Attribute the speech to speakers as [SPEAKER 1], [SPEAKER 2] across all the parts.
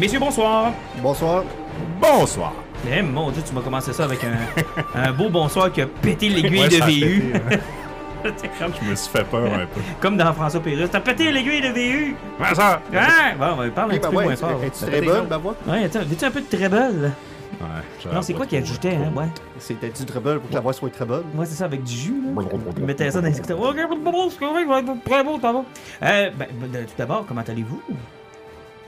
[SPEAKER 1] Messieurs, bonsoir.
[SPEAKER 2] Bonsoir.
[SPEAKER 3] Bonsoir.
[SPEAKER 1] Eh mon dieu, tu m'as commencé ça avec un, un beau bonsoir qui a pété l'aiguille
[SPEAKER 3] Ouais,
[SPEAKER 1] de VU.
[SPEAKER 3] pété, hein. Je me suis fait peur un peu.
[SPEAKER 1] Comme dans François Pérus. T'as pété l'aiguille de VU!
[SPEAKER 3] Ouais, ça.
[SPEAKER 1] Hein? Bon, on parle un petit
[SPEAKER 2] ben
[SPEAKER 1] peu
[SPEAKER 2] ouais,
[SPEAKER 1] moins fort.
[SPEAKER 2] es-tu très bonne, ma voix?
[SPEAKER 1] Ouais, attends, veux-tu un peu de treble?
[SPEAKER 3] Ouais, j'avais
[SPEAKER 1] Non, c'est quoi qui ajoutait, hein? Ouais.
[SPEAKER 2] C'était du treble pour que la voix soit très bonne.
[SPEAKER 1] Moi, c'est ça, avec du jus, là. Il mettait ça dans les écouteurs. Ok, bon, bon, c'est correct, ça va être très beau, ça va. Euh, ben, ben, tout d'abord, comment allez-vous?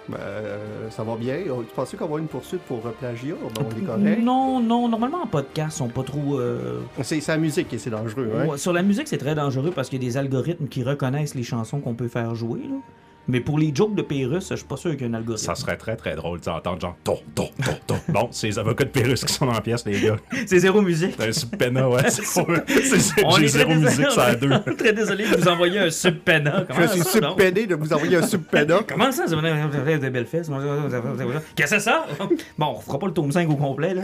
[SPEAKER 2] Ben, euh, ça va bien. Oh, Tu pensais qu'on va avoir une poursuite pour euh, plagiat? On est correct.
[SPEAKER 1] Non, non, normalement en podcast, ils sont pas trop. euh,
[SPEAKER 2] C'est la musique et c'est dangereux, hein?
[SPEAKER 1] Sur la musique, c'est très dangereux parce qu'il y a des algorithmes qui reconnaissent les chansons qu'on peut faire jouer. Là. Mais pour les jokes de Pérus, je suis pas sûr qu'il y a un algorithme.
[SPEAKER 3] Ça serait très très drôle d'entendre genre ton, ton, ton, ton. Bon, c'est les avocats de Pérus qui sont dans la pièce, les gars.
[SPEAKER 1] C'est zéro musique.
[SPEAKER 3] C'est un subpena, ouais. C'est J'ai
[SPEAKER 1] est
[SPEAKER 3] zéro musique, ça a deux.
[SPEAKER 1] très désolé de vous envoyer un subpena. Comment
[SPEAKER 2] Je suis subpéné de vous envoyer un subpéna.
[SPEAKER 1] Comment ça, ça des belles fesses? Qu'est-ce que c'est ça? Bon, on fera pas le tome 5 au complet, là.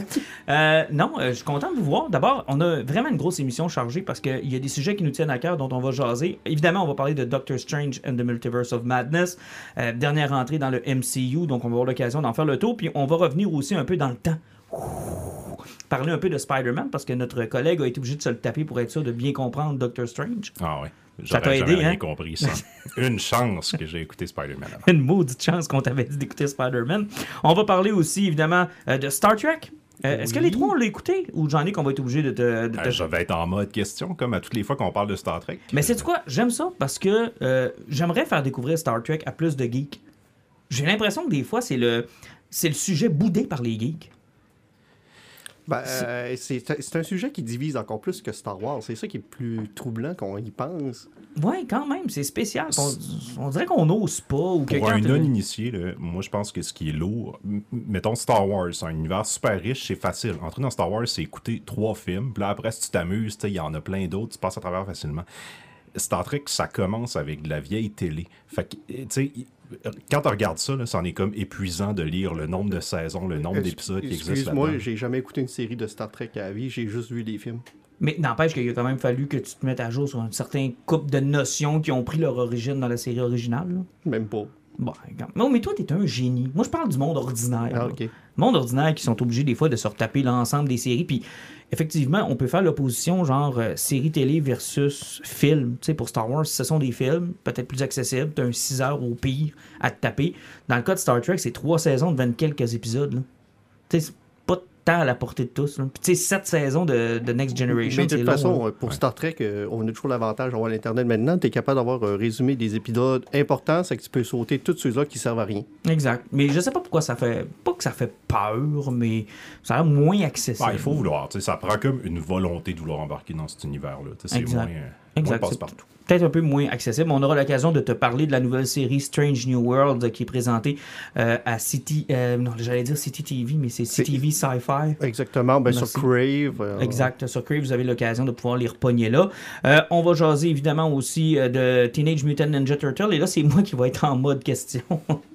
[SPEAKER 1] Euh, non, euh, je suis content de vous voir. D'abord, on a vraiment une grosse émission chargée parce qu'il y a des sujets qui nous tiennent à cœur dont on va jaser. Évidemment, on va parler de Doctor Strange and the Multiverse of Madness. Euh, dernière entrée dans le MCU, donc on va avoir l'occasion d'en faire le tour. Puis on va revenir aussi un peu dans le temps. Parler un peu de Spider-Man parce que notre collègue a été obligé de se le taper pour être sûr de bien comprendre Doctor Strange.
[SPEAKER 3] Ah ouais.
[SPEAKER 1] Ça t'a aidé, hein?
[SPEAKER 3] compris ça. Une chance que j'ai écouté Spider-Man
[SPEAKER 1] une maudite chance qu'on t'avait dit d'écouter Spider-Man. On va parler aussi, évidemment, euh, de Star Trek. Euh, Est-ce que les trois, on l'a écouté? Ou j'en ai qu'on va être obligé de te... de te-
[SPEAKER 3] Euh, Je vais être en mode question, comme à toutes les fois qu'on parle de Star Trek.
[SPEAKER 1] Mais c'est quoi? J'aime ça parce que euh, j'aimerais faire découvrir Star Trek à plus de geeks. J'ai l'impression que des fois, c'est le, c'est le sujet boudé par les geeks.
[SPEAKER 2] Ben, euh, c'est c'est un sujet qui divise encore plus que Star Wars. C'est ça qui est plus troublant qu'on y pense.
[SPEAKER 1] Ouais, quand même, c'est spécial. On, on dirait qu'on n'ose pas ou
[SPEAKER 3] Pour un non-initié, moi je pense que ce qui est lourd, mettons Star Wars, c'est un univers super riche, c'est facile. Entrer dans Star Wars, c'est écouter trois films, puis là après, si tu t'amuses, il y en a plein d'autres, tu passes à travers facilement. Star Trek, ça commence avec de la vieille télé. Fait que, tu sais, quand tu regardes ça, c'en est comme épuisant de lire le nombre de saisons, le nombre d'épisodes qui existent
[SPEAKER 2] Excuse-moi, j'ai jamais écouté une série de Star Trek à la vie. J'ai juste vu les films.
[SPEAKER 1] Mais n'empêche qu'il a quand même fallu que tu te mettes à jour sur un certain couple de notions qui ont pris leur origine dans la série originale. là.
[SPEAKER 2] Même pas.
[SPEAKER 1] Bon. Non, mais toi, t'es un génie. Moi, je parle du monde ordinaire.
[SPEAKER 2] Ah.
[SPEAKER 1] Monde ordinaire qui sont obligés des fois de se retaper l'ensemble des séries. Puis, effectivement, on peut faire l'opposition genre euh, série télé versus film. Tu sais, pour Star Wars, ce sont des films, peut-être plus accessibles. T'as un 6 heures au pire à te taper. Dans le cas de Star Trek, c'est trois saisons de 20 quelques épisodes. Tu sais, tant à la portée de tous. Puis, tu sais, sept saisons de, de Next Generation.
[SPEAKER 2] Mais de toute
[SPEAKER 1] long,
[SPEAKER 2] façon, euh, pour Star Trek, euh, on a toujours l'avantage d'avoir l'Internet maintenant. Tu es capable d'avoir un résumé des épisodes importants, c'est que tu peux sauter tous ceux-là qui servent à rien.
[SPEAKER 1] Exact. Mais je sais pas pourquoi ça fait. Pas que ça fait peur, mais ça a l'air moins accessible.
[SPEAKER 3] Ah, il faut vouloir, tu sais, ça prend comme une volonté de vouloir embarquer dans cet univers-là. tu sais, C'est
[SPEAKER 1] Exact.
[SPEAKER 3] moins, euh,
[SPEAKER 1] Exact. Peut-être un peu moins accessible. On aura l'occasion de te parler de la nouvelle série Strange New World qui est présentée euh, à City. euh, non, j'allais dire City TV, mais c'est CTV Sci-Fi.
[SPEAKER 2] Exactement. Ben, sur. Crave. euh,
[SPEAKER 1] Exact. Sur Crave, vous avez l'occasion de pouvoir les repogner là. On va jaser évidemment aussi de Teenage Mutant Ninja Turtle. Et là, c'est moi qui vais être en mode question.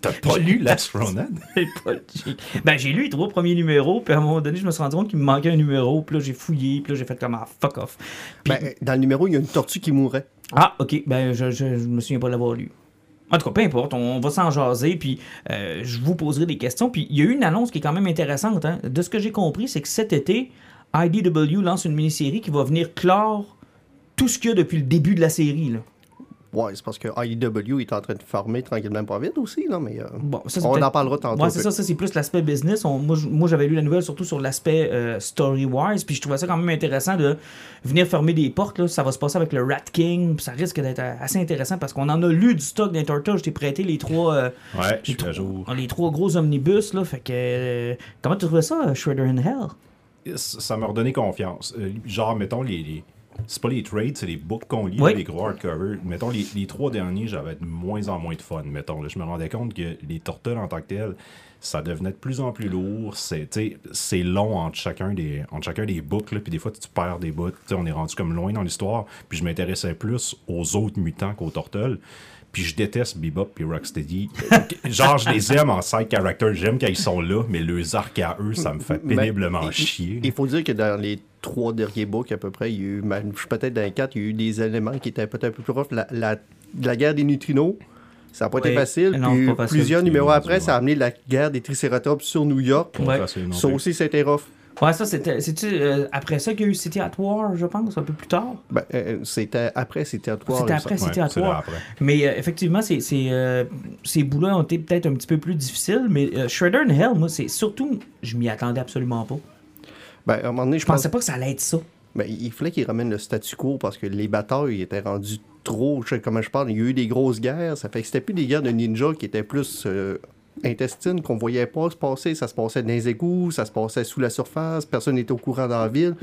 [SPEAKER 3] T'as pas lu Last Ronan?
[SPEAKER 1] Pas- ben, j'ai lu les trois premiers numéros, puis à un moment donné, je me suis rendu compte qu'il me manquait un numéro, puis là, j'ai fouillé, puis là, j'ai fait comme ah, fuck off. Puis-
[SPEAKER 2] ben, dans le numéro, il y a une tortue qui mourrait.
[SPEAKER 1] Ah, ok, ben, je, je, je me souviens pas de l'avoir lu. En tout cas, peu importe, on va s'en jaser, puis euh, je vous poserai des questions. Puis il y a eu une annonce qui est quand même intéressante. hein. De ce que j'ai compris, c'est que cet été, IDW lance une mini-série qui va venir clore tout ce qu'il y a depuis le début de la série. Là.
[SPEAKER 2] Ouais, c'est parce que IEW est en train de former tranquillement pas vite aussi, là, mais euh,
[SPEAKER 1] Bon, ça, c'est
[SPEAKER 2] on en parlera tantôt.
[SPEAKER 1] Ouais, c'est ça, ça c'est plus l'aspect business. On- moi, j'avais lu la nouvelle surtout sur l'aspect euh, story-wise, puis je trouvais ça quand même intéressant de venir fermer des portes. Là. Ça va se passer avec le Rat King, puis ça risque d'être euh, assez intéressant parce qu'on en a lu du stock d'un Turtle. Je t'ai prêté les trois, euh,
[SPEAKER 3] Ouais, je
[SPEAKER 1] les, trois-
[SPEAKER 3] jour.
[SPEAKER 1] les trois gros omnibus. Là, fait que, euh, comment tu trouvais ça, Shredder in Hell?
[SPEAKER 3] ça m'a redonné confiance. Genre, mettons, les, les- c'est pas les trades, c'est les books qu'on lit,
[SPEAKER 1] Oui.
[SPEAKER 3] les gros hardcovers. Mettons, les, les trois derniers, j'avais de moins en moins de fun. Mettons, là, je me rendais compte que les Turtles en tant que tels, ça devenait de plus en plus lourd. C'est, long entre chacun des, entre chacun des books, là, puis des fois, tu perds des bouts. On est rendu comme loin dans l'histoire. Puis je m'intéressais plus aux autres mutants qu'aux Turtles. Puis je déteste Bebop et Rocksteady. Genre, je les aime en side character. J'aime quand ils sont là, mais leurs arcs à eux, ça me fait péniblement chier.
[SPEAKER 2] Il faut dire que dans les trois derniers books, à peu près, il y a eu, je suis peut-être dans les quatre, il y a eu des éléments qui étaient peut-être un peu plus rough. La, la, la guerre des neutrinos, ça n'a pas
[SPEAKER 1] Oui.
[SPEAKER 2] été facile.
[SPEAKER 1] Non,
[SPEAKER 2] Puis
[SPEAKER 1] pas facile.
[SPEAKER 2] plusieurs numéros après, ça a amené la guerre des Triceratops sur New York.
[SPEAKER 1] Ouais.
[SPEAKER 2] Ça aussi, c'était rough.
[SPEAKER 1] Ouais, ça, c'était. C'est-tu euh, après ça qu'il y a eu City at War, je pense, un peu plus tard?
[SPEAKER 2] Ben, euh, c'était après, c'était à toi.
[SPEAKER 1] C'était après. City
[SPEAKER 3] Ouais,
[SPEAKER 1] at War. Mais euh, effectivement, c'est, c'est, euh, ces bouts-là ont été peut-être un petit peu plus difficiles, mais euh, Shredder in Hell, moi, c'est surtout. Je m'y attendais absolument pas.
[SPEAKER 2] Ben, à un moment donné, je
[SPEAKER 1] Je
[SPEAKER 2] pense
[SPEAKER 1] pensais pas que ça allait être ça.
[SPEAKER 2] Ben, il fallait qu'ils ramènent le statu quo parce que les batailles étaient rendues trop. Je sais comment je parle. Il y a eu des grosses guerres. Ça fait que c'était plus des guerres de ninja qui étaient plus euh, intestines, qu'on voyait pas se passer. Ça se passait dans les égouts, ça se passait sous la surface. Personne n'était au courant dans la ville.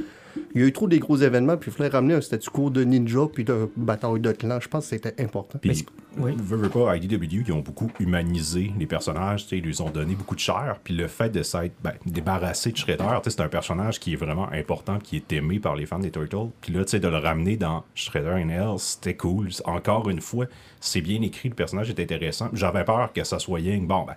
[SPEAKER 2] Il y a eu trop des gros événements. Puis il fallait ramener un statu quo de ninja puis de bataille de clan. Je pense que c'était important.
[SPEAKER 3] Puis,
[SPEAKER 1] oui.
[SPEAKER 3] veux, veux pas, IDW, ils ont beaucoup humanisé les personnages, tu sais, ils lui ont donné beaucoup de chair, puis le fait de s'être ben, débarrassé de Shredder, tu sais, c'est un personnage qui est vraiment important, qui est aimé par les fans des Turtles, puis là, tu sais, de le ramener dans Shredder in Hell, c'était cool. Encore une fois, c'est bien écrit, le personnage est intéressant. J'avais peur que ça soit Yang, bon, ben,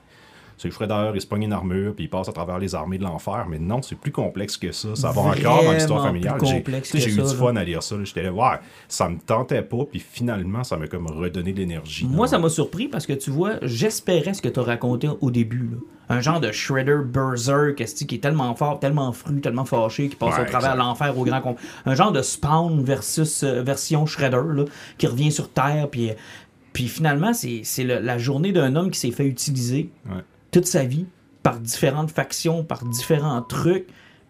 [SPEAKER 3] c'est Shredder, il se pogne une armure, puis il passe à travers les armées de l'enfer, mais non, c'est plus complexe que ça. Ça va encore dans l'histoire familiale. J'ai
[SPEAKER 1] que
[SPEAKER 3] eu du
[SPEAKER 1] là.
[SPEAKER 3] fun à lire ça. J'étais là, ouais, ça me tentait pas, puis finalement, ça m'a comme redonné de l'énergie.
[SPEAKER 1] Moi, ça m'a surpris parce que tu vois, j'espérais ce que tu as raconté au début. là. Un genre de Shredder Berserk qui est tellement fort, tellement fru, tellement fâché, qui passe
[SPEAKER 3] Ouais,
[SPEAKER 1] au travers l'enfer au grand compte. Un genre de Spawn versus euh, version Shredder, là, qui revient sur Terre. Puis, puis finalement, c'est la journée d'un homme qui s'est fait utiliser
[SPEAKER 3] Ouais.
[SPEAKER 1] Toute sa vie par différentes factions, par différents trucs.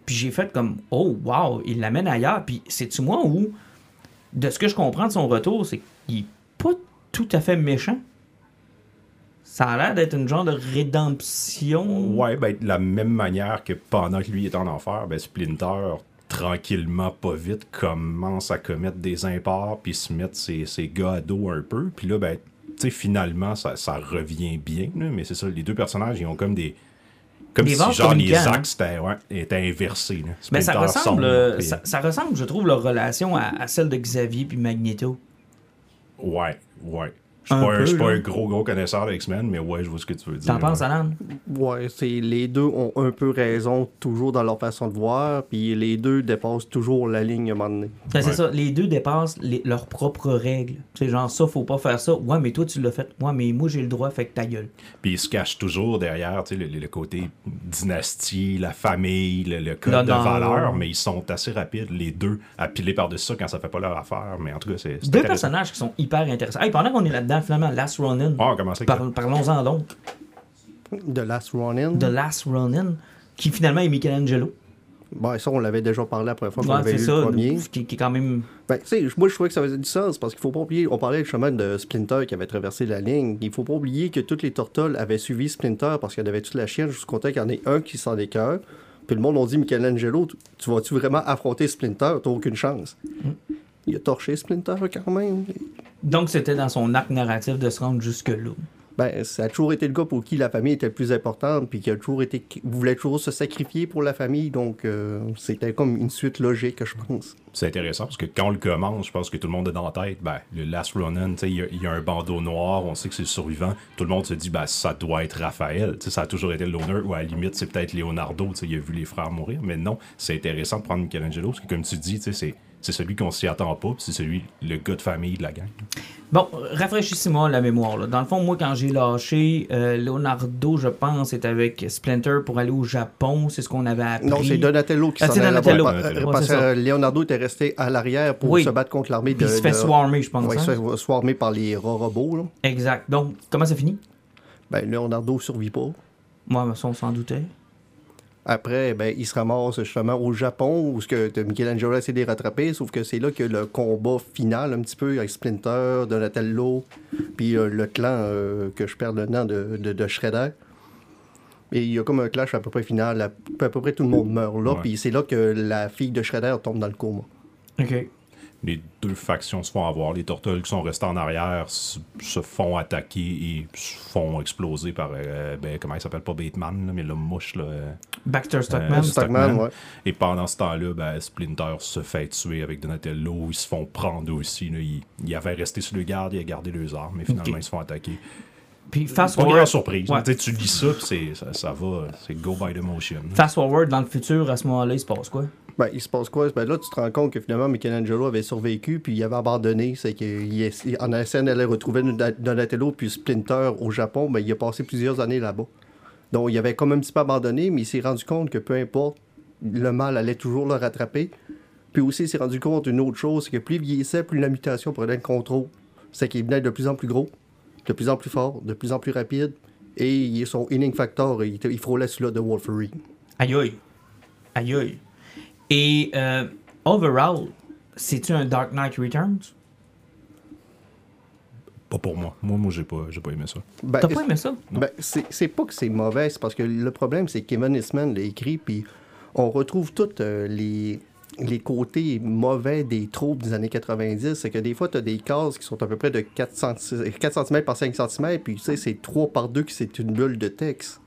[SPEAKER 1] Puis j'ai fait comme, oh, wow, il l'amène ailleurs. Puis c'est-tu moi où, de ce que je comprends de son retour, c'est qu'il est pas tout à fait méchant. Ça a l'air d'être une genre de rédemption.
[SPEAKER 3] Ouais, ben, de la même manière que pendant que lui est en enfer, ben, Splinter, tranquillement, pas vite, commence à commettre des imparts, puis se mettre ses, ses gars à dos un peu. Puis là, ben, finalement, ça, ça revient bien, là, mais c'est ça, les deux personnages, ils ont comme des. Comme
[SPEAKER 1] Des
[SPEAKER 3] si, genre, les
[SPEAKER 1] hein.
[SPEAKER 3] axes étaient, ouais, étaient inversés. là.
[SPEAKER 1] Mais ça ressemble,
[SPEAKER 3] sombre,
[SPEAKER 1] euh, ça ressemble, je trouve, leur relation à, à celle de Xavier puis Magneto.
[SPEAKER 3] Ouais, ouais. Je
[SPEAKER 1] Un
[SPEAKER 3] suis pas, un- gros, gros connaisseur de X-Men, mais ouais, je vois ce que tu veux dire.
[SPEAKER 1] T'en penses. Alan?
[SPEAKER 2] Ouais, c'est les deux ont un peu raison toujours dans leur façon de voir, puis les deux dépassent toujours la ligne à un moment donné.
[SPEAKER 1] Ben, C'est ça, les deux dépassent les- leurs propres règles. Tu sais, genre ça, faut pas faire ça. Ouais, mais toi, tu l'as fait. Ouais, mais moi, j'ai le droit, fait que ta gueule.
[SPEAKER 3] Puis il se cache toujours derrière tu sais, le, côté dynastie, la famille, le, le code de valeur, mais ils sont assez rapides, les deux, à piler par-dessus ça quand ça fait pas leur affaire. Mais en tout cas, c'est. c'est
[SPEAKER 1] Deux personnages qui sont hyper intéressants. Hey, pendant qu'on est là-dedans, finalement, Last Ronin.
[SPEAKER 3] Ah,
[SPEAKER 1] Par-. Parlons-en donc.
[SPEAKER 2] The Last Ronin.
[SPEAKER 1] The Last Ronin, qui finalement est Michelangelo.
[SPEAKER 2] Ben, ça, on l'avait déjà parlé la première fois qu'on
[SPEAKER 1] Ouais,
[SPEAKER 2] avait eu
[SPEAKER 1] ça.
[SPEAKER 2] le premier.
[SPEAKER 1] Qui, qui est quand même.
[SPEAKER 2] Ben, tu sais, moi, je trouvais que ça faisait du sens parce qu'il faut pas oublier, on parlait justement de Splinter qui avait traversé la ligne. Il faut pas oublier que toutes les Turtles avaient suivi Splinter parce qu'il y avait toute la chienne jusqu'au compte qu'il y en ait un qui s'en écœure. Puis le monde a dit, Michelangelo, tu, tu vas-tu vraiment affronter Splinter? T'as aucune chance.
[SPEAKER 1] Mm.
[SPEAKER 2] Il a torché Splinter quand même.
[SPEAKER 1] Donc, c'était dans son arc narratif de se rendre jusque-là.
[SPEAKER 2] Ben, ça a toujours été le gars pour qui la famille était le plus importante, puis qui a toujours été, voulait toujours se sacrifier pour la famille, donc euh, c'était comme une suite logique, je pense.
[SPEAKER 3] C'est intéressant parce que quand on le commence, je pense que tout le monde a dans la tête, ben, le Last Ronin, tu sais, il y, a- il y a un bandeau noir, on sait que c'est le survivant. Tout le monde se dit, ben, ça doit être Raphaël. Tu sais, ça a toujours été l'honneur, ou à la limite, c'est peut-être Leonardo, tu sais, il a vu les frères mourir. Mais non, c'est intéressant de prendre Michelangelo parce que, comme tu dis, tu sais, c'est. C'est celui qu'on s'y attend pas, puis c'est celui, le gars de famille de la gang.
[SPEAKER 1] Bon, rafraîchissez-moi la mémoire. là. Dans le fond, moi, quand j'ai lâché, euh, Leonardo, je pense, est avec Splinter pour aller au Japon. C'est ce qu'on avait appris.
[SPEAKER 2] Non, c'est Donatello qui
[SPEAKER 1] Ah,
[SPEAKER 2] s'en
[SPEAKER 1] Donatello.
[SPEAKER 2] là-bas.
[SPEAKER 3] Ouais,
[SPEAKER 2] Parce que Leonardo était resté à l'arrière pour
[SPEAKER 1] Oui.
[SPEAKER 2] se battre contre l'armée de...
[SPEAKER 1] Puis il se fait
[SPEAKER 2] de-
[SPEAKER 1] swarmer, je pense.
[SPEAKER 2] Ouais, il
[SPEAKER 1] hein?
[SPEAKER 2] se fait swarmer par les robots. Là.
[SPEAKER 1] Exact. Donc, comment ça finit?
[SPEAKER 2] Ben, Leonardo survit pas.
[SPEAKER 1] Moi, ça, on s'en doutait.
[SPEAKER 2] Après, ben, il se ramasse justement au Japon, où ce que Michelangelo essaie de les rattraper, sauf que c'est là que le combat final, un petit peu, avec Splinter, Donatello, puis euh, le clan, euh, que je perds le nom de, de, de Shredder. Et il y a comme un clash à peu près final. À, peu près tout le monde meurt là. Puis c'est là que la fille de Shredder tombe dans le coma.
[SPEAKER 1] OK.
[SPEAKER 3] Les deux factions se font avoir. Les Turtles qui sont restés en arrière se, se font attaquer et se font exploser par, euh, ben, comment il s'appelle, pas Bateman, là, mais le mouche, là. euh,
[SPEAKER 1] Baxter Stockman.
[SPEAKER 3] Euh,
[SPEAKER 2] Stockman,
[SPEAKER 3] Stockman.
[SPEAKER 2] ouais.
[SPEAKER 3] Et pendant ce temps-là, ben, Splinter se fait tuer avec Donatello. Ils se font prendre aussi. Là. Ils, ils avaient resté sur le garde, ils avaient gardé leurs armes, mais finalement, ils se font attaquer.
[SPEAKER 1] Puis fast
[SPEAKER 3] Pas
[SPEAKER 1] forward.
[SPEAKER 3] surprise.
[SPEAKER 1] Ouais.
[SPEAKER 3] Tu lis ça, puis ça, ça va. C'est go by the motion.
[SPEAKER 1] Fast forward dans le futur, à ce moment-là, il se passe quoi?
[SPEAKER 2] Ben, il se passe quoi? Ben, là, tu te rends compte que finalement, Michelangelo avait survécu, puis il avait abandonné. C'est qu'en essayant d'aller retrouver Don- Donatello puis Splinter au Japon, ben, il a passé plusieurs années là-bas. Donc, il avait comme un petit peu abandonné, mais il s'est rendu compte que peu importe, le mal allait toujours le rattraper. Puis aussi, il s'est rendu compte d'une autre chose, c'est que plus il vieillissait, plus la mutation prenait le contrôle. C'est qu'il venait de plus en plus gros, de plus en plus fort, de plus en plus rapide, et son inning factor, il, il frôlait celui-là de Wolverine.
[SPEAKER 1] Aïe aïe. Aïe aïe. Et euh, overall, c'est-tu un Dark Knight Returns?
[SPEAKER 3] Pas pour moi. Moi, moi j'ai pas, j'ai pas aimé ça.
[SPEAKER 2] Ben,
[SPEAKER 1] T'as pas aimé ça?
[SPEAKER 2] Ben, c'est c'est pas que c'est mauvais, c'est parce que le problème, c'est que Kevin Eastman l'a écrit, puis on retrouve tous euh, les, les côtés mauvais des troupes des années 90. C'est que des fois, tu as des cases qui sont à peu près de 4, cm par 5 cm, puis tu sais, c'est 3 par 2 qui c'est une bulle de texte.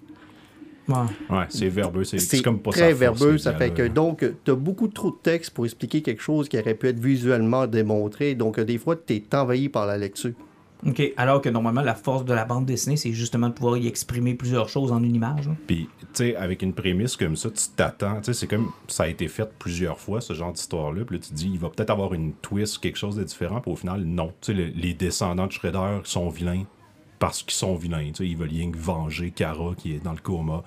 [SPEAKER 1] Ouais.
[SPEAKER 3] Ouais, c'est verbeux. C'est comme pas
[SPEAKER 2] très verbeux, ça fait que donc, tu as beaucoup trop de texte pour expliquer quelque chose qui aurait pu être visuellement démontré. Donc, euh, des fois, tu es envahi par la lecture.
[SPEAKER 1] OK. Alors que normalement, la force de la bande dessinée, c'est justement de pouvoir y exprimer plusieurs choses en une image. hein.
[SPEAKER 3] Puis, tu sais, avec une prémisse comme ça, tu t'attends. Tu sais, c'est comme ça a été fait plusieurs fois, ce genre d'histoire-là. Puis là, tu te dis, il va peut-être avoir une twist, quelque chose de différent. Puis au final, non. Tu sais, le- les descendants de Shredder sont vilains parce qu'ils sont vilains. Ils veulent rien que venger Kara qui est dans le coma.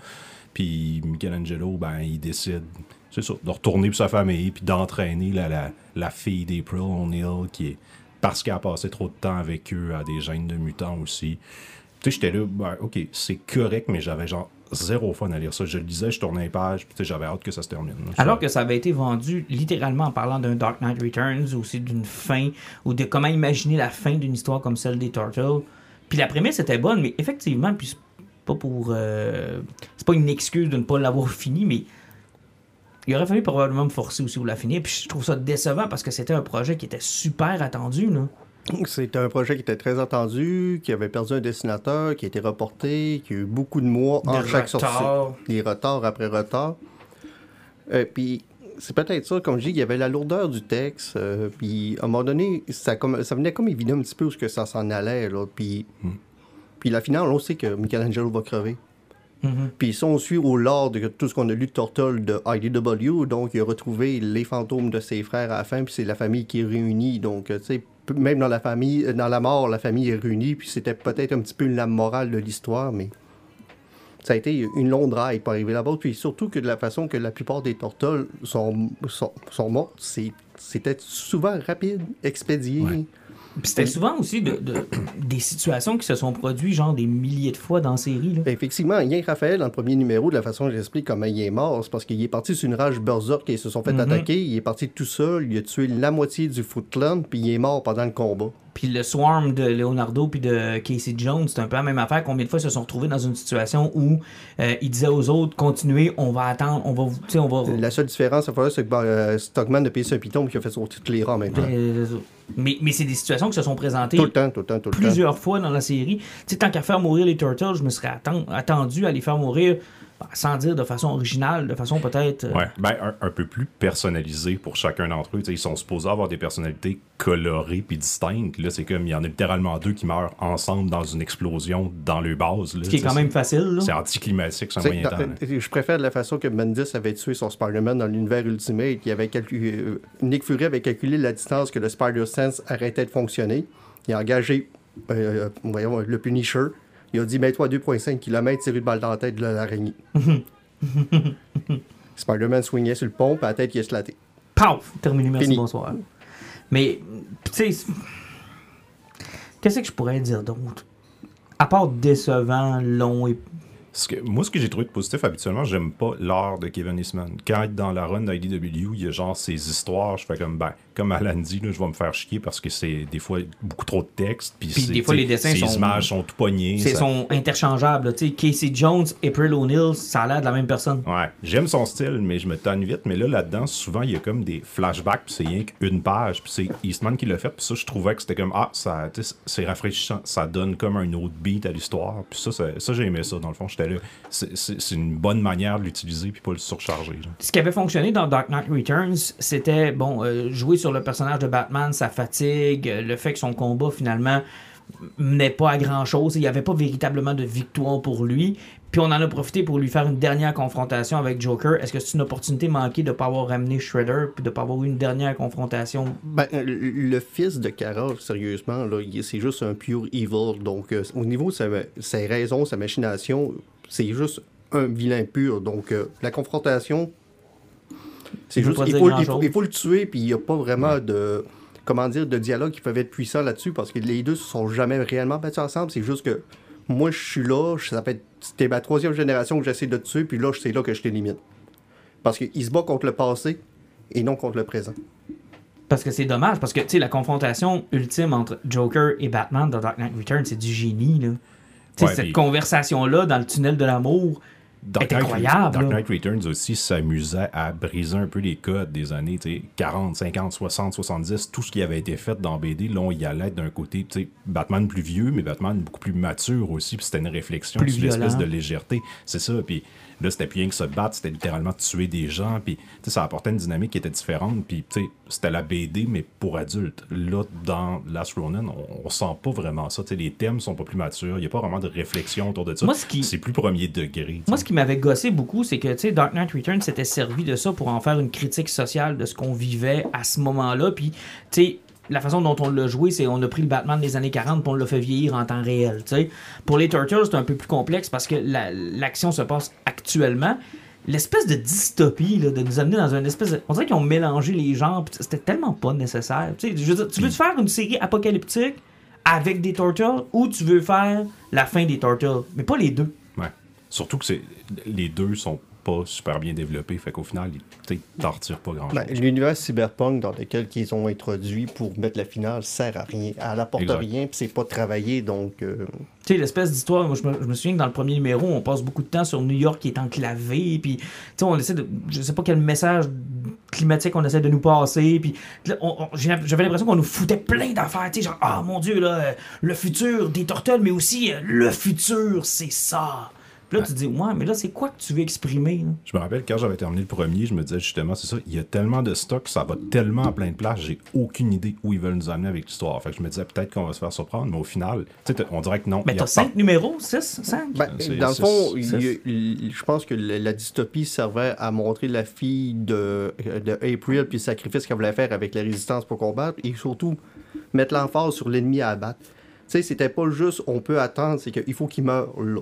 [SPEAKER 3] Puis Michelangelo, ben, il décide, c'est ça, de retourner pour sa famille, puis d'entraîner la, la, la fille d'April O'Neil qui est. Parce qu'elle a passé trop de temps avec eux, à des gènes de mutants aussi. Tu sais, j'étais là, ben, ok, c'est correct, mais j'avais genre zéro fun à lire ça. Je le lisais, je tournais les pages, puis j'avais hâte que ça se termine. là.
[SPEAKER 1] Alors que ça avait été vendu littéralement en parlant d'un Dark Knight Returns, ou aussi d'une fin, ou de comment imaginer la fin d'une histoire comme celle des Turtles. Puis la prémisse était bonne, mais effectivement, puis c'est pas pour. euh, c'est pas une excuse de ne pas l'avoir fini, mais il aurait fallu probablement me forcer aussi pour la finir. Puis je trouve ça décevant parce que c'était un projet qui était super attendu. Là.
[SPEAKER 2] C'était un projet qui était très attendu, qui avait perdu un dessinateur, qui a été reporté, qui a eu beaucoup de mois en
[SPEAKER 1] De
[SPEAKER 2] chaque sortie.
[SPEAKER 1] retard.
[SPEAKER 2] Des retards après retard. Euh, puis c'est peut-être ça, comme je dis, il y avait la lourdeur du texte. euh, puis à un moment donné, ça, comme, ça venait comme évident un petit peu où que ça s'en allait. Là, puis, puis la finale, on sait que Michelangelo va crever.
[SPEAKER 1] Mhm.
[SPEAKER 2] Puis si on suit au lore de tout ce qu'on a lu de Turtle de IDW, donc il a retrouvé les fantômes de ses frères à la fin, puis c'est la famille qui est réunie. Donc, tu sais, même dans la famille, dans la mort, la famille est réunie, puis c'était peut-être un petit peu la morale de l'histoire, mais ça a été une longue drive pour arriver là-bas. Puis surtout que de la façon que la plupart des Turtles sont, sont, sont mortes, c'était souvent rapide, expédié.
[SPEAKER 3] Ouais.
[SPEAKER 1] Puis c'était souvent aussi de, de- des situations qui se sont produites, genre des milliers de fois dans la série. Là.
[SPEAKER 2] Ben, Effectivement, rien que Raphaël, dans le premier numéro, de la façon que j'explique comment il est mort, c'est parce qu'il est parti sur une rage berserk et ils se sont fait
[SPEAKER 1] Mhm.
[SPEAKER 2] attaquer. Il est parti tout seul, il a tué la moitié du Foot Clan, puis il est mort pendant le combat.
[SPEAKER 1] Puis le swarm de Leonardo puis de Casey Jones, c'est un peu la même affaire. Combien de fois ils se sont retrouvés dans une situation où euh, ils disaient aux autres continuez, on va attendre, on va, on va.
[SPEAKER 2] La seule différence, c'est que ben, euh, Stockman a payé un piton qui a fait sauter toutes les rangs en même temps.
[SPEAKER 1] Euh, mais mais c'est des situations qui se sont présentées
[SPEAKER 2] Tout le temps, tout le temps, tout le temps.
[SPEAKER 1] plusieurs fois dans la série. Tu sais, tant qu'à faire mourir les Turtles, je me serais atten- attendu à les faire mourir bah, sans dire de façon originale, de façon peut-être. euh,
[SPEAKER 3] Ouais, ben, un, un peu plus personnalisé pour chacun d'entre eux. Ils sont supposés avoir des personnalités colorées puis distinctes. Là, c'est comme il y en a littéralement deux qui meurent ensemble dans une explosion dans leur base. là.
[SPEAKER 1] ce qui est quand même facile. là.
[SPEAKER 3] C'est anticlimatique, c'est un moyen
[SPEAKER 2] dans-
[SPEAKER 3] temps. là.
[SPEAKER 2] je préfère la façon que Bendis avait tué son Spider-Man dans l'univers Ultimate. Il avait calculé, euh, Nick Fury avait calculé la distance que le Spider-Sense arrêtait de fonctionner. Il a engagé euh, voyons, le Punisher. Il a dit Mets-toi à 2,5 km, tire une balle dans la tête de l'araignée. Spider-Man swingait sur le pont, puis la tête qui est slatée.
[SPEAKER 1] Paf! Terminé, merci,
[SPEAKER 2] Fini.
[SPEAKER 1] bonsoir. Mais, tu sais, qu'est-ce que je pourrais dire d'autre? À part décevant, long et.
[SPEAKER 3] Ce que- moi, ce que j'ai trouvé de positif, habituellement, j'aime pas l'art de Kevin Eastman. Quand il est dans la run d'IDW, il y a genre ces histoires, je fais comme, ben, comme Alan dit, là, je vais me faire chier parce que c'est des fois beaucoup trop de texte. Puis,
[SPEAKER 1] des fois, les dessins sont-
[SPEAKER 3] images sont tout poignées.
[SPEAKER 1] C'est
[SPEAKER 3] ça-
[SPEAKER 1] sont interchangeables. sais, Casey Jones, April O'Neil, ça a l'air de la même personne.
[SPEAKER 3] Ouais, j'aime son style, mais je me tanne vite. Mais là, là-dedans, souvent, il y a comme des flashbacks, puis c'est rien qu'une page, puis c'est Eastman qui l'a fait. Puis ça, je trouvais que c'était comme, ah, ça, c'est rafraîchissant, ça donne comme un autre beat à l'histoire. Puis ça, ça, ça, j'ai aimé ça, dans le fond. J'étais là, c'est- une bonne manière de l'utiliser, puis pas le surcharger. là.
[SPEAKER 1] Ce qui avait fonctionné dans Dark Knight Returns, c'était bon euh, jouer sur le personnage de Batman, sa fatigue, euh, le fait que son combat finalement menait pas à grand chose. Il n'y avait pas véritablement de victoire pour lui. Puis on en a profité pour lui faire une dernière confrontation avec Joker. Est-ce que c'est une opportunité manquée de ne pas avoir ramené Shredder puis de ne pas avoir eu une dernière confrontation?
[SPEAKER 2] Ben, le, le fils de Kara, sérieusement, c'est juste un pure evil. Donc, euh, au niveau de sa- ses raisons, sa machination, c'est juste un vilain pur. Donc, euh, la confrontation, c'est juste. Il faut, il, faut, il faut le tuer, puis il n'y a pas vraiment de. Comment dire, de dialogue qui peuvent être puissant là-dessus, parce que les deux se sont jamais réellement battus ensemble. C'est juste que moi, je suis là, ça fait. C'était ma troisième génération que j'essaie de te tuer, puis là, c'est là que je t'élimine. Parce qu'il se bat contre le passé et non contre le présent.
[SPEAKER 1] Parce que c'est dommage, parce que tu sais, la confrontation ultime entre Joker et Batman dans Dark Knight Returns, c'est du génie. Là.
[SPEAKER 3] Ouais,
[SPEAKER 1] cette
[SPEAKER 3] puis-
[SPEAKER 1] conversation-là dans le tunnel de l'amour,
[SPEAKER 3] Dark
[SPEAKER 1] est
[SPEAKER 3] Knight,
[SPEAKER 1] incroyable,
[SPEAKER 3] Dark. Knight Returns aussi s'amusait à briser un peu les codes des années tu sais, 40, 50, 60, 70, tout ce qui avait été fait dans BD. Là, on y allait d'un côté, Batman plus vieux, mais Batman beaucoup plus mature aussi. Puis c'était une réflexion
[SPEAKER 1] Plus
[SPEAKER 3] sur l'espèce de légèreté. C'est ça. Puis là, c'était plus rien que se battre, c'était littéralement tuer des gens. Puis tu sais, ça apportait une dynamique qui était différente. Puis tu sais, c'était la BD, mais pour adultes. Là, dans Last Ronin, on, on sent pas vraiment ça. Tu sais, les thèmes sont pas plus matures. Il n'y a pas vraiment de réflexion autour de ça.
[SPEAKER 1] Moi, ce qui-
[SPEAKER 3] C'est plus premier degré. tu
[SPEAKER 1] Moi, ce qui m'avait gossé beaucoup, c'est que tu sais, Dark Knight Returns s'était servi de ça pour en faire une critique sociale de ce qu'on vivait à ce moment-là. Puis, tu sais, la façon dont on l'a joué, c'est on a pris le Batman des années 40 puis on l'a fait vieillir en temps réel. Pour les Turtles, c'est un peu plus complexe parce que la- l'action se passe actuellement. L'espèce de dystopie, là, de nous amener dans une espèce de... On dirait qu'ils ont mélangé les genres, c'était tellement pas nécessaire. Veux tu veux faire une série apocalyptique avec des Turtles ou tu veux faire la fin des Turtles? Mais pas les deux.
[SPEAKER 3] Ouais. Surtout que les deux sont pas super bien développés, fait qu'au final, ils retirent pas grand chose.
[SPEAKER 2] Ben, L'univers cyberpunk dans lequel ils ont introduit pour mettre la finale sert à rien. Elle apporte
[SPEAKER 3] Exact.
[SPEAKER 2] rien, puis c'est pas travaillé, donc... euh,
[SPEAKER 1] Tu sais, l'espèce d'histoire, moi je me, je me souviens que dans le premier numéro, on passe beaucoup de temps sur New York qui est enclavé, puis tu sais, on essaie de. Je sais pas quel message climatique on essaie de nous passer, puis j'avais l'impression qu'on nous foutait plein d'affaires, tu sais, genre, ah mon dieu, là, le futur des Turtles, mais aussi euh, le futur, c'est ça. Puis là, tu te dis, ouais, mais là, c'est quoi que tu veux exprimer, là?
[SPEAKER 3] Je me rappelle quand j'avais terminé le premier, je me disais justement, c'est ça, il y a tellement de stock, ça va tellement à plein de places, j'ai aucune idée où ils veulent nous amener avec l'histoire. Fait que je me disais peut-être qu'on va se faire surprendre, mais au final, tu sais, on dirait que non.
[SPEAKER 1] Mais t'as cinq numéros, six, cinq?
[SPEAKER 2] Ben,
[SPEAKER 3] C'est-
[SPEAKER 2] dans le fond, je pense que la, la dystopie servait à montrer la fille de, de April puis le sacrifice qu'elle voulait faire avec la résistance pour combattre et surtout mettre l'emphase sur l'ennemi à abattre. Tu sais, c'était pas juste on peut attendre, c'est qu'il faut qu'il meure là.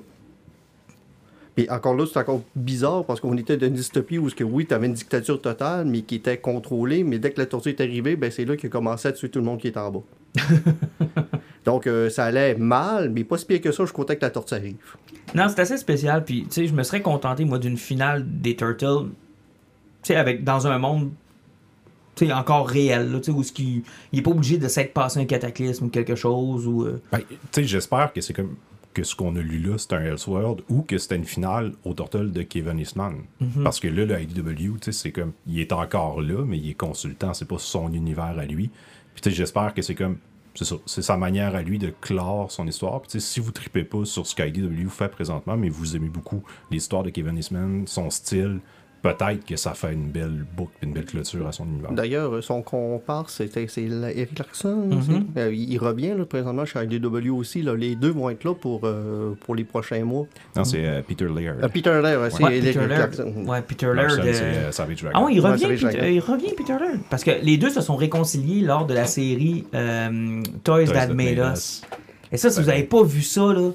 [SPEAKER 2] Et encore là, c'est encore bizarre parce qu'on était dans une dystopie où, ce que, oui, tu avais une dictature totale, mais qui était contrôlée. Mais dès que la tortue est arrivée, ben, c'est là qu'il a commencé à tuer tout le monde qui est en bas. Donc, euh, ça allait mal, mais pas si pire que ça. Je content que la tortue arrive.
[SPEAKER 1] Non, c'est assez spécial. Puis, tu sais, je me serais contenté, moi, d'une finale des Turtles, tu sais, avec, dans un monde, tu sais, encore réel, là, tu sais, où il est pas obligé de s'être passé un cataclysme ou quelque chose, ou... euh,
[SPEAKER 3] Ben, tu sais, j'espère que c'est comme que ce qu'on a lu là, c'est un Elseworld ou que c'était une finale au Turtle de Kevin Eastman. Parce que là, le IDW, tu sais, c'est comme, il est encore là, mais il est consultant, c'est pas son univers à lui. Puis tu sais, j'espère que c'est comme, c'est sa manière à lui de clore son histoire. Puis tu sais, si vous tripez pas sur ce qu'IDW fait présentement, mais vous aimez beaucoup l'histoire de Kevin Eastman, son style, peut-être que ça fait une belle boucle, une belle clôture à son univers.
[SPEAKER 2] D'ailleurs, son comparse, c'était c'est Eric Larson.
[SPEAKER 1] Mhm.
[SPEAKER 2] c'est- euh, il il revient là, présentement chez IDW aussi. Là. Les deux vont être là pour, euh, pour les prochains mois.
[SPEAKER 3] Non, c'est euh, Peter Laird.
[SPEAKER 2] Euh, Peter Laird, ouais, c'est
[SPEAKER 1] Ouais,
[SPEAKER 2] Eric
[SPEAKER 1] Peter Laird.
[SPEAKER 2] Clarkson.
[SPEAKER 1] Ouais, Peter
[SPEAKER 3] Larson,
[SPEAKER 1] Laird. euh,
[SPEAKER 3] euh, Savage Dragon.
[SPEAKER 1] Ah oui, il revient, Peter, il revient, Peter Laird. Parce que les deux se sont réconciliés lors de la série euh, Toys, That Made Us. Et ça, si vous n'avez pas vu ça, là,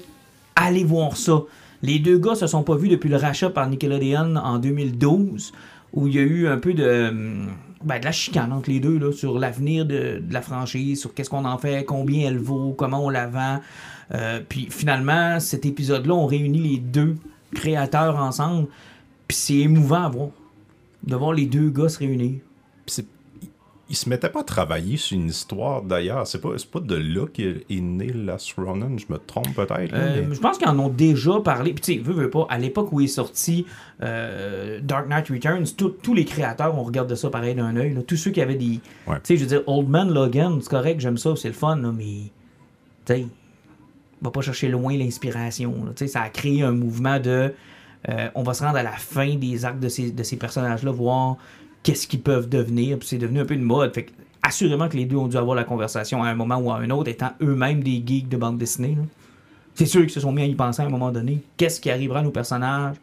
[SPEAKER 1] allez voir ça. Les deux gars se sont pas vus depuis le rachat par Nickelodeon en 2012, où il y a eu un peu de, hum, ben, de la chicane entre les deux là, sur l'avenir de, la franchise, sur qu'est-ce qu'on en fait, combien elle vaut, comment on la vend. Euh, puis finalement, cet épisode-là, on réunit les deux créateurs ensemble. Puis c'est émouvant à voir. De voir les deux gars se réunir.
[SPEAKER 3] Il se mettait pas à travailler sur une histoire d'ailleurs. C'est pas, pas de là qu'est est né Last Ronin, je me trompe peut-être.
[SPEAKER 1] Euh,
[SPEAKER 3] mais-
[SPEAKER 1] Je pense qu'ils en ont déjà parlé. Puis, tu sais, veux, veux pas, à l'époque où est sorti euh, Dark Knight Returns, tout- tous les créateurs, on regarde ça pareil d'un œil. Tous ceux qui avaient des.
[SPEAKER 3] Ouais.
[SPEAKER 1] Tu sais, je veux dire, Old Man Logan, c'est correct, j'aime ça, c'est le fun, là, mais. Tu sais, va pas chercher loin l'inspiration. Tu sais, ça a créé un mouvement de. euh, on va se rendre à la fin des arcs de ces, de ces personnages-là, voir qu'est-ce qu'ils peuvent devenir. Puis c'est devenu un peu une mode. Fait que, assurément que les deux ont dû avoir la conversation à un moment ou à un autre, étant eux-mêmes des geeks de bande dessinée. C'est sûr qu'ils se sont mis à y penser à un moment donné. Qu'est-ce qui arrivera à nos personnages?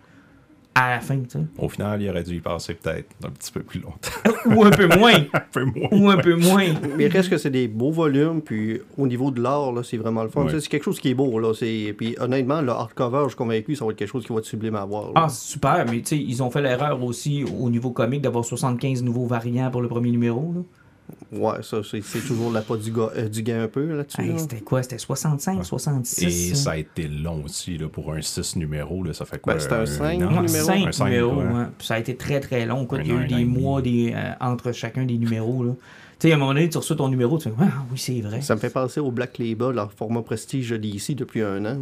[SPEAKER 1] À la fin, tu sais?
[SPEAKER 3] Au final, il aurait dû y passer peut-être un petit peu plus longtemps.
[SPEAKER 1] Ou un peu moins.
[SPEAKER 3] un peu moins.
[SPEAKER 1] ou un peu moins.
[SPEAKER 2] Mais reste que c'est des beaux volumes, puis au niveau de l'art, là, c'est vraiment le fun.
[SPEAKER 3] Ouais.
[SPEAKER 2] Tu sais, C'est quelque chose qui est beau, là. c'est- Puis honnêtement, le hardcover, je suis convaincu, ça va être quelque chose qui va être sublime à voir. là.
[SPEAKER 1] Ah, c'est super, mais tu sais, ils ont fait l'erreur aussi au niveau comique d'avoir 75 nouveaux variants pour le premier numéro. Là.
[SPEAKER 2] Ouais, ça, c'est c'est toujours la pas du, gars, euh, du gain un peu là-dessus.
[SPEAKER 1] Hey,
[SPEAKER 2] là.
[SPEAKER 1] c'était quoi? C'était 65, 66
[SPEAKER 3] Et ça? a été long aussi là, pour un 6 numéro. Là, ça fait quoi
[SPEAKER 2] Ben, c'était un cinq
[SPEAKER 3] an?
[SPEAKER 1] Ouais,
[SPEAKER 2] numéro.
[SPEAKER 1] cinq
[SPEAKER 3] Un cinq,
[SPEAKER 1] numéros,
[SPEAKER 3] ouais.
[SPEAKER 1] ouais. Puis ça a été très très long.
[SPEAKER 3] Un
[SPEAKER 1] il y a eu
[SPEAKER 3] un
[SPEAKER 1] des mois des, euh, entre chacun des numéros. Là. Tu sais, à un moment donné, tu reçois ton numéro, tu fais Ah oui, c'est vrai.
[SPEAKER 2] Ça me fait penser au Black Label, leur format prestige de ici depuis un an.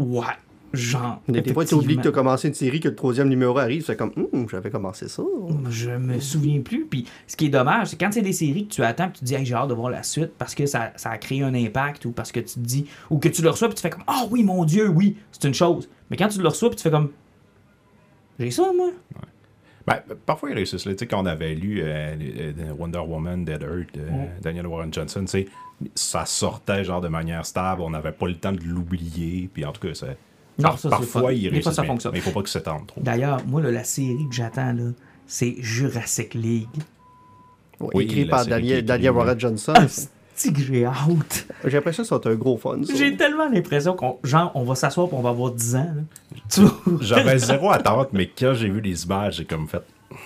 [SPEAKER 1] Ouais, genre.
[SPEAKER 2] Des fois, tu oublies que tu as commencé une série, que le troisième numéro arrive, c'est comme, hum, j'avais commencé ça.
[SPEAKER 1] Je me souviens plus. Puis ce qui est dommage, c'est quand c'est des séries que tu attends, puis tu te dis, Hey, j'ai hâte de voir la suite parce que ça, ça a créé un impact ou parce que tu te dis, ou que tu le reçois, puis tu fais comme, ah oui, mon Dieu, oui, c'est une chose. Mais quand tu le reçois, puis tu fais comme, j'ai ça, moi.
[SPEAKER 3] Ben, parfois, ils réussissent. Tu sais, quand on avait lu euh, euh, Wonder Woman, Dead Earth, de Daniel Warren Johnson, tu sais, ça sortait genre de manière stable. On n'avait pas le temps de l'oublier. Puis en tout cas, c'est-
[SPEAKER 1] Non,
[SPEAKER 3] par-
[SPEAKER 1] ça, c'est
[SPEAKER 3] parfois, réussissent.
[SPEAKER 1] ça
[SPEAKER 3] mais-
[SPEAKER 1] fonctionne.
[SPEAKER 3] Mais il faut pas que s'étende trop.
[SPEAKER 1] D'ailleurs, moi, là, la série que j'attends, là, c'est Jurassic League.
[SPEAKER 3] Oui,
[SPEAKER 2] écrit par Daniel, Daniel Warren Johnson.
[SPEAKER 1] Ah, c'est que j'ai hâte?
[SPEAKER 2] J'ai l'impression que ça va être un gros fun. ça.
[SPEAKER 1] J'ai tellement l'impression qu'on genre, on va s'asseoir et on va avoir 10 ans.
[SPEAKER 3] J'avais zéro attente, mais quand j'ai vu les images, j'ai comme fait.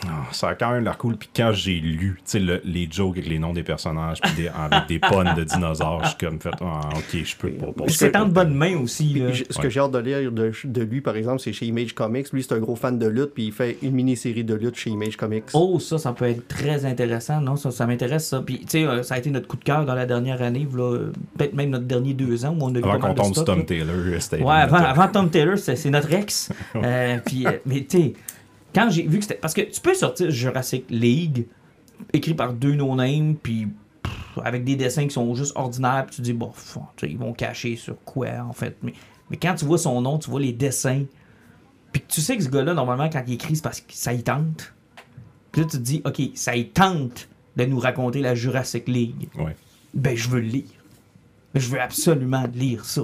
[SPEAKER 3] Ah, ça a quand même l'air cool. Puis quand j'ai lu tu sais, le- les jokes avec les noms des personnages, puis des- avec des puns de dinosaures, je suis comme fait. Ah, ok, je peux pas. pas-
[SPEAKER 1] C'est en de bonne main aussi. là.
[SPEAKER 2] Ce que j'ai hâte de lire de, de lui, par exemple, c'est chez Image Comics. Lui, c'est un gros fan de lutte, puis il fait une mini-série de lutte chez Image Comics.
[SPEAKER 1] Oh, ça, ça peut être très intéressant. Non, ça, ça m'intéresse, ça. Puis, tu sais, euh, ça a été notre coup de cœur dans la dernière année, euh, peut-être même notre dernier deux ans où on a eu
[SPEAKER 3] Avant qu'on tombe Tom
[SPEAKER 1] là.
[SPEAKER 3] Taylor, c'était.
[SPEAKER 1] Ouais, avant, Tom Taylor, c'est c'est notre ex. Euh, puis, euh, mais tu sais, quand j'ai vu que c'était. Parce que tu peux sortir Jurassic League, écrit par deux no-names, puis avec des dessins qui sont juste ordinaires, puis tu dis, bon, pff, ils vont cacher sur quoi, en fait. Mais, mais quand tu vois son nom, tu vois les dessins, puis tu sais que ce gars-là, normalement, quand il écrit, c'est parce que ça y tente. Puis là, tu te dis, OK, ça y tente de nous raconter la Jurassic League
[SPEAKER 3] Ouais.
[SPEAKER 1] ben je veux le lire. Je veux absolument lire ça.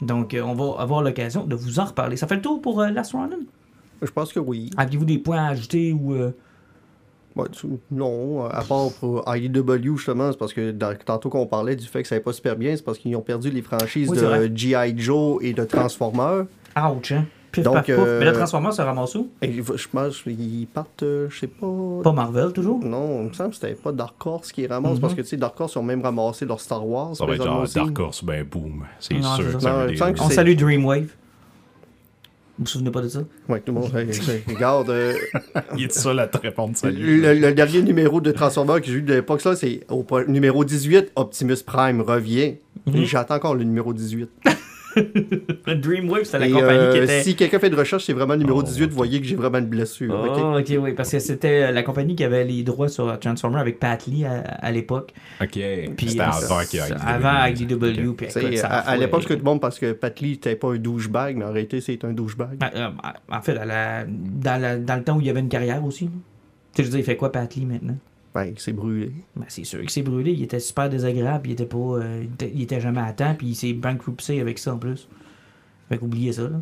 [SPEAKER 1] Donc, euh, on va avoir l'occasion de vous en reparler. Ça fait le tour pour euh, Last Ronin?
[SPEAKER 2] Je pense que oui.
[SPEAKER 1] Aviez-vous des points à ajouter ou... euh,
[SPEAKER 2] Ouais, tu- non, à part pour IDW, justement, c'est parce que dans- tantôt qu'on parlait du fait que ça n'allait pas super bien, c'est parce qu'ils ont perdu les franchises
[SPEAKER 1] Oui,
[SPEAKER 2] de G.I. Joe et de Transformers.
[SPEAKER 1] Ouch, hein? Pif,
[SPEAKER 2] Donc,
[SPEAKER 1] paf,
[SPEAKER 2] euh,
[SPEAKER 1] Mais le Transformer se ramasse où?
[SPEAKER 2] Et je je pense qu'ils partent, euh, je sais pas.
[SPEAKER 1] Pas Marvel, toujours?
[SPEAKER 2] Non, il me semble que c'était pas Dark Horse qui ramasse,
[SPEAKER 1] Mhm.
[SPEAKER 2] parce que tu sais, Dark Horse ont même ramassé leur Star Wars.
[SPEAKER 3] Ça va être genre. Dark Horse, ben boom. C'est sûr
[SPEAKER 1] ça.
[SPEAKER 3] ça
[SPEAKER 2] Non,
[SPEAKER 1] On salue Dreamwave. Vous vous souvenez pas de ça?
[SPEAKER 2] Ouais, tout le monde. regarde, euh,
[SPEAKER 3] Il est seul à te répondre salut.
[SPEAKER 2] le, le dernier numéro de Transformers que j'ai eu de l'époque, ça, c'est au numéro 18, Optimus Prime revient.
[SPEAKER 1] Mhm.
[SPEAKER 2] Et J'attends encore le numéro 18.
[SPEAKER 1] Dreamwave, c'était la
[SPEAKER 2] Et,
[SPEAKER 1] compagnie
[SPEAKER 2] euh,
[SPEAKER 1] qui était...
[SPEAKER 2] Si quelqu'un fait de recherche, c'est vraiment le numéro
[SPEAKER 3] Oh,
[SPEAKER 2] 18,
[SPEAKER 3] ok.
[SPEAKER 2] vous voyez que j'ai vraiment une blessure. ok?
[SPEAKER 1] Oh, ok, oui, parce que c'était euh, la compagnie qui avait les droits sur Transformer avec Pat Lee à, à l'époque.
[SPEAKER 3] Ok.
[SPEAKER 1] Puis
[SPEAKER 3] C'était
[SPEAKER 1] euh,
[SPEAKER 3] avant ait
[SPEAKER 1] Avant
[SPEAKER 3] IDW.
[SPEAKER 1] IDW. Écoute,
[SPEAKER 2] à, l'époque, ce que tout le monde, parce que Pat Lee n'était pas un douchebag, mais en réalité, c'est un douchebag.
[SPEAKER 1] Ben, euh, en fait, à la- dans, la- dans le temps où il y avait une carrière aussi. Tu sais, je veux dire, il fait quoi Pat Lee maintenant?
[SPEAKER 2] Il s'est brûlé.
[SPEAKER 1] Ben, c'est sûr qu'il s'est brûlé. Il était super désagréable. Il était pas. euh, il, était, jamais à temps. Puis il s'est bankruptcy avec ça en plus. Fait qu'oubliez ça. Là.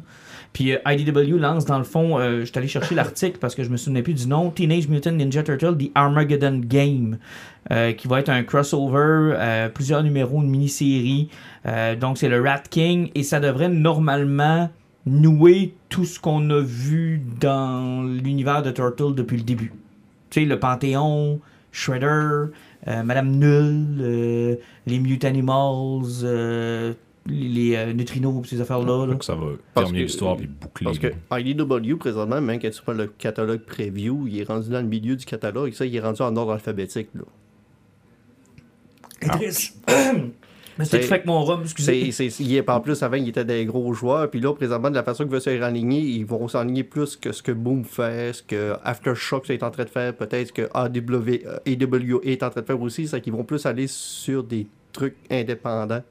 [SPEAKER 1] Puis euh, IDW lance dans le fond. euh, je suis allé chercher l'article parce que je me souvenais plus du nom. Teenage Mutant Ninja Turtle The Armageddon Game. euh, qui va être un crossover. plusieurs numéros, une mini-série. Donc c'est le Rat King. Et ça devrait normalement nouer tout ce qu'on a vu dans l'univers de Turtle depuis le début. Tu sais, le Panthéon, Shredder, euh, Madame Null, euh, les Mute Animals, euh, les, euh, neutrinos et ces affaires-là. là.
[SPEAKER 3] Donc ça va
[SPEAKER 2] Parce
[SPEAKER 3] terminer l'histoire et boucler.
[SPEAKER 2] Parce que IDW, présentement, même quand tu prends le catalogue preview, il est rendu dans le milieu du catalogue. Ça, il est rendu en ordre alphabétique. Là.
[SPEAKER 1] Et. Mais c'est fait que mon rhum, excusez.
[SPEAKER 2] C'est, c'est, il est, en plus, avant, il était des gros joueurs. Puis là, présentement, de la façon qu'ils veulent se raligner, ils vont s'enligner plus que ce que Boom fait, ce que Aftershock est en train de faire, peut-être que AW, euh, AWA est en train de faire aussi. C'est qu'ils vont plus aller sur des trucs indépendants.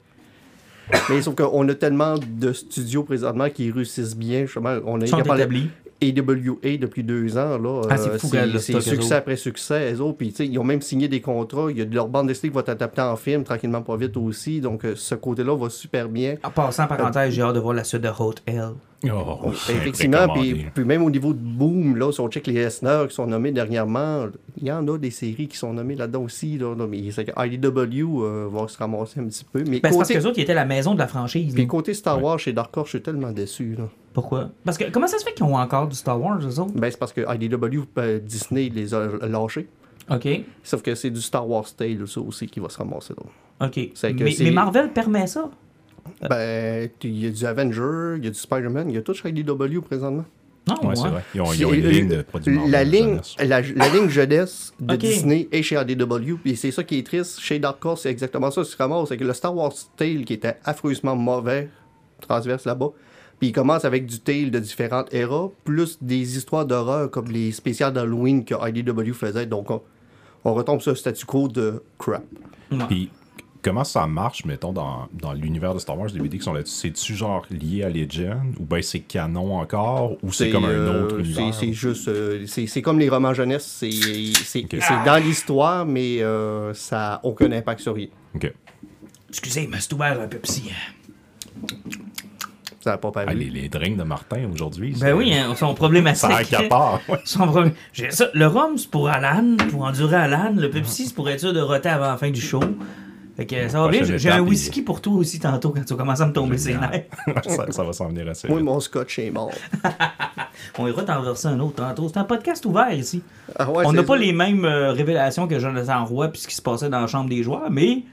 [SPEAKER 2] Mais sauf qu'on a tellement de studios présentement qui réussissent bien. Justement, on a
[SPEAKER 1] sont établis.
[SPEAKER 2] AWA depuis deux ans. Là,
[SPEAKER 1] Ah, c'est
[SPEAKER 2] euh,
[SPEAKER 1] fou,
[SPEAKER 2] c'est succès après succès. eux autres. Puis, tu sais, ils ont même signé des contrats. Il y a de leur bande dessinée qui va être adaptée en film tranquillement pas vite aussi. Donc, euh, ce côté-là va super bien.
[SPEAKER 1] En passant, parenthèse, j'ai hâte de voir la suite de Hotel.
[SPEAKER 3] Oh,
[SPEAKER 2] Effectivement, puis, même au niveau de Boom, là, si on check les Esner qui sont nommés dernièrement, il y en a des séries qui sont nommées là-dedans aussi. Là, Là, mais c'est que IDW euh, va se ramasser un petit peu. Mais
[SPEAKER 1] Ben, c'est parce que les autres, ils étaient la maison de la franchise.
[SPEAKER 2] puis côté Star Wars chez Dark Horse, je suis tellement déçu. Là.
[SPEAKER 1] Pourquoi? Parce que comment ça se fait qu'ils ont encore du Star Wars, eux autres?
[SPEAKER 2] Ben, c'est parce que IDW, euh, Disney les a lâchés.
[SPEAKER 1] OK.
[SPEAKER 2] Sauf que c'est du Star Wars Tale, ça aussi, qui va se ramasser là.
[SPEAKER 1] OK.
[SPEAKER 2] Que
[SPEAKER 1] mais Marvel permet ça?
[SPEAKER 2] Ben, il y a du Avenger, il y a du Spider-Man, il y a tout chez IDW présentement.
[SPEAKER 1] Non,
[SPEAKER 3] Ouais, c'est vrai. Ils ont, ils ont une
[SPEAKER 2] C'est-
[SPEAKER 3] ligne de produits
[SPEAKER 2] la ligne,
[SPEAKER 3] jeunesse.
[SPEAKER 2] la, la ligne jeunesse de. Disney est chez ADW, puis c'est ça qui est triste. Chez Dark Horse, c'est exactement ça qui se ramasse. C'est que le Star Wars Tale, qui était affreusement mauvais, transverse là-bas, puis il commence avec du Tale de différentes éras, plus des histoires d'horreur comme les spéciales d'Halloween que IDW faisait. Donc, on, on retombe sur le statu quo de crap.
[SPEAKER 3] Puis, comment ça marche, mettons, dans, dans l'univers de Star Wars, les BD qui sont là-dessus? C'est-tu genre lié à Legend? Ou ben c'est canon encore? Ou c'est comme un
[SPEAKER 2] euh,
[SPEAKER 3] autre
[SPEAKER 2] c'est-
[SPEAKER 3] univers?
[SPEAKER 2] C'est juste. euh, c'est c'est comme les romans jeunesse. C'est c'est- c'est dans l'histoire, mais euh, ça n'a aucun impact sur rien.
[SPEAKER 3] Ok.
[SPEAKER 1] Excusez, il m'a ouvert un Pepsi.
[SPEAKER 2] Ça n'a pas paru.
[SPEAKER 3] Ah, les, les drinks de Martin aujourd'hui.
[SPEAKER 1] Ben
[SPEAKER 3] c'est-
[SPEAKER 1] oui, hein, ils sont problématiques.
[SPEAKER 3] Ça accapare. ouais.
[SPEAKER 1] Ils sont problé- J'ai ça. Le rhum, c'est pour Alan, pour endurer Alan. Le Pepsi, c'est pour être sûr de roter avant la fin du show. Fait que ça va bien. J'ai un whisky pour toi aussi tantôt quand tu vas commencer à me tomber ses nerfs.
[SPEAKER 3] ça, ça va s'en venir assez
[SPEAKER 2] Moi, mon scotch est mort.
[SPEAKER 1] On ira t'en verser un autre tantôt. C'est un podcast ouvert ici.
[SPEAKER 2] Ah ouais,
[SPEAKER 1] On n'a pas les mêmes euh, révélations que Jonathan Roy puis ce qui se passait dans la chambre des joueurs, mais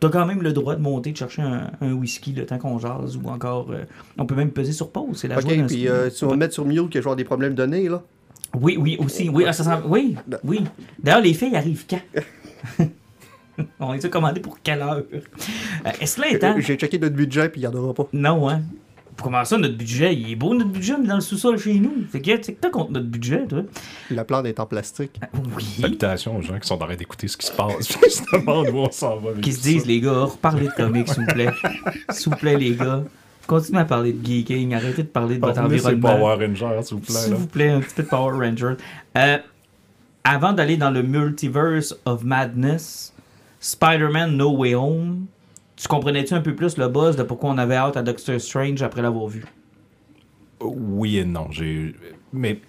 [SPEAKER 1] t'as quand même le droit de monter, de chercher un, un whisky le temps qu'on jase ou encore. euh, on peut même peser sur pause. C'est la joie d'un-
[SPEAKER 2] Ok, puis euh, tu vas me mettre sur mute que je vais avoir des problèmes de nez, là.
[SPEAKER 1] Oui, oui, aussi. Oui, ah, ça sent- oui, oui. D'ailleurs, les filles arrivent quand? On les a commandés pour quelle heure? Euh, Est-ce que là étant...
[SPEAKER 2] J'ai checké notre budget, puis il n'y en aura pas.
[SPEAKER 1] Non, hein? Pour comment ça, notre budget? Il est beau, notre budget, mais dans le sous-sol chez nous. Fait que, tu sais que t'as contre notre budget, toi?
[SPEAKER 2] La plante est en plastique.
[SPEAKER 1] Oui.
[SPEAKER 3] Salutations aux gens qui sont en train d'écouter ce qui se passe. Qui se demandent où on s'en va.
[SPEAKER 1] Qui se disent,
[SPEAKER 3] ça.
[SPEAKER 1] les gars, reparlez de comics, s'il vous plaît. s'il vous plaît, les gars. Continuez à parler de geeking. Arrêtez de parler de votre environnement.
[SPEAKER 3] Power Ranger, s'il vous plaît.
[SPEAKER 1] S'il vous plaît, un petit peu de Power Ranger. Euh, avant d'aller dans le multiverse of madness, Spider-Man No Way Home, tu comprenais-tu un peu plus le buzz de pourquoi on avait hâte à Doctor Strange après l'avoir vu?
[SPEAKER 3] Oui et non. J'ai... Mais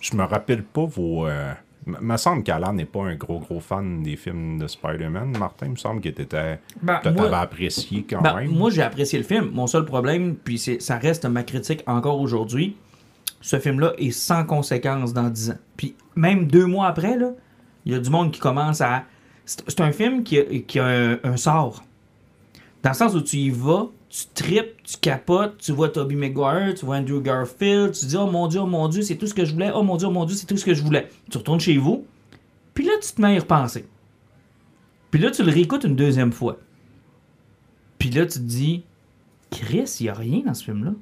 [SPEAKER 3] je me rappelle pas vos. Euh... Il me semble qu'Alan n'est pas un gros gros fan des films de Spider-Man. Martin, il me semble que t'étais.
[SPEAKER 1] Ben,
[SPEAKER 3] que
[SPEAKER 1] moi-
[SPEAKER 3] t'avais apprécié quand
[SPEAKER 1] Ben,
[SPEAKER 3] même.
[SPEAKER 1] moi, j'ai apprécié le film. Mon seul problème, puis c'est- ça reste ma critique encore aujourd'hui, ce film-là est sans conséquence dans 10 ans. Puis même deux mois après, là, il y a du monde qui commence à... C'est un film qui a, qui a un, un sort. Dans le sens où tu y vas, tu tripes, tu capotes, tu vois Tobey Maguire, tu vois Andrew Garfield, tu dis « Oh mon Dieu, oh mon Dieu, c'est tout ce que je voulais. Oh mon Dieu, oh mon Dieu, c'est tout ce que je voulais. » Tu retournes chez vous, puis là, tu te mets à y repenser. Puis là, tu le réécoutes une deuxième fois. Puis là, tu te dis, Chris, il n'y a rien dans ce film-là.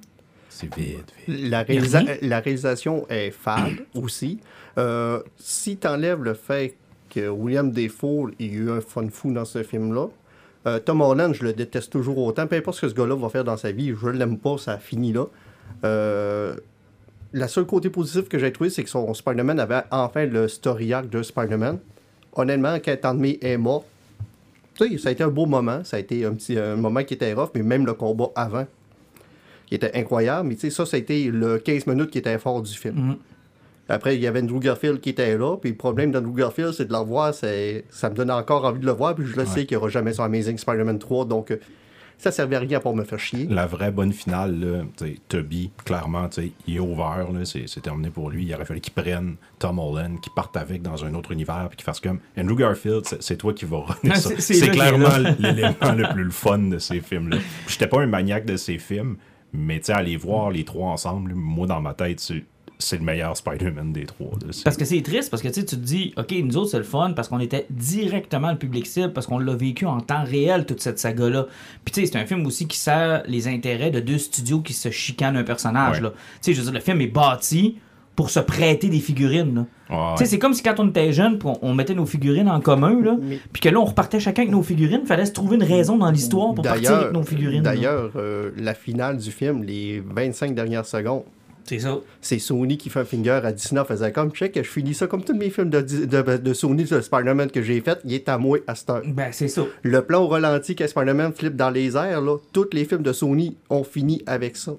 [SPEAKER 3] C'est vite, vite.
[SPEAKER 2] Réalisa- la réalisation est fade aussi. Euh, si tu enlèves le fait que William Defoe il y a eu un fun fou dans ce film-là, euh, Tom Holland, je le déteste toujours autant. Peu importe ce que ce gars-là va faire dans sa vie, je l'aime pas, ça finit là. Euh, la seule côté positif que j'ai trouvé, c'est que son Spider-Man avait enfin le story arc de Spider-Man. Honnêtement, quand Aunt est mort, ça a été un beau moment. Ça a été un petit moment qui était rough, mais même le combat avant, qui était incroyable. Mais ça, ça a été le 15 minutes qui était fort du film.
[SPEAKER 1] Mhm.
[SPEAKER 2] Après, il y avait Andrew Garfield qui était là. Puis le problème d'Andrew Garfield, c'est de le revoir. c'est- Ça me donne encore envie de le voir. Puis je le sais qu'il n'y aura jamais sur Amazing Spider-Man 3. Donc, euh, Ça servait à rien pour me faire chier.
[SPEAKER 3] La vraie bonne finale, là, tu sais, Toby, clairement, tu sais, il est over, là, c'est c'est terminé pour lui. Il aurait fallu qu'il prenne Tom Holland, qu'il parte avec dans un autre univers, puis qu'il fasse comme Andrew Garfield, c'est- c'est toi qui vas runner
[SPEAKER 1] Ah,
[SPEAKER 3] ça.
[SPEAKER 1] c'est- c'est
[SPEAKER 3] C'est clairement l'élément le plus le fun de ces films-là. J'étais pas un maniaque de ces films, mais tu sais, aller voir les trois ensemble, moi, dans ma tête, c'est le meilleur Spider-Man des trois. là.
[SPEAKER 1] Parce que c'est triste, parce que tu te dis, OK, nous autres, c'est le fun, parce qu'on était directement le public cible, parce qu'on l'a vécu en temps réel, toute cette saga-là. Puis tu sais, c'est un film aussi qui sert les intérêts de deux studios qui se chicanent un personnage.
[SPEAKER 3] Ouais.
[SPEAKER 1] là. Tu sais, je veux dire, le film est bâti pour se prêter des figurines.
[SPEAKER 3] Ouais,
[SPEAKER 1] Tu sais, c'est comme si quand on était jeune, on, on mettait nos figurines en commun, là,
[SPEAKER 2] Mais-
[SPEAKER 1] puis que là, on repartait chacun avec nos figurines, fallait se trouver une raison dans l'histoire pour partir avec nos figurines.
[SPEAKER 2] D'ailleurs, euh, la finale du film, les 25 dernières secondes,
[SPEAKER 1] C'est ça.
[SPEAKER 2] c'est Sony qui fait un finger à Disney en faisant comme check, je finis ça comme tous mes films de, de, de Sony de Spider-Man que j'ai fait, il est à moi à cette heure.
[SPEAKER 1] Ben, c'est ça.
[SPEAKER 2] Le plan au ralenti que Spider-Man flippe dans les airs, là, tous les films de Sony ont fini avec ça.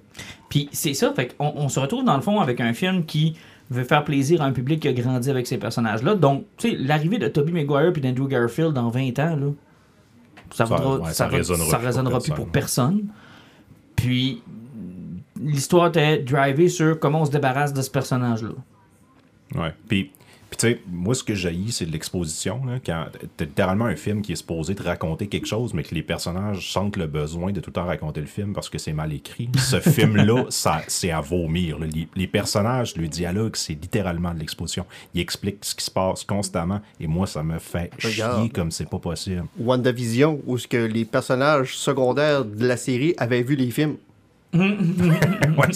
[SPEAKER 1] Puis c'est ça, fait qu'on on se retrouve dans le fond avec un film qui veut faire plaisir à un public qui a grandi avec ces personnages-là. Donc, tu sais, l'arrivée de Tobey Maguire puis d'Andrew Garfield dans 20 ans, là, ça,
[SPEAKER 3] Ça- ouais,
[SPEAKER 1] ça,
[SPEAKER 3] ça résonnera
[SPEAKER 1] ça
[SPEAKER 3] plus pour
[SPEAKER 1] résonnera plus pour
[SPEAKER 3] personne.
[SPEAKER 1] personne. Puis, l'histoire était drivée sur comment on se débarrasse de ce personnage-là.
[SPEAKER 3] Ouais. Puis, puis tu sais, moi, ce que j'haïs, c'est de l'exposition. là, Quand t'as littéralement un film qui est supposé te raconter quelque chose, mais que les personnages sentent le besoin de tout le temps raconter le film parce que c'est mal écrit. Ce film-là, ça, c'est à vomir. là. Les, les personnages, le dialogue, c'est littéralement de l'exposition. Ils expliquent ce qui se passe constamment, et moi, ça me fait chier comme c'est pas possible.
[SPEAKER 2] WandaVision, où ce que les personnages secondaires de la série avaient vu les films.
[SPEAKER 3] Ouais,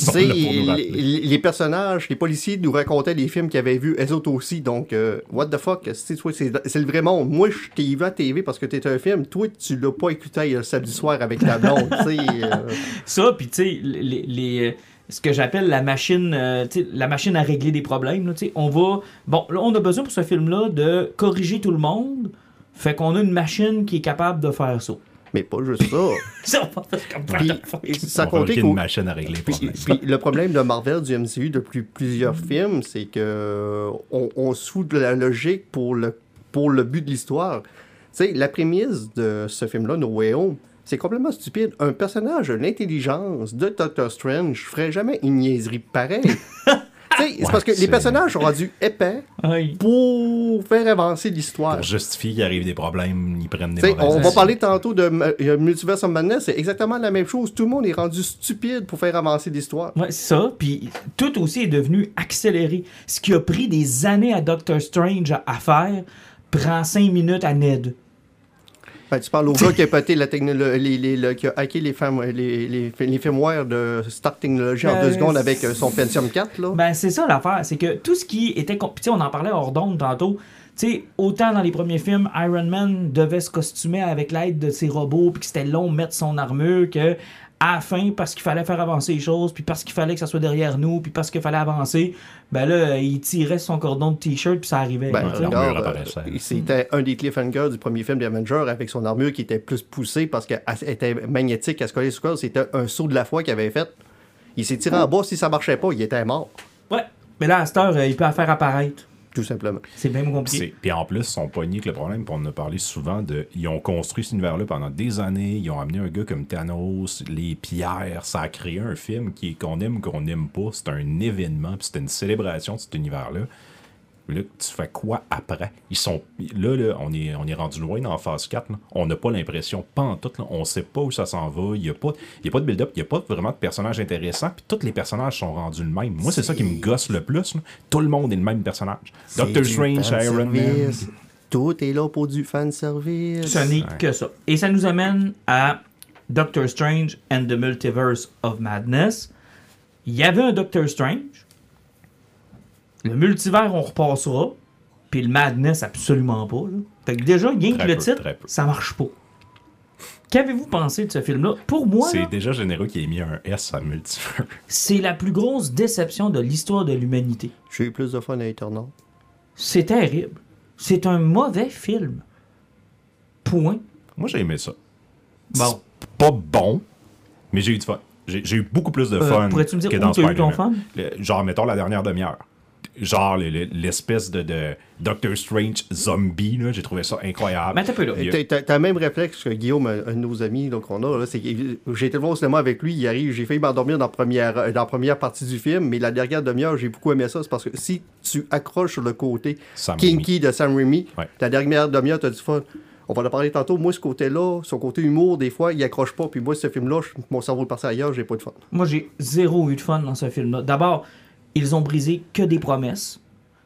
[SPEAKER 3] là
[SPEAKER 2] les, les personnages, les policiers nous racontaient les films qu'ils avaient vus, eux autres aussi. Donc, euh, what the fuck, c'est le vrai monde? Moi, je t'ai vu à TV parce que t'es un film. Toi, tu l'as pas écouté le samedi soir avec ta blonde. tu sais, euh,
[SPEAKER 1] Ça, puis tu sais, les, les- euh, ce que j'appelle la machine, euh, tu sais, la machine à régler des problèmes. là, tu sais, on va, bon, là, on a besoin pour ce film-là de corriger tout le monde. Fait qu'on a une machine qui est capable de faire ça.
[SPEAKER 2] Mais pas juste ça.
[SPEAKER 1] Ça, on
[SPEAKER 2] Puis,
[SPEAKER 3] On
[SPEAKER 2] compter
[SPEAKER 3] fabriquer
[SPEAKER 2] qu'au-
[SPEAKER 3] une machine à régler
[SPEAKER 2] Puis, puis le problème de Marvel du MCU depuis plusieurs films, c'est que on, on se fout de la logique pour le, pour le but de l'histoire. Tu sais, la prémisse de ce film-là, No Way Home, c'est complètement stupide. Un personnage de l'intelligence de Doctor Strange ferait jamais une niaiserie pareille. C'est parce que les personnages sont rendus épais
[SPEAKER 1] Oui.
[SPEAKER 2] pour faire avancer l'histoire.
[SPEAKER 3] Pour justifier qu'il arrive des problèmes, ils prennent des
[SPEAKER 2] on va parler tantôt de euh, Multiverse of Madness, c'est exactement la même chose. Tout le monde est rendu stupide pour faire avancer l'histoire.
[SPEAKER 1] Ouais, c'est ça. Puis tout aussi est devenu accéléré. Ce qui a pris des années à Doctor Strange à, à faire prend cinq minutes à Ned.
[SPEAKER 2] Ben, tu parles au gars qui a pété la technologie, les, les- le- qui a hacké les, firm- les, les, les firmware de Stark Technology en
[SPEAKER 1] Ben,
[SPEAKER 2] deux secondes avec euh, son Pentium 4, là.
[SPEAKER 1] Ben, c'est ça l'affaire. C'est que tout ce qui était. Puis, on en parlait hors d'onde tantôt. Sais, autant dans les premiers films, Iron Man devait se costumer avec l'aide de ses robots, puis que c'était long de mettre son armure, que à la fin, parce qu'il fallait faire avancer les choses, puis parce qu'il fallait que ça soit derrière nous, puis parce qu'il fallait avancer, ben là, il tirait son cordon de t-shirt, puis ça arrivait.
[SPEAKER 2] Ben, regarde, euh, c'était un des cliffhangers du premier film d'Avenger avec son armure qui était plus poussée parce qu'elle était magnétique, elle se collait sur corps. C'était un saut de la foi qu'il avait fait. Il s'est tiré en bas, si ça marchait pas, il était mort,
[SPEAKER 1] Ouais. Mais là, à cette heure, euh, il peut la faire apparaître.
[SPEAKER 2] Tout simplement.
[SPEAKER 1] C'est bien compliqué.
[SPEAKER 3] Puis en plus, ils sont pognés avec le problème, puis on en a parlé souvent, de, ils ont construit cet univers-là pendant des années, ils ont amené un gars comme Thanos, les pierres, ça a créé un film qui est qu'on aime ou qu'on n'aime pas, c'est un événement, puis c'était une célébration de cet univers-là. Là, tu fais quoi après? Ils sont. Là, là on, est, on est rendu loin dans la phase 4. là. On n'a pas l'impression, pas en tout, là, on sait pas où ça s'en va. Il n'y a, pas- il y a pas de build-up, il n'y a pas vraiment de personnages intéressants, puis tous les personnages sont rendus le même. Moi, c'est ça qui me gosse le plus. là. Tout le monde est le même personnage. Doctor Strange, Iron Man.
[SPEAKER 2] Tout est là pour du fanservice.
[SPEAKER 1] Ce n'est que ça. Et ça nous amène à Doctor Strange and the Multiverse of Madness. Il y avait un Doctor Strange. Le multivers, on repassera. Puis le Madness, absolument pas. là. Fait que déjà, rien que le
[SPEAKER 3] peu,
[SPEAKER 1] titre, ça marche pas. Qu'avez-vous pensé de ce film-là? Pour moi,
[SPEAKER 3] C'est déjà généreux qui ait mis un S à multivers.
[SPEAKER 1] c'est la plus grosse déception de l'histoire de l'humanité.
[SPEAKER 2] J'ai eu plus de fun à Eternal.
[SPEAKER 1] C'est terrible. C'est un mauvais film. Point.
[SPEAKER 3] Moi, j'ai aimé ça.
[SPEAKER 1] Bon.
[SPEAKER 3] C'est pas bon, mais j'ai eu du fun. J'ai eu beaucoup plus de
[SPEAKER 1] Euh,
[SPEAKER 3] fun
[SPEAKER 1] pourrais-tu me dire
[SPEAKER 3] que dans
[SPEAKER 1] tu as eu ton
[SPEAKER 3] Spider-Man.
[SPEAKER 1] fun?
[SPEAKER 3] Le- Genre, mettons la dernière demi-heure. Genre le- le- l'espèce de, de Doctor Strange zombie, là, j'ai trouvé ça incroyable.
[SPEAKER 1] Mais un peu, là.
[SPEAKER 2] T'as- T'as t'as le même réflexe que Guillaume, un, de nos amis qu'on a. là, c'est que j'ai été le voir au cinéma avec lui. Il arrive, j'ai failli m'endormir dans, la première- dans la première partie du film, mais la dernière demi-heure, j'ai beaucoup aimé ça. C'est parce que si tu accroches sur le côté
[SPEAKER 3] Sam
[SPEAKER 2] kinky de Sam Raimi,
[SPEAKER 3] Ouais.
[SPEAKER 2] la dernière demi-heure, t'as du fun. On va en parler tantôt. Moi, ce côté-là, son côté humour, des fois, il accroche pas. Puis moi, ce film-là, je- mon cerveau est parti ailleurs, j'ai pas de fun.
[SPEAKER 1] Moi, j'ai zéro eu de fun dans ce film-là. D'abord, ils ont brisé que des promesses.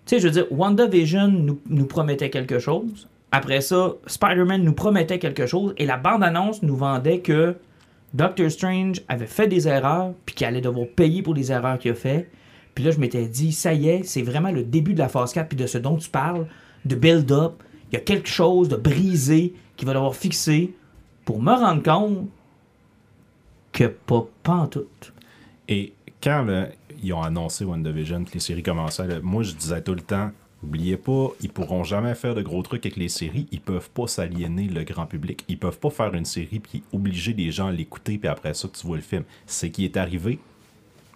[SPEAKER 1] Tu sais, je veux dire, WandaVision nous, nous promettait quelque chose. Après ça, Spider-Man nous promettait quelque chose. Et la bande-annonce nous vendait que Doctor Strange avait fait des erreurs, puis qu'il allait devoir payer pour les erreurs qu'il a fait. Puis là, je m'étais dit, ça y est, c'est vraiment le début de la phase 4, puis de ce dont tu parles, de build-up. Il y a quelque chose de brisé qui va devoir fixer pour me rendre compte que pas, tout.
[SPEAKER 3] Et quand là, ils ont annoncé WandaVision, que les séries commençaient, moi je disais tout le temps, oubliez pas, ils pourront jamais faire de gros trucs avec les séries, ils peuvent pas s'aliéner le grand public, ils peuvent pas faire une série puis obliger les gens à l'écouter puis après ça tu vois le film. C'est qui est arrivé.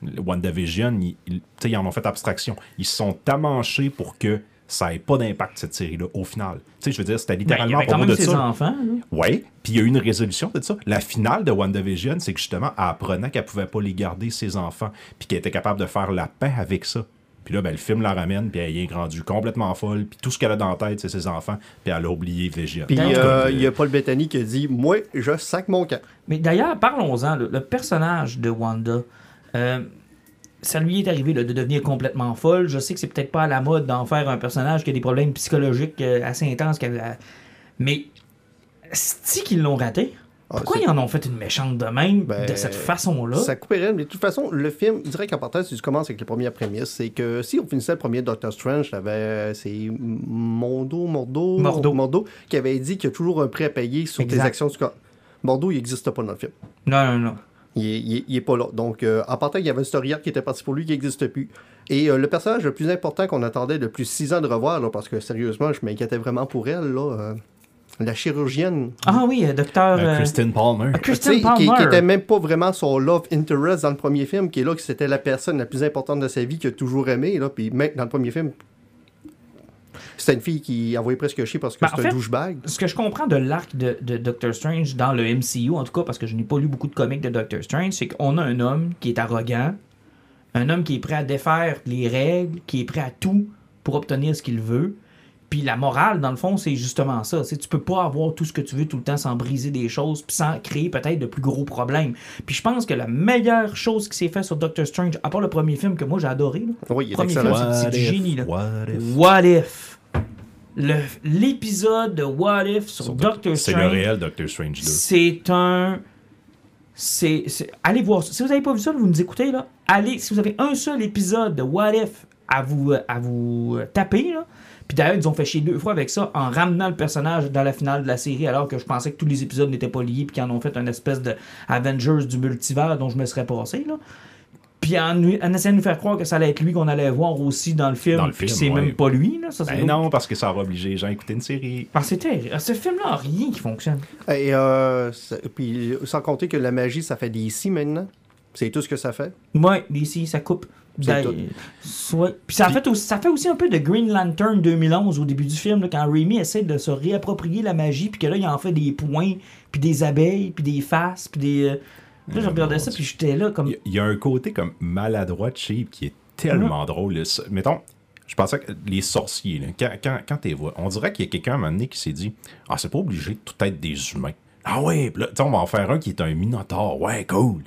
[SPEAKER 3] WandaVision, ils, ils, en ont fait abstraction. Ils sont amanchés pour que ça ait pas d'impact cette série-là au final. Tu sais, je veux dire, c'était
[SPEAKER 1] Ben, il y
[SPEAKER 3] littéralement
[SPEAKER 1] avait
[SPEAKER 3] pour
[SPEAKER 1] quand même
[SPEAKER 3] de
[SPEAKER 1] ses
[SPEAKER 3] ça.
[SPEAKER 1] enfants.
[SPEAKER 3] Ouais, puis il y a eu une résolution de ça. La finale de WandaVision, c'est que justement, elle apprenait qu'elle pouvait pas les garder, ses enfants, puis qu'elle était capable de faire la paix avec ça. Puis là, ben, le film la ramène, puis elle est rendue complètement folle, puis tout ce qu'elle a dans la tête, c'est ses enfants, puis elle a oublié Vision.
[SPEAKER 2] Puis euh, il y a Paul Bettany qui a dit Moi, je sac mon camp.
[SPEAKER 1] Mais d'ailleurs, parlons-en. Le, le personnage de Wanda, euh, ça lui est arrivé là, de devenir complètement folle. Je sais que c'est peut-être pas à la mode d'en faire un personnage qui a des problèmes psychologiques euh, assez intenses. qu'elle a- Mais c'est qu'ils l'ont raté.
[SPEAKER 2] Ah,
[SPEAKER 1] Pourquoi ils en ont fait une méchante de même,
[SPEAKER 2] Ben,
[SPEAKER 1] de cette façon-là?
[SPEAKER 2] Ça couperait. Mais de toute façon, le film, je dirais qu'en partant, si tu commences avec les premières prémices, c'est que si on finissait le premier Doctor Strange, t'avais- c'est Mondo, Mordo,
[SPEAKER 1] Mordo.
[SPEAKER 2] qui avait dit qu'il y a toujours un prêt à payer sur tes
[SPEAKER 1] Exact.
[SPEAKER 2] actions du corps. Mordo, il n'existe pas dans le film.
[SPEAKER 1] Non, non, non.
[SPEAKER 2] Il est, il est- il est pas là. Donc, euh, en partant, il y avait une story arc qui était parti pour lui qui n'existe plus. Et euh, le personnage le plus important qu'on attendait depuis six ans de revoir, là, parce que sérieusement, je m'inquiétais vraiment pour elle, là, euh, la chirurgienne.
[SPEAKER 1] Ah oui, euh, docteur...
[SPEAKER 3] Euh,
[SPEAKER 1] euh,
[SPEAKER 3] Kristen Palmer.
[SPEAKER 2] sais,
[SPEAKER 1] Kristen
[SPEAKER 2] qui,
[SPEAKER 1] Palmer.
[SPEAKER 2] qui était même pas vraiment son love interest dans le premier film, qui est là que c'était la personne la plus importante de sa vie qu'il a toujours aimé. Là, puis même dans le premier film, c'était une fille qui envoyait presque chier parce que
[SPEAKER 1] Ben, en
[SPEAKER 2] c'était un douchebag.
[SPEAKER 1] ce que je comprends de l'arc de, de Doctor Strange dans le MCU, en tout cas parce que je n'ai pas lu beaucoup de comics de Doctor Strange, c'est qu'on a un homme qui est arrogant, un homme qui est prêt à défaire les règles, qui est prêt à tout pour obtenir ce qu'il veut. Puis la morale, dans le fond, c'est justement ça. C'est tu peux pas avoir tout ce que tu veux tout le temps sans briser des choses, puis sans créer peut-être de plus gros problèmes. Puis je pense que la meilleure chose qui s'est faite sur Doctor Strange, à part le premier film que moi j'ai adoré, là,
[SPEAKER 2] Oui, il est
[SPEAKER 1] premier
[SPEAKER 2] excellent.
[SPEAKER 1] film, c'est- du génie. Là.
[SPEAKER 3] what if?
[SPEAKER 1] What If? Le- L'épisode de What If sur,
[SPEAKER 3] Sur
[SPEAKER 1] Doctor
[SPEAKER 3] C'est le
[SPEAKER 1] Strange.
[SPEAKER 3] réel Doctor Strange 2.
[SPEAKER 1] C'est un. C'est, Allez voir ça. Si vous n'avez pas vu ça, vous nous écoutez, là. Allez, si vous avez un seul épisode de What If à vous, à vous taper, là. Puis d'ailleurs, ils ont fait chier deux fois avec ça en ramenant le personnage dans la finale de la série, alors que je pensais que tous les épisodes n'étaient pas liés, puis qu'ils en ont fait une espèce de Avengers du multivers dont je me serais passé, là. Puis en, en essayant de nous faire croire que ça allait être lui qu'on allait voir aussi dans le film,
[SPEAKER 3] Dans le
[SPEAKER 1] puis c'est
[SPEAKER 3] ouais.
[SPEAKER 1] même pas lui, là. Ça,
[SPEAKER 3] Ben non, parce que ça aura obligé les gens à écouter une série.
[SPEAKER 1] ah, c'est terrible. Ce film-là a rien qui fonctionne.
[SPEAKER 2] Et euh, puis, sans compter que la magie, ça fait des maintenant. C'est tout ce que ça fait.
[SPEAKER 1] Ouais, d'ici, ça coupe. Ben, soit- Puis ça, a fait aussi, ça fait aussi un peu de Green Lantern 2011 au début du film, là, quand Raimi essaie de se réapproprier la magie, puis que là, il en fait des points, puis des abeilles, puis des faces, puis des... euh, Là, je
[SPEAKER 3] Euh,
[SPEAKER 1] regardais ça, puis j'étais là comme...
[SPEAKER 3] Il y a- il y, a un côté comme maladroit, cheap, qui est tellement drôle. là. Mettons, je pensais que les sorciers, là, quand, quand, quand t'es vois, on dirait qu'il y a quelqu'un à un moment donné qui s'est dit Ah, c'est pas obligé de tout être des humains. Ah ouais, là, on va en faire un qui est un minotaure. Ouais, cool.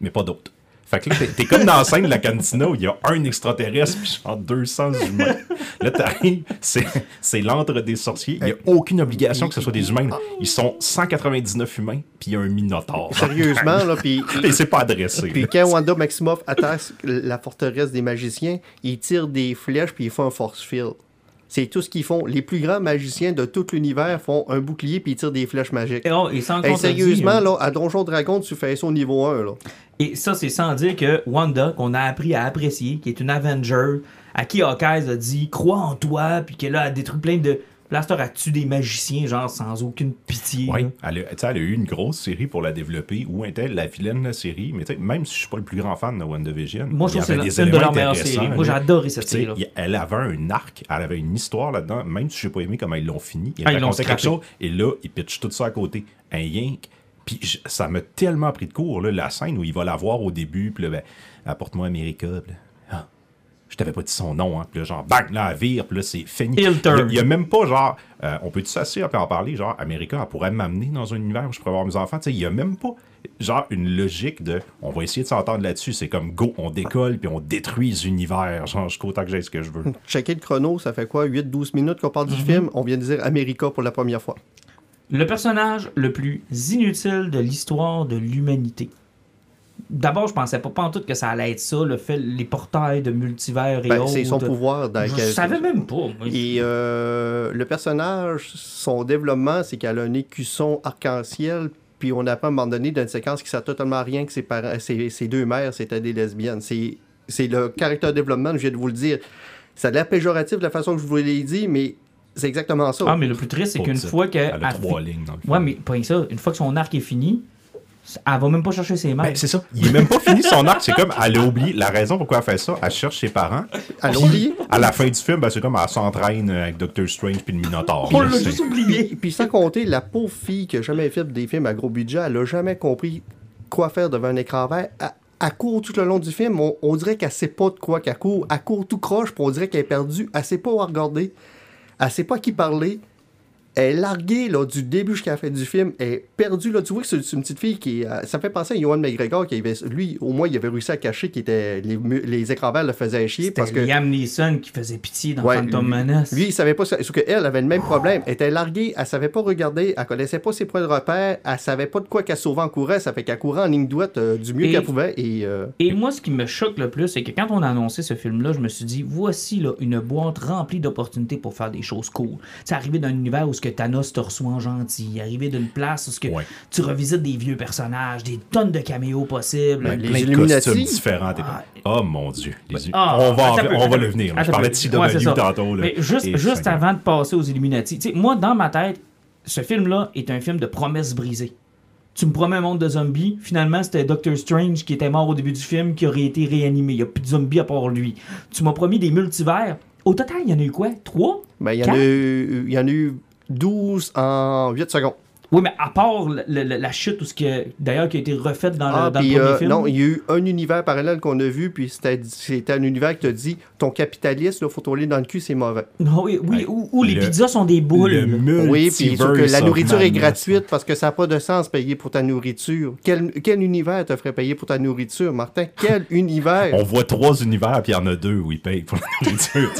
[SPEAKER 3] Mais pas d'autres. Fait que là, t'es, comme dans la scène de la cantina où il y a un extraterrestre puis genre 200 humains. Là, t'arrives, c'est, c'est l'antre des sorciers. Il n'y a aucune obligation que ce soit des humains. Ils sont 199 humains puis il y a un minotaure.
[SPEAKER 2] Sérieusement, là, puis...
[SPEAKER 3] Et c'est pas adressé.
[SPEAKER 2] Puis
[SPEAKER 3] là.
[SPEAKER 2] quand Wanda Maximoff attaque la forteresse des magiciens, ils tirent des flèches puis ils font un force field. C'est tout ce qu'ils font. Les plus grands magiciens de tout l'univers font un bouclier puis ils tirent des flèches magiques.
[SPEAKER 1] Et, oh, et sans contredit,
[SPEAKER 2] sérieusement,
[SPEAKER 1] euh,
[SPEAKER 2] là, à Donjon Dragon, tu fais ça au niveau 1, là.
[SPEAKER 1] Et ça, c'est sans dire que Wanda, qu'on a appris à apprécier, qui est une Avenger, à qui Hawkeye a dit « Crois en toi », puis qu'elle a détruit plein de... Blaster a tué des magiciens, genre sans aucune pitié. Là.
[SPEAKER 3] elle a, elle a eu une grosse série pour la développer où était la vilaine de la série? Mais tu sais, même si je suis pas le plus grand fan de WandaVision,
[SPEAKER 1] Moi, je trouve que c'est une de leurs meilleures séries. Moi, j'ai
[SPEAKER 3] là.
[SPEAKER 1] adoré cette série-là.
[SPEAKER 3] il- elle avait un arc, elle avait une histoire là-dedans, même si j'ai pas aimé comment ils l'ont fini. Ils
[SPEAKER 1] Ah,
[SPEAKER 3] racontaient quelque chose, et là, ils pitchent tout ça à côté. Un yank. Puis je- ça m'a tellement pris de court, là, la scène où il va la voir au début, puis là, ben, apporte-moi America. Puis là, ah, je t'avais pas dit son nom, hein. Puis là, genre, bang, là, elle vire, puis là, c'est fini.
[SPEAKER 1] Il
[SPEAKER 3] y a- même pas, genre, euh, on peut-tu s'asseoir et en parler, genre, America, elle pourrait m'amener dans un univers où je pourrais avoir mes enfants. Tu sais, il y a même pas, genre, une logique de, on va essayer de s'entendre là-dessus. C'est comme, go, on décolle, puis on détruit les univers, genre, jusqu'au temps que j'ai ce que je veux.
[SPEAKER 2] Checker le chrono, ça fait quoi 8-12 minutes qu'on parle du film On vient de dire America pour la première fois.
[SPEAKER 1] Le personnage le plus inutile de l'histoire de l'humanité. D'abord, je pensais pas, pas en tout que ça allait être ça, le fait, les portails de multivers et
[SPEAKER 2] Ben,
[SPEAKER 1] autres.
[SPEAKER 2] c'est son pouvoir. Dans
[SPEAKER 1] Je
[SPEAKER 2] quel-
[SPEAKER 1] savais même pas. moi.
[SPEAKER 2] Et euh, le personnage, son développement, c'est qu'elle a un écusson arc-en-ciel, puis on apprend à un moment donné d'une séquence qui sert totalement à rien que ses, parents, ses, ses deux mères, c'était des lesbiennes. C'est, c'est le caractère développement, je viens de vous le dire. Ça a l'air péjoratif de la façon que je vous l'ai dit, mais c'est exactement ça.
[SPEAKER 1] Ah, mais le plus triste, c'est qu'une fois que.
[SPEAKER 3] Elle a trois
[SPEAKER 1] fi-
[SPEAKER 3] lignes dans le film.
[SPEAKER 1] Ouais, mais pas rien que ça. Une fois que son arc est fini, elle va même pas chercher ses mains.
[SPEAKER 3] Ben, c'est ça. Il est même pas fini son arc. C'est comme, elle a oublié. La raison pourquoi elle fait ça, elle cherche ses parents.
[SPEAKER 2] Elle a oublié.
[SPEAKER 3] À la fin du film, ben, c'est comme, elle s'entraîne avec Doctor Strange puis le Minotaur.
[SPEAKER 1] on l'a juste oublié.
[SPEAKER 2] Puis, puis sans compter, la pauvre fille qui a jamais fait des films à gros budget, elle a jamais compris quoi faire devant un écran vert. Elle, elle court tout le long du film, on, on dirait qu'elle sait pas de quoi qu'elle court. Elle court tout croche, puis on dirait qu'elle est perdue. Elle sait pas où regarder. Elle sait pas qui parler. Elle est larguée là, du début jusqu'à la fin du film. Elle est perdue. Là. Tu vois que c'est une petite fille qui. euh, ça fait penser à Johan McGregor qui avait. Lui, au moins, il avait réussi à cacher qu'il était. Les, les écrans verts le faisaient chier. Parce que
[SPEAKER 1] Liam Neeson qui faisait pitié dans
[SPEAKER 2] Ouais,
[SPEAKER 1] Phantom
[SPEAKER 2] lui-
[SPEAKER 1] Menace.
[SPEAKER 2] Lui, il savait pas. Sauf qu'elle avait le même problème. Elle était larguée, elle savait pas regarder, elle connaissait pas ses points de repère, elle savait pas de quoi qu'elle sauvait en courant. Ça fait qu'elle courait en ligne droite euh, du mieux qu'elle pouvait. Et euh,
[SPEAKER 1] Et moi, ce qui me choque le plus, c'est que quand on a annoncé ce film-là, je me suis dit, voici là, une boîte remplie d'opportunités pour faire des choses cool. C'est arrivé d'un univers où ce que Thanos te reçoit en gentil, arrivé d'une place où ce que
[SPEAKER 3] Ouais.
[SPEAKER 1] tu revisites des vieux personnages, des tonnes de caméos possibles.
[SPEAKER 2] Ben, les
[SPEAKER 3] plein de
[SPEAKER 2] Illuminati.
[SPEAKER 3] costumes différents.
[SPEAKER 1] Ah.
[SPEAKER 3] Oh mon dieu. Les-
[SPEAKER 1] Ah,
[SPEAKER 3] on va, en-
[SPEAKER 1] attends un peu,
[SPEAKER 3] on va le venir. Je parlais
[SPEAKER 1] peu.
[SPEAKER 3] de
[SPEAKER 1] Ouais,
[SPEAKER 3] CW
[SPEAKER 1] ça.
[SPEAKER 3] tantôt. Là.
[SPEAKER 1] Mais juste,
[SPEAKER 3] Et
[SPEAKER 1] juste avant de passer aux Illuminati, tu sais, moi, dans ma tête, ce film-là est un film de promesses brisées. Tu me promets un monde de zombies, finalement, c'était Doctor Strange qui était mort au début du film, qui aurait été réanimé. Il n'y a plus de zombies à part lui. Tu m'as promis des multivers. Au total, il y en a eu quoi? Trois?
[SPEAKER 2] Ben, il y, en
[SPEAKER 1] Quatre?
[SPEAKER 2] a eu, il y en a eu 12 en 8 secondes.
[SPEAKER 1] Oui, mais à part le- le- la chute, ou d'ailleurs, qui a été refaite dans,
[SPEAKER 2] Ah,
[SPEAKER 1] le, dans le
[SPEAKER 2] puis,
[SPEAKER 1] premier
[SPEAKER 2] euh,
[SPEAKER 1] film?
[SPEAKER 2] non, il y a eu un univers parallèle qu'on a vu, puis c'était c'était un univers qui te dit ton capitaliste, il faut tourner dans le cul, c'est mauvais.
[SPEAKER 1] Non, oui, oui,
[SPEAKER 3] Ouais.
[SPEAKER 1] où, où les
[SPEAKER 3] Le-
[SPEAKER 1] pizzas sont des boules.
[SPEAKER 3] Le
[SPEAKER 2] Oui, puis que la nourriture est gratuite parce que ça n'a pas de sens payer pour ta nourriture. Quel, quel univers te ferait payer pour ta nourriture, Martin? Quel univers?
[SPEAKER 3] On voit trois univers, puis il y en a deux où ils payent pour la nourriture.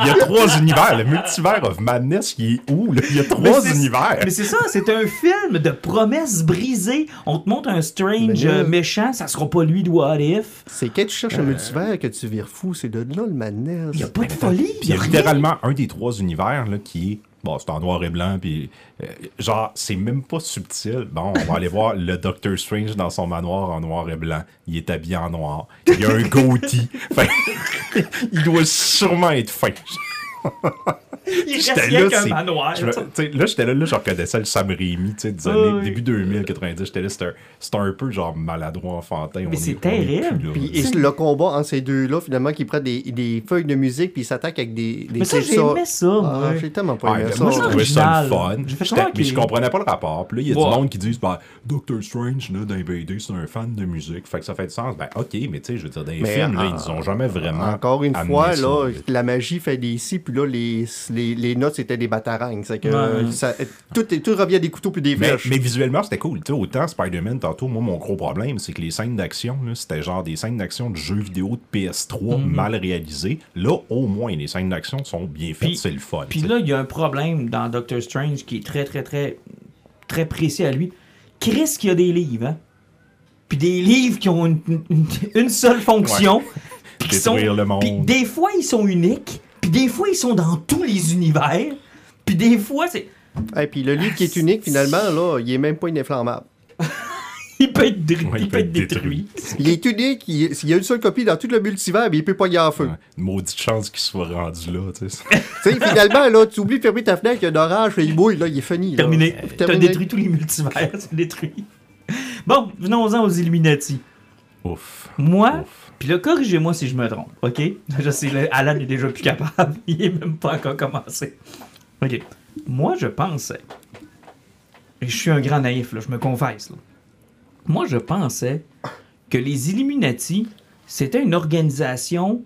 [SPEAKER 3] il y a trois univers. Le multivers of madness, il est où? là? Il y a trois univers.
[SPEAKER 1] Mais c'est ça, c'est un film de promesses brisées. On te montre un Strange
[SPEAKER 2] là-
[SPEAKER 1] euh, méchant, ça sera pas lui de What If.
[SPEAKER 2] C'est quand tu cherches un multivers que tu vires fou. C'est de là le madness.
[SPEAKER 1] Il y a pas de folie.
[SPEAKER 3] Il y a littéralement un des trois univers là, qui est. Bon, c'est en noir et blanc, puis euh, genre, c'est même pas subtil. Bon, on va aller voir le Doctor Strange dans son manoir en noir et blanc. Il est habillé en noir. Il a un goatee. Il doit sûrement être fin.
[SPEAKER 1] Il reste
[SPEAKER 3] J'étais
[SPEAKER 1] rien
[SPEAKER 3] là,
[SPEAKER 1] qu'un
[SPEAKER 3] c'est-
[SPEAKER 1] manoir.
[SPEAKER 3] je là, j'étais là, là, je reconnaissais le Sam Raimi, tu sais, des
[SPEAKER 1] Ah
[SPEAKER 3] années,
[SPEAKER 1] oui.
[SPEAKER 3] début 2000, 90. J'étais là, c'était un, c'était un peu genre maladroit, enfantin. on
[SPEAKER 1] c'est terrible.
[SPEAKER 3] là,
[SPEAKER 2] Puis et le combat entre ces deux-là, finalement, qui prennent des, des feuilles de musique puis ils s'attaquent avec des, des
[SPEAKER 1] Mais ça, j'ai aimé ça,
[SPEAKER 2] Ah,
[SPEAKER 1] moi.
[SPEAKER 2] j'ai tellement pas
[SPEAKER 3] Ouais,
[SPEAKER 2] aimé
[SPEAKER 3] ben,
[SPEAKER 2] ça.
[SPEAKER 3] moi,
[SPEAKER 1] c'est
[SPEAKER 3] trouvais ça le
[SPEAKER 1] original.
[SPEAKER 3] fun.
[SPEAKER 1] J'ai
[SPEAKER 3] mais je comprenais pas le rapport. Puis là, il y a du monde qui disent ben, Doctor Strange, là, dans les BD, c'est un fan de musique. Fait que ça fait du sens. Ben, ok, mais tu sais, je veux dire, dans les
[SPEAKER 2] Mais
[SPEAKER 3] films, là, ils ont jamais vraiment.
[SPEAKER 2] Encore une fois, là, la magie fait des si, puis là, les, les, les notes, c'était des batarangs. C'est que
[SPEAKER 1] Ouais.
[SPEAKER 2] ça- tout, revient à des couteaux puis des flèches.
[SPEAKER 3] mais visuellement, c'était cool. Tu sais, autant Spider-Man, tantôt, moi, mon gros problème, c'est que les scènes d'action, c'était genre des scènes d'action de jeux vidéo de PS3
[SPEAKER 1] Mhm.
[SPEAKER 3] mal réalisées. Là, au moins, les scènes d'action sont bien faites, c'est le fun.
[SPEAKER 1] Puis là, il y a un problème dans Doctor Strange qui est très, très, très, très précis à lui. Chris qui a des livres, hein? Puis des livres qui ont une, une- une seule fonction. puis qui sont-
[SPEAKER 3] Détruire le monde.
[SPEAKER 1] Puis des fois, ils sont uniques. Puis des fois, ils sont dans tous les univers. Puis des fois, c'est...
[SPEAKER 2] Et puis le livre qui est unique, finalement, là, il est même pas ininflammable.
[SPEAKER 1] Il peut être, dr-
[SPEAKER 3] Ouais,
[SPEAKER 1] il peut être détruit.
[SPEAKER 2] Il est unique, il, il y a une seule copie dans tout le multivers, mais il peut pas y en feu.
[SPEAKER 3] Ouais. Une maudite chance qu'il soit rendu là, tu sais.
[SPEAKER 2] tu sais, finalement, là, tu oublies de fermer ta fenêtre, il y a un orage, il mouille, là, il est fini. là.
[SPEAKER 1] Terminé. T'as
[SPEAKER 2] Terminé.
[SPEAKER 1] détruit tous les multivers. C'est détruit. Bon, venons-en aux Illuminati.
[SPEAKER 3] Ouf.
[SPEAKER 1] Moi,
[SPEAKER 3] Ouf.
[SPEAKER 1] Puis là, corrigez-moi si je me trompe, OK? Je sais, là, Alan est déjà plus capable. Il est même pas encore commencé. OK. Moi, je pensais... Et je suis un grand naïf, là, je me confesse. là. Moi, je pensais que les Illuminati, c'était une organisation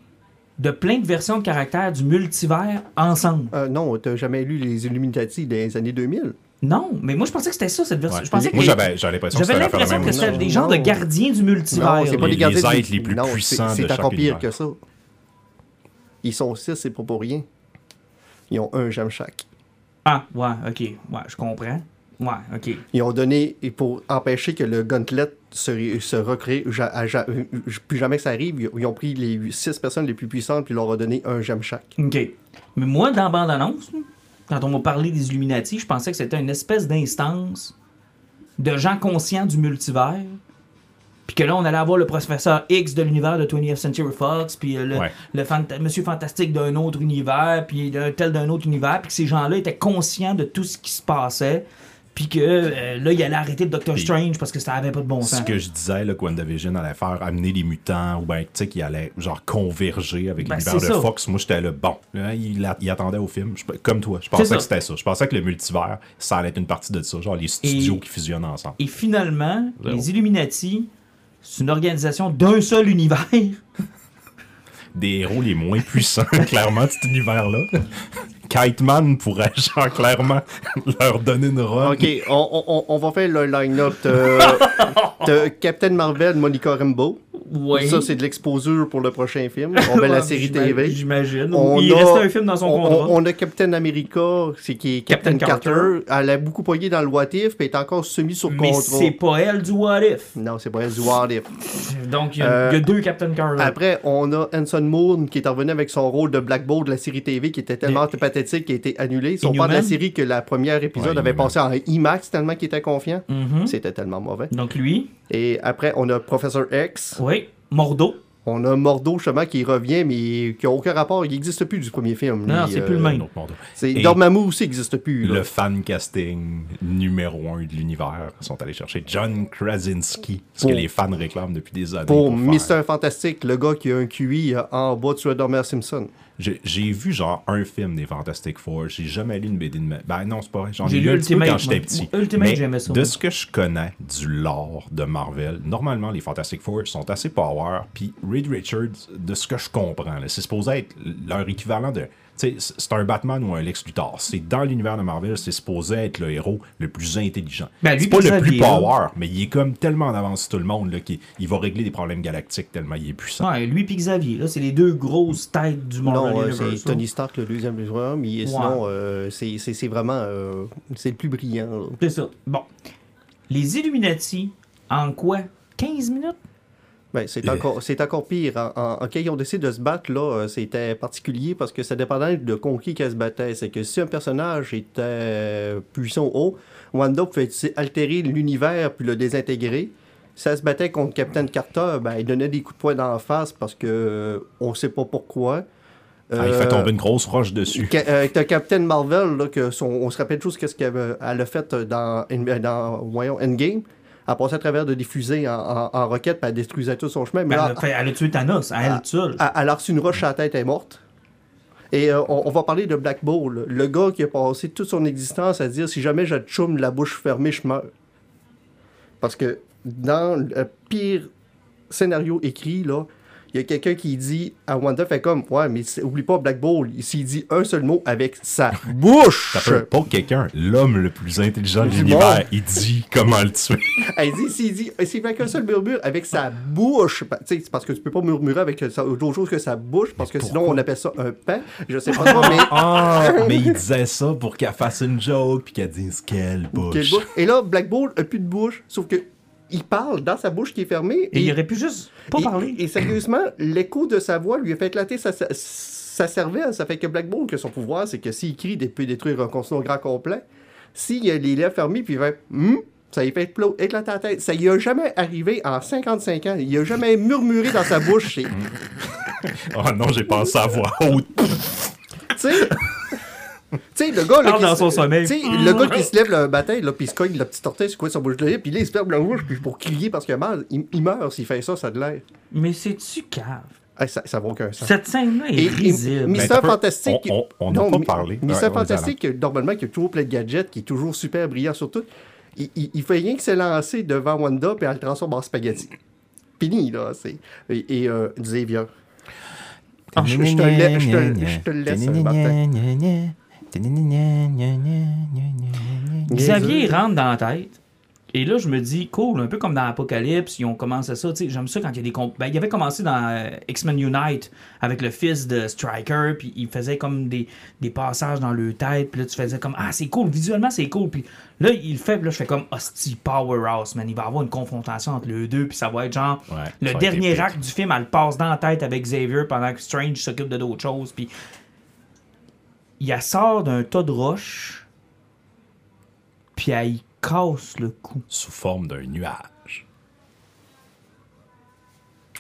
[SPEAKER 1] de plein de versions de caractères du multivers ensemble.
[SPEAKER 2] Euh, non, t'as jamais lu les Illuminati des années 2000?
[SPEAKER 1] Non, mais moi, je pensais que c'était ça, cette version.
[SPEAKER 3] Ouais.
[SPEAKER 1] Je pensais
[SPEAKER 3] Moi,
[SPEAKER 1] que...
[SPEAKER 3] j'avais j'avais l'impression que c'était
[SPEAKER 1] l'impression que c'était des gens de gardiens du multivers.
[SPEAKER 2] Non, c'est pas
[SPEAKER 3] Les-
[SPEAKER 2] des gardiens
[SPEAKER 3] les
[SPEAKER 2] du-
[SPEAKER 3] êtres les plus
[SPEAKER 2] non, c'est-
[SPEAKER 3] puissants de
[SPEAKER 2] C'est
[SPEAKER 3] chaque
[SPEAKER 2] encore pire que ça. Ils sont six, c'est pas pour rien. Ils ont un gemme chaque.
[SPEAKER 1] Ah, ouais, ok. Ouais, je comprends. Ouais, ok.
[SPEAKER 2] Ils ont donné, et pour empêcher que le gauntlet se, se recrée, ja- ja- euh, plus jamais que ça arrive, ils- ils ont pris les six personnes les plus puissantes puis leur ont donné un gemme chaque.
[SPEAKER 1] Ok. Mais moi, dans la bande-annonce, là, quand on m'a parlé des Illuminati, je pensais que c'était une espèce d'instance de gens conscients du multivers. Puis que là, on allait avoir le professeur X de l'univers de 20th Century Fox, puis euh, le,
[SPEAKER 3] Ouais.
[SPEAKER 1] le fanta- Monsieur Fantastique d'un autre univers, puis le tel d'un autre univers, puis que ces gens-là étaient conscients de tout ce qui se passait, puis que euh, là, il allait arrêter le Doctor Strange parce que ça avait pas de bon
[SPEAKER 3] Ce
[SPEAKER 1] sens.
[SPEAKER 3] que je disais, là, que WandaVision allait faire amener les mutants, ou bien, tu sais, qu'il allait, genre, converger avec
[SPEAKER 1] Ben,
[SPEAKER 3] l'univers de
[SPEAKER 1] ça.
[SPEAKER 3] Fox. Moi, j'étais là, bon. Il, a- il attendait au film. Je- comme toi. Je pensais que c'était ça. Je pensais que le multivers, ça allait être une partie de ça. Genre, les studios qui fusionnent ensemble.
[SPEAKER 1] Et finalement,
[SPEAKER 3] Zéro.
[SPEAKER 1] les Illuminati, c'est une organisation d'un seul univers.
[SPEAKER 3] Des héros les moins puissants, clairement, de cet univers-là. Kite Man pourrait, genre, clairement, leur donner une run.
[SPEAKER 2] Ok, on, on- on- on va faire le line-up de, de Captain Marvel, Monica Rambeau.
[SPEAKER 1] Oui.
[SPEAKER 2] Ça, c'est de l'exposure pour le prochain film. On met la série TV.
[SPEAKER 1] J'imagine.
[SPEAKER 2] On
[SPEAKER 1] Il
[SPEAKER 2] a-
[SPEAKER 1] restait un film dans son
[SPEAKER 2] on,
[SPEAKER 1] contrat.
[SPEAKER 2] on- on a Captain America, c'est qui est Captain,
[SPEAKER 1] Captain
[SPEAKER 2] Carter.
[SPEAKER 1] Carter.
[SPEAKER 2] Elle a beaucoup poigné dans le What If, puis elle est encore semi sur
[SPEAKER 1] mais
[SPEAKER 2] contrat.
[SPEAKER 1] c'est pas elle du What If.
[SPEAKER 2] Non, c'est pas elle du What If.
[SPEAKER 1] Donc, il y, a-
[SPEAKER 2] Euh,
[SPEAKER 1] y a deux Captain Carter.
[SPEAKER 2] Après, on a Hanson Moon qui est revenu avec son rôle de Black Bolt de la série TV qui était tellement pathétique qui a été annulé. Ils sont pas de la série que la première épisode
[SPEAKER 3] Ouais,
[SPEAKER 2] avait
[SPEAKER 3] Inhuman.
[SPEAKER 2] passé en IMAX tellement qu'il était confiant.
[SPEAKER 1] Mhm.
[SPEAKER 2] C'était tellement mauvais.
[SPEAKER 1] Donc, lui,
[SPEAKER 2] Et après, on a Professor X.
[SPEAKER 1] oui. Mordo.
[SPEAKER 2] On a Mordo, justement, qui revient, mais qui n'a aucun rapport. Il n'existe plus du premier film.
[SPEAKER 1] Non, c'est
[SPEAKER 2] euh,
[SPEAKER 1] plus le même.
[SPEAKER 2] C'est
[SPEAKER 3] Et-
[SPEAKER 2] Dormammu aussi n'existe plus. là.
[SPEAKER 3] Le fan casting numéro un de l'univers sont allés chercher John Krasinski, ce
[SPEAKER 2] Pour-
[SPEAKER 3] que les fans réclament depuis des années.
[SPEAKER 2] Pour
[SPEAKER 3] faire.
[SPEAKER 2] Mister Fantastic, le gars qui a un QI euh, en bas de Homer Simpson.
[SPEAKER 3] J'ai vu genre un film des Fantastic Four. J'ai jamais lu une BD de ma... Ben non, c'est pas vrai. J'en ai
[SPEAKER 1] J'ai
[SPEAKER 3] lu un petit peu
[SPEAKER 1] Ultimate,
[SPEAKER 3] quand j'étais petit.
[SPEAKER 1] Ultimate,
[SPEAKER 3] Mais
[SPEAKER 1] j'aimais ça,
[SPEAKER 3] De ce que je connais du lore de Marvel, normalement, les Fantastic Four sont assez power. Puis Reed Richards, de ce que je comprends, c'est supposé être leur équivalent de... C'est un Batman ou un Lex Luthor. C'est dans l'univers de Marvel, c'est supposé être le héros le plus intelligent.
[SPEAKER 1] Ben,
[SPEAKER 3] c'est pas le plus power, mais il est comme tellement en avance sur tout le monde là, qu'il il va régler des problèmes galactiques tellement il est puissant.
[SPEAKER 1] Ouais, lui puis Xavier, là, c'est les deux grosses têtes du Marvel
[SPEAKER 2] non, euh, c'est. Tony Stark, le deuxième plus grand, mais sinon, euh, c'est- vraiment. euh, c'est le plus brillant. là.
[SPEAKER 1] C'est ça. Bon. Les Illuminati, en quoi? 15 minutes?
[SPEAKER 2] C'est
[SPEAKER 3] Euh.
[SPEAKER 2] encore, c'est encore pire. En, en- ils ont décidé de se battre, là, euh, c'était particulier parce que ça dépendait de contre qui qu'elle se battait. C'est que si un personnage était euh, puissant ou haut, Wanda pouvait altérer l'univers puis le désintégrer. Si elle se battait contre Captain Carter, ben, il donnait des coups de poing dans la face parce que euh, on sait pas pourquoi.
[SPEAKER 3] Ah, il
[SPEAKER 2] Euh,
[SPEAKER 3] fait tomber une grosse roche dessus.
[SPEAKER 2] Ca- euh, Captain Marvel, là, que son- on se rappelle tous qu'est-ce qu'elle a fait dans, In- dans voyons, Endgame. Elle passait à travers de des fusées en, en, en roquette, puis elle détruisait tout son chemin. Mais
[SPEAKER 1] Ben,
[SPEAKER 2] là,
[SPEAKER 1] elle, elle a tué Thanos, elle seule.
[SPEAKER 2] elle, elle a reçu une roche à la tête, elle est morte. Et euh, on, on va parler de Black Bull, le gars qui a passé toute son existence à dire si jamais je chum la bouche fermée, je meurs. Parce que dans le pire scénario écrit, là, il y a quelqu'un qui dit à Wanda, fait comme, ouais, mais oublie pas Black Bull, s'il dit un seul mot avec sa bouche,
[SPEAKER 3] Ça peut pas quelqu'un, l'homme le plus intelligent de l'univers, il dit comment le tuer.
[SPEAKER 2] Elle dit, s'il dit, s'il fait qu'un seul murmure avec sa bouche, tu sais, c'est parce que tu peux pas murmurer avec sa- d'autre chose que sa bouche, parce que sinon on appelle ça un pain. Je sais pas trop, mais.
[SPEAKER 3] Ah, mais il disait ça pour qu'elle fasse une joke puis qu'elle dise quelle bouche.
[SPEAKER 2] Quelle bouche? Et là, Black Bull a plus de bouche, sauf que il parle dans sa bouche qui est fermée.
[SPEAKER 1] Et il aurait pu juste pas
[SPEAKER 2] et-
[SPEAKER 1] parler.
[SPEAKER 2] Et, sérieusement, l'écho de sa voix lui a fait éclater sa, sa, sa cervelle. Ça fait que Black Bull, que son pouvoir, c'est que s'il crie, il peut détruire un continent grand complet. S'il a les lèvres fermées, puis il fait Hum Ça lui fait éclater la tête. Ça y a jamais arrivé en 55 ans. Il a jamais murmuré dans sa bouche.
[SPEAKER 3] Oh non, j'ai pensé à voix haute.
[SPEAKER 2] Tu sais, tu sais, le gars, là, qui
[SPEAKER 1] dans
[SPEAKER 2] se-
[SPEAKER 1] son sommeil.
[SPEAKER 2] Tu sais, le gars qui se lève le matin, là, puis il se cogne la petite orteil sur quoi son bouche de lait, puis là, il se ferme la bouche, puis pour crier parce qu'il a mal, il, il meurt s'il fait ça, ça a de l'air.
[SPEAKER 1] Mais c'est-tu cave?
[SPEAKER 2] Hey, ça, ça vaut aucun sens.
[SPEAKER 1] Cette scène-là est risible.
[SPEAKER 2] Fantastique.
[SPEAKER 3] on- n'a pas parlé. Vas-y,
[SPEAKER 2] Fantastique, normalement, qui a toujours plein de gadgets, qui est toujours super brillant sur tout, il, il, il fait rien que se lancer devant Wanda, puis elle le transforme en spaghetti. Fini, là. c'est- Et, et euh, Xavier. Ah, je, je te le laisse, je te, le laisse, Martin.
[SPEAKER 1] Xavier il rentre dans la tête. Et là, je me dis, cool, un peu comme dans Apocalypse, ils ont commencé ça. tu sais, J'aime ça quand il y a des. comp- Ben, il avait commencé dans euh, X-Men Unite avec le fils de Striker, puis il faisait comme des, des passages dans le tête, puis là, tu faisais comme, ah, c'est cool, visuellement, c'est cool. Puis là, il le fait, puis là, je fais comme, hostie, Powerhouse, man. Il va y avoir une confrontation entre les deux, puis ça va être genre.
[SPEAKER 3] Ouais,
[SPEAKER 1] le dernier acte du film, elle le passe dans la tête avec Xavier pendant que Strange s'occupe de d'autres choses, puis. Il la sort d'un tas de roches, puis elle y casse le cou.
[SPEAKER 3] Sous forme d'un nuage.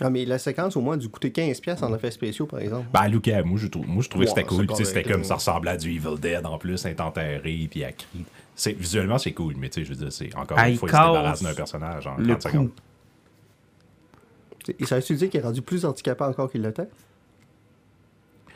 [SPEAKER 2] Ah, mais la séquence, au moins, a dû coûter 15$ piastres en effets spéciaux, par exemple.
[SPEAKER 3] Ben, Luke, moi, je, trou- moi, je trouvais que c'était cool. C'était comme ça ressemblait à du Evil Dead en plus, est enterré, puis à crie. C'est, visuellement, c'est cool, mais tu sais, je veux dire, c'est encore
[SPEAKER 1] Ah,
[SPEAKER 3] une
[SPEAKER 1] il
[SPEAKER 3] fois, il se débarrasse d'un personnage en
[SPEAKER 1] Le
[SPEAKER 3] 30 secondes.
[SPEAKER 1] cou.
[SPEAKER 2] Et ça veut dire qu'il est rendu plus handicapé encore qu'il l'était?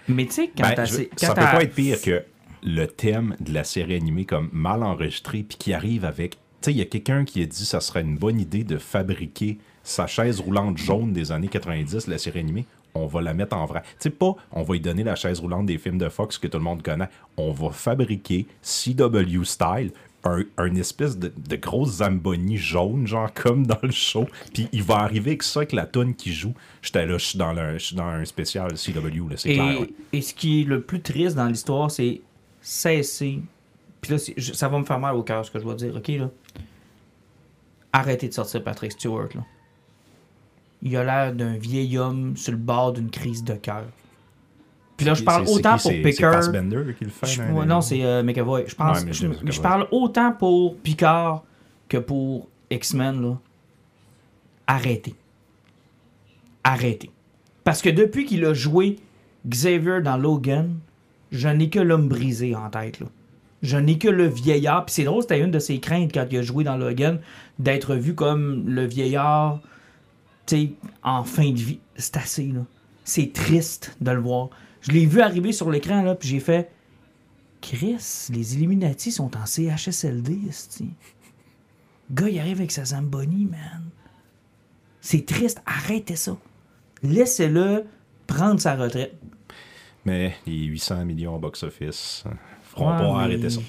[SPEAKER 1] Mais tu sais, quand
[SPEAKER 3] Ben, je
[SPEAKER 1] quand
[SPEAKER 3] ça peut pas être pire que le thème de la série animée comme mal enregistré puis qui arrive avec tu sais il y a quelqu'un qui a dit ça serait une bonne idée de fabriquer sa chaise roulante jaune des années 90 la série animée on va la mettre en vrai. Tu sais pas, on va lui donner la chaise roulante des films de Fox que tout le monde connaît. On va fabriquer CW style un, un espèce de, de grosse Zamboni jaune, genre comme dans le show. Puis il va arriver avec ça, avec la tonne qui joue. J'étais là, je suis dans, le- un spécial CW, là, c'est clair. ouais.
[SPEAKER 1] Et, ce qui est le plus triste dans l'histoire, c'est cesser. Puis là, ça va me faire mal au cœur ce que je dois dire, ok là. Arrêtez de sortir Patrick Stewart là. Il a l'air d'un vieil homme sur le bord d'une crise de cœur. Puis là, je parle autant
[SPEAKER 3] qui,
[SPEAKER 1] pour Picker.
[SPEAKER 3] C'est Fassbender qui le fait.
[SPEAKER 1] Je- non, c'est euh, McAvoy. Je pense.
[SPEAKER 3] Ouais,
[SPEAKER 1] je, parle autant pour Picard que pour X-Men. Arrêtez. Arrêtez. Parce que depuis qu'il a joué Xavier dans Logan, je n'ai que l'homme brisé en tête là. Je n'ai que le vieillard. Puis c'est drôle, c'était une de ses craintes quand il a joué dans Logan d'être vu comme le vieillard, tu sais, en fin de vie. C'est assez là. C'est triste de le voir. Je l'ai vu arriver sur l'écran là, puis j'ai fait. Chris, les Illuminati sont en CHSLD. Le gars, il arrive avec sa Zamboni, man. C'est triste. Arrêtez ça. Laissez-le prendre sa retraite.
[SPEAKER 3] Mais les 800 millions au box-office feront
[SPEAKER 1] Ouais,
[SPEAKER 3] pas
[SPEAKER 1] mais
[SPEAKER 3] arrêter ça.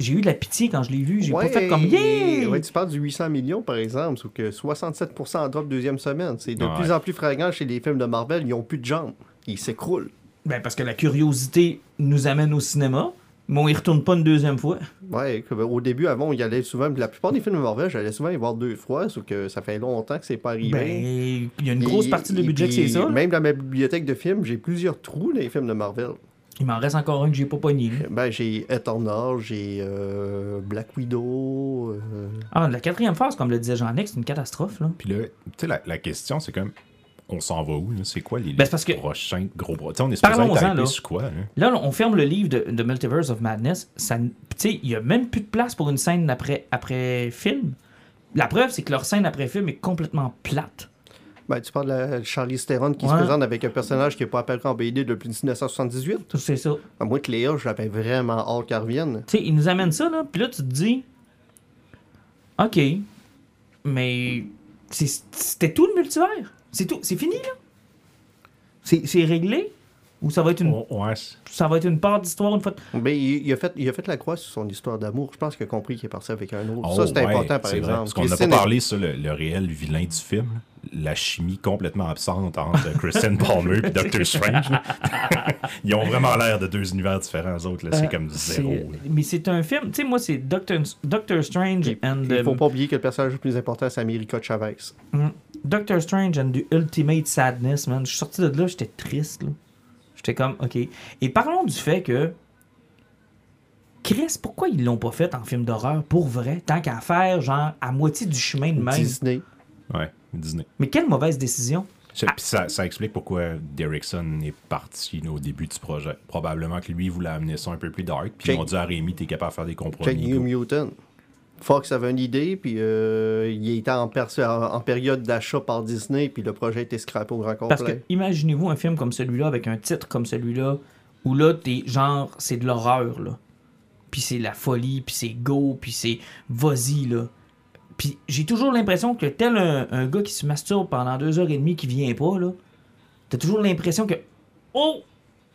[SPEAKER 1] J'ai eu de la pitié quand je l'ai vu. J'ai
[SPEAKER 2] Ouais,
[SPEAKER 1] pas fait comme yeah!
[SPEAKER 2] ouais, tu parles du 800 millions, par exemple, sauf que 67% en drop deuxième semaine. C'est de
[SPEAKER 3] Ouais.
[SPEAKER 2] plus en plus flagrant chez les films de Marvel. Ils n'ont plus de jambes. Ils s'écroulent.
[SPEAKER 1] Ben, parce que la curiosité nous amène au cinéma, mais on y retourne pas une deuxième fois.
[SPEAKER 2] Ouais, que- au début, avant, on y allait souvent. La plupart des films de Marvel, j'allais souvent y voir deux fois, sauf que ça fait longtemps que c'est pas arrivé.
[SPEAKER 1] Ben, il y a une grosse
[SPEAKER 2] Et-
[SPEAKER 1] partie
[SPEAKER 2] et
[SPEAKER 1] budget que
[SPEAKER 2] puis,
[SPEAKER 1] c'est ça. là.
[SPEAKER 2] Même dans ma bibliothèque de films, j'ai plusieurs trous dans les films de Marvel.
[SPEAKER 1] Il m'en reste encore un que j'ai pas pogné.
[SPEAKER 2] Ben, j'ai Eternal, j'ai euh, Black Widow. euh,
[SPEAKER 1] Ah, la quatrième phase, comme le disait Jean-Nic, c'est une catastrophe. Là.
[SPEAKER 3] Puis là, tu sais, la, la question, c'est comme, on s'en va où? là? C'est quoi les,
[SPEAKER 1] Ben, parce que-
[SPEAKER 3] prochains gros sais, on est supposé
[SPEAKER 1] là.
[SPEAKER 3] sur quoi? Là?
[SPEAKER 1] Là, on ferme le livre de, de Multiverse of Madness. Il y a même plus de place pour une scène après, après film. La preuve, c'est que leur scène après film est complètement plate.
[SPEAKER 2] Ben, tu parles de la- Charlie Theron qui se présente avec un personnage qui n'est pas apparu en BD depuis 1978.
[SPEAKER 1] Tout c'est ça.
[SPEAKER 2] À moins que Léa, je l'avais vraiment hâte qu'elle revienne.
[SPEAKER 1] Tu sais, ils nous amènent ça, là, puis là, tu te dis, OK, mais c'est- c'était tout le multivers? C'est tout. C'est fini, là? C'est réglé? Ou ça va être une,
[SPEAKER 3] Oh, ouais, c'est-
[SPEAKER 1] ça va être une part d'histoire une fois? de-
[SPEAKER 2] Ben, il, il a fait, il a fait la croix sur son histoire d'amour. Je pense qu'il a compris qu'il est parti avec un autre.
[SPEAKER 3] Oh,
[SPEAKER 2] ça, c'est
[SPEAKER 3] ouais,
[SPEAKER 2] important, par
[SPEAKER 3] c'est vrai,
[SPEAKER 2] exemple.
[SPEAKER 3] parce qu'on n'a pas parlé sur le, le réel vilain du film. La chimie complètement absente entre Kristen Palmer et Doctor Strange. Ils ont vraiment l'air de deux univers différents, eux autres. là. C'est
[SPEAKER 1] Euh,
[SPEAKER 3] comme
[SPEAKER 1] c'est-
[SPEAKER 3] zéro.
[SPEAKER 1] Mais c'est un film, tu sais, moi, c'est Doctor, Doctor Strange and
[SPEAKER 2] Il
[SPEAKER 1] the-
[SPEAKER 2] faut pas oublier que le personnage le plus important, c'est America Chavez.
[SPEAKER 1] Mm. Doctor Strange and the Ultimate Sadness, man. Je suis sorti de là, j'étais triste, là. J'étais comme, OK. Et parlons du fait que Chris, pourquoi ils l'ont pas fait en film d'horreur pour vrai, tant qu'à faire, genre, à moitié du chemin de même?
[SPEAKER 2] Disney.
[SPEAKER 3] Ouais, Disney.
[SPEAKER 1] Mais quelle mauvaise décision.
[SPEAKER 3] Ça- Puis ça, ça explique pourquoi Derrickson est parti au début du projet. Probablement que lui voulait amener ça un peu plus dark. Puis ils ont dit à Rémi, t'es capable de faire des
[SPEAKER 2] Check
[SPEAKER 3] compromis.
[SPEAKER 2] New. Mutant. Fox avait une idée, puis euh, il était en, période d'achat par Disney, puis le projet était scrappé au grand
[SPEAKER 1] Parce que
[SPEAKER 2] complet.
[SPEAKER 1] imaginez-vous un film comme celui-là avec un titre comme celui-là où là t'es genre c'est de l'horreur là. Puis c'est la folie, puis c'est go, puis c'est vas-y là. Puis j'ai toujours l'impression que tel un, un gars qui se masturbe pendant deux heures et demie qui vient pas là, t'as toujours l'impression que oh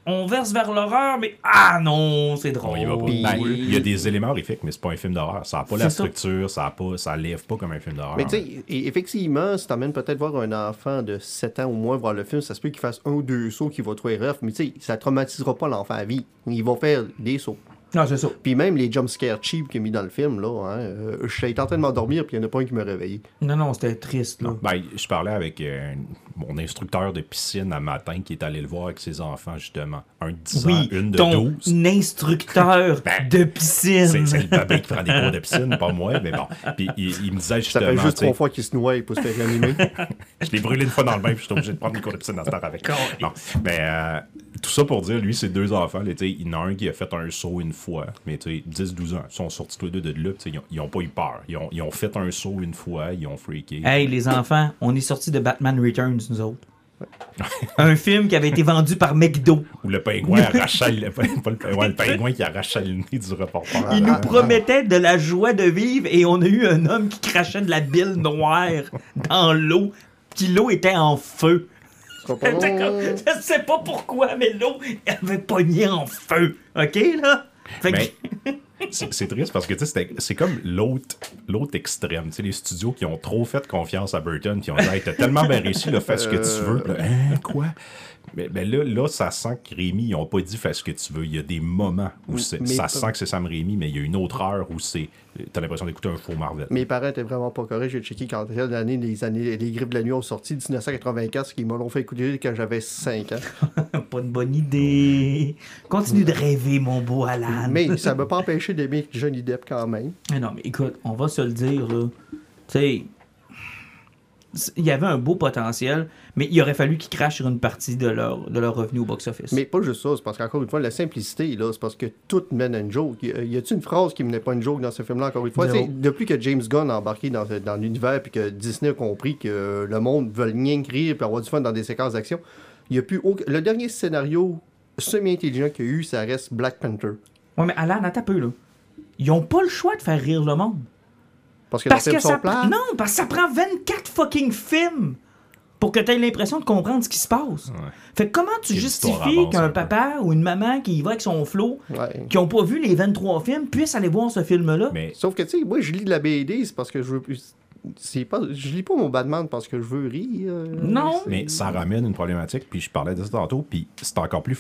[SPEAKER 1] on verse vers l'horreur mais ah non c'est drôle.
[SPEAKER 3] va pas. Ben, il y a des éléments horrifiques, mais c'est pas un film d'horreur. Ça n'a pas la structure, ça, a pas, ça lève pas comme un film d'horreur.
[SPEAKER 2] Mais tu sais, effectivement, si t'emmènes peut-être voir un enfant de 7 ans ou moins voir le film, ça se peut qu'il fasse un ou deux sauts qu'il va trouver rough, mais tu sais, ça traumatisera pas l'enfant à vie. Il va faire des sauts.
[SPEAKER 1] Non, c'est ça.
[SPEAKER 2] Puis même les jumpscares cheap qu'il a mis dans le film, là, hein, euh, j'étais en train de m'endormir, puis il y en a pas un qui m'a réveillé.
[SPEAKER 1] Non non, c'était triste là.
[SPEAKER 3] Ben, je parlais avec euh, mon instructeur de piscine un matin qui est allé le voir avec ses enfants, justement. Un de 10 ans, une de
[SPEAKER 1] ton
[SPEAKER 3] 12.
[SPEAKER 1] instructeur
[SPEAKER 3] Ben,
[SPEAKER 1] de piscine.
[SPEAKER 3] C'est c'est le bébé qui prend des cours de piscine, pas moi, mais bon. Puis il, il me disait
[SPEAKER 2] Ça
[SPEAKER 3] justement,
[SPEAKER 2] fait juste trois fois qu'il se noie pour se faire réanimer.
[SPEAKER 3] je l'ai brûlé une fois dans le bain, puis j'étais obligé de prendre des cours de piscine dans ce temps avec. Non, mais euh, tout ça pour dire, lui, ses deux enfants, là, tu sais, il y en a un qui a fait un saut une fois, mais tu sais, 10-12 ans, ils sont sortis tous les deux de là, tu sais, ils, ont, ils ont pas eu peur. Ils ont, ils ont fait un saut une fois, ils ont freaké.
[SPEAKER 1] Hey, les enfants, on est sortis de Batman Returns, nous autres. un film qui avait été vendu par McDo.
[SPEAKER 3] Ou le pingouin arrachait le, pas le, pingouin, le pingouin qui arrachait le nez du reporter.
[SPEAKER 1] Il nous promettait de la joie de vivre et on a eu un homme qui crachait de la bile noire dans l'eau, puis l'eau était en feu. Comme- je sais pas pourquoi, mais l'eau avait pogné en feu. OK, là?
[SPEAKER 3] Mais c'est triste parce que c'est comme l'autre extrême. Les studios qui ont trop fait confiance à Burton, qui ont dit hey, T'as tellement bien réussi, fais ce que tu veux. Puis hein, quoi? Mais, mais là, là, ça sent que Rémi, ils ont pas dit fais ce que tu veux. Il y a des moments où ça
[SPEAKER 2] pas-
[SPEAKER 3] sent que c'est Sam Rémi, mais il y a une autre heure où c'est t'as l'impression d'écouter un faux Marvel.
[SPEAKER 2] Mes parents étaient vraiment pas corrects. J'ai checké quand quelle année les, années, les Griffes de la Nuit ont sorti, 1984, ce qui m'ont fait écouter quand j'avais 5 ans.
[SPEAKER 1] pas une bonne idée. Continue de rêver, mon beau Alan.
[SPEAKER 2] Mais ça m'a pas empêché d'aimer Johnny Depp quand même.
[SPEAKER 1] Mais non, mais écoute, on va se le dire, là. Tu sais, il y avait un beau potentiel, mais il aurait fallu qu'ils crachent sur une partie de leur, de leur revenu au box-office.
[SPEAKER 2] Mais pas juste ça, c'est parce qu'encore une fois, la simplicité, là, c'est parce que tout mène à une joke. Y a-t-il une phrase qui menait pas une joke dans ce film-là, encore une fois? Depuis que James Gunn a embarqué dans, dans l'univers puis que Disney a compris que le monde veut rien rire puis avoir du fun dans des séquences d'action, il y a plus aucun- Le dernier scénario semi-intelligent qu'il y a eu, ça reste Black Panther.
[SPEAKER 1] Ouais, mais Alan, attends un peu, là. Ils ont pas le choix de faire rire le monde.
[SPEAKER 2] Parce que
[SPEAKER 1] Parce que ça...
[SPEAKER 2] plats.
[SPEAKER 1] Non, parce que ça prend 24 fucking films pour que tu aies l'impression de comprendre ce qui se passe. Fait que comment tu justifies qu'un papa ou une maman qui y va avec son flow,
[SPEAKER 2] Ouais.
[SPEAKER 1] qui ont pas vu les 23 films, puissent aller voir ce film-là?
[SPEAKER 3] Mais
[SPEAKER 2] Sauf que, tu sais, moi, je lis de la BD, c'est parce que je veux. C'est pas... Je lis pas mon Batman parce que je veux rire. euh,
[SPEAKER 1] Non.
[SPEAKER 3] Mais ça ramène une problématique, puis je parlais de ça tantôt, puis c'est encore plus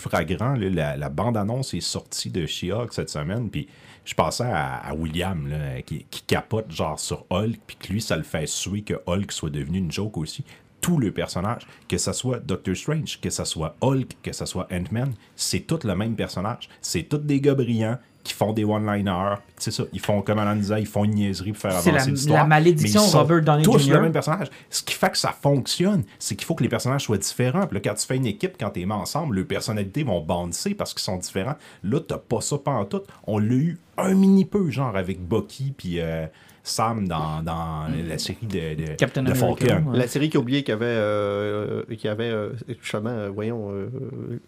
[SPEAKER 3] là, la, la bande-annonce est sortie de She-Hulk cette semaine, puis je pensais à, William, qui, capote genre sur Hulk, puis que lui, ça le fait suer que Hulk soit devenu une joke aussi. Tout le personnage, que ça soit Doctor Strange, que ça soit Hulk, que ça soit Ant-Man, c'est tout le même personnage. C'est tous des gars brillants qui font des one-liners. C'est ça, ils font, comme Alan disait, ils font une niaiserie pour faire
[SPEAKER 1] C'est
[SPEAKER 3] avancer l'histoire.
[SPEAKER 1] la malédiction
[SPEAKER 3] mais ils
[SPEAKER 1] Robert Downey
[SPEAKER 3] tous
[SPEAKER 1] Jr..
[SPEAKER 3] le même personnage. Ce qui fait que ça fonctionne, c'est qu'il faut que les personnages soient différents. Puis là, quand tu fais une équipe, quand t'es mis ensemble, leurs personnalités vont bouncer parce qu'ils sont différents. Là, t'as pas ça pendant tout. On l'a eu un mini peu, genre avec Bucky puis euh, Sam dans, dans la série de, de,
[SPEAKER 1] Captain
[SPEAKER 3] de
[SPEAKER 1] America, ouais.
[SPEAKER 2] La série qui a oublié qu'il y avait, euh, qu'il y avait euh, justement, euh, voyons, euh, euh,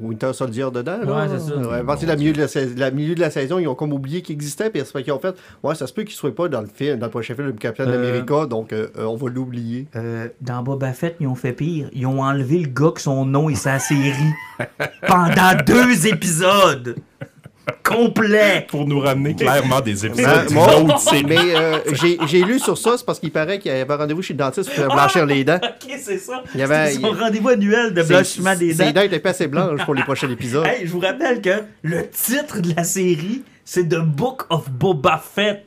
[SPEAKER 2] Winter Soldier dedans. Là.
[SPEAKER 1] Ouais, c'est ça.
[SPEAKER 2] Ouais, à partir de la milieu de la, sais- la milieu de la saison, ils ont comme oublié qu'il existait, puis c'est qu'ils ont fait, ouais, ça se peut qu'il soit pas dans le film, dans le prochain film de Captain
[SPEAKER 1] Euh.
[SPEAKER 2] America, donc euh, on va l'oublier.
[SPEAKER 1] Euh, dans Boba Fett, ils ont fait pire. Ils ont enlevé le gars que son nom et sa série pendant deux épisodes complets.
[SPEAKER 3] Pour nous ramener clairement des épisodes d'une
[SPEAKER 2] moi, mais euh, j'ai lu sur ça, c'est parce qu'il paraît qu'il y avait rendez-vous chez le dentiste pour blanchir les dents.
[SPEAKER 1] Ok, c'est ça.
[SPEAKER 2] Il y avait-
[SPEAKER 1] C'est son rendez-vous annuel de blanchiment des
[SPEAKER 2] Ses
[SPEAKER 1] dents.
[SPEAKER 2] dents étaient pas assez blanches pour les prochains épisodes.
[SPEAKER 1] Hey, je vous rappelle que le titre de la série, c'est The Book of Boba Fett.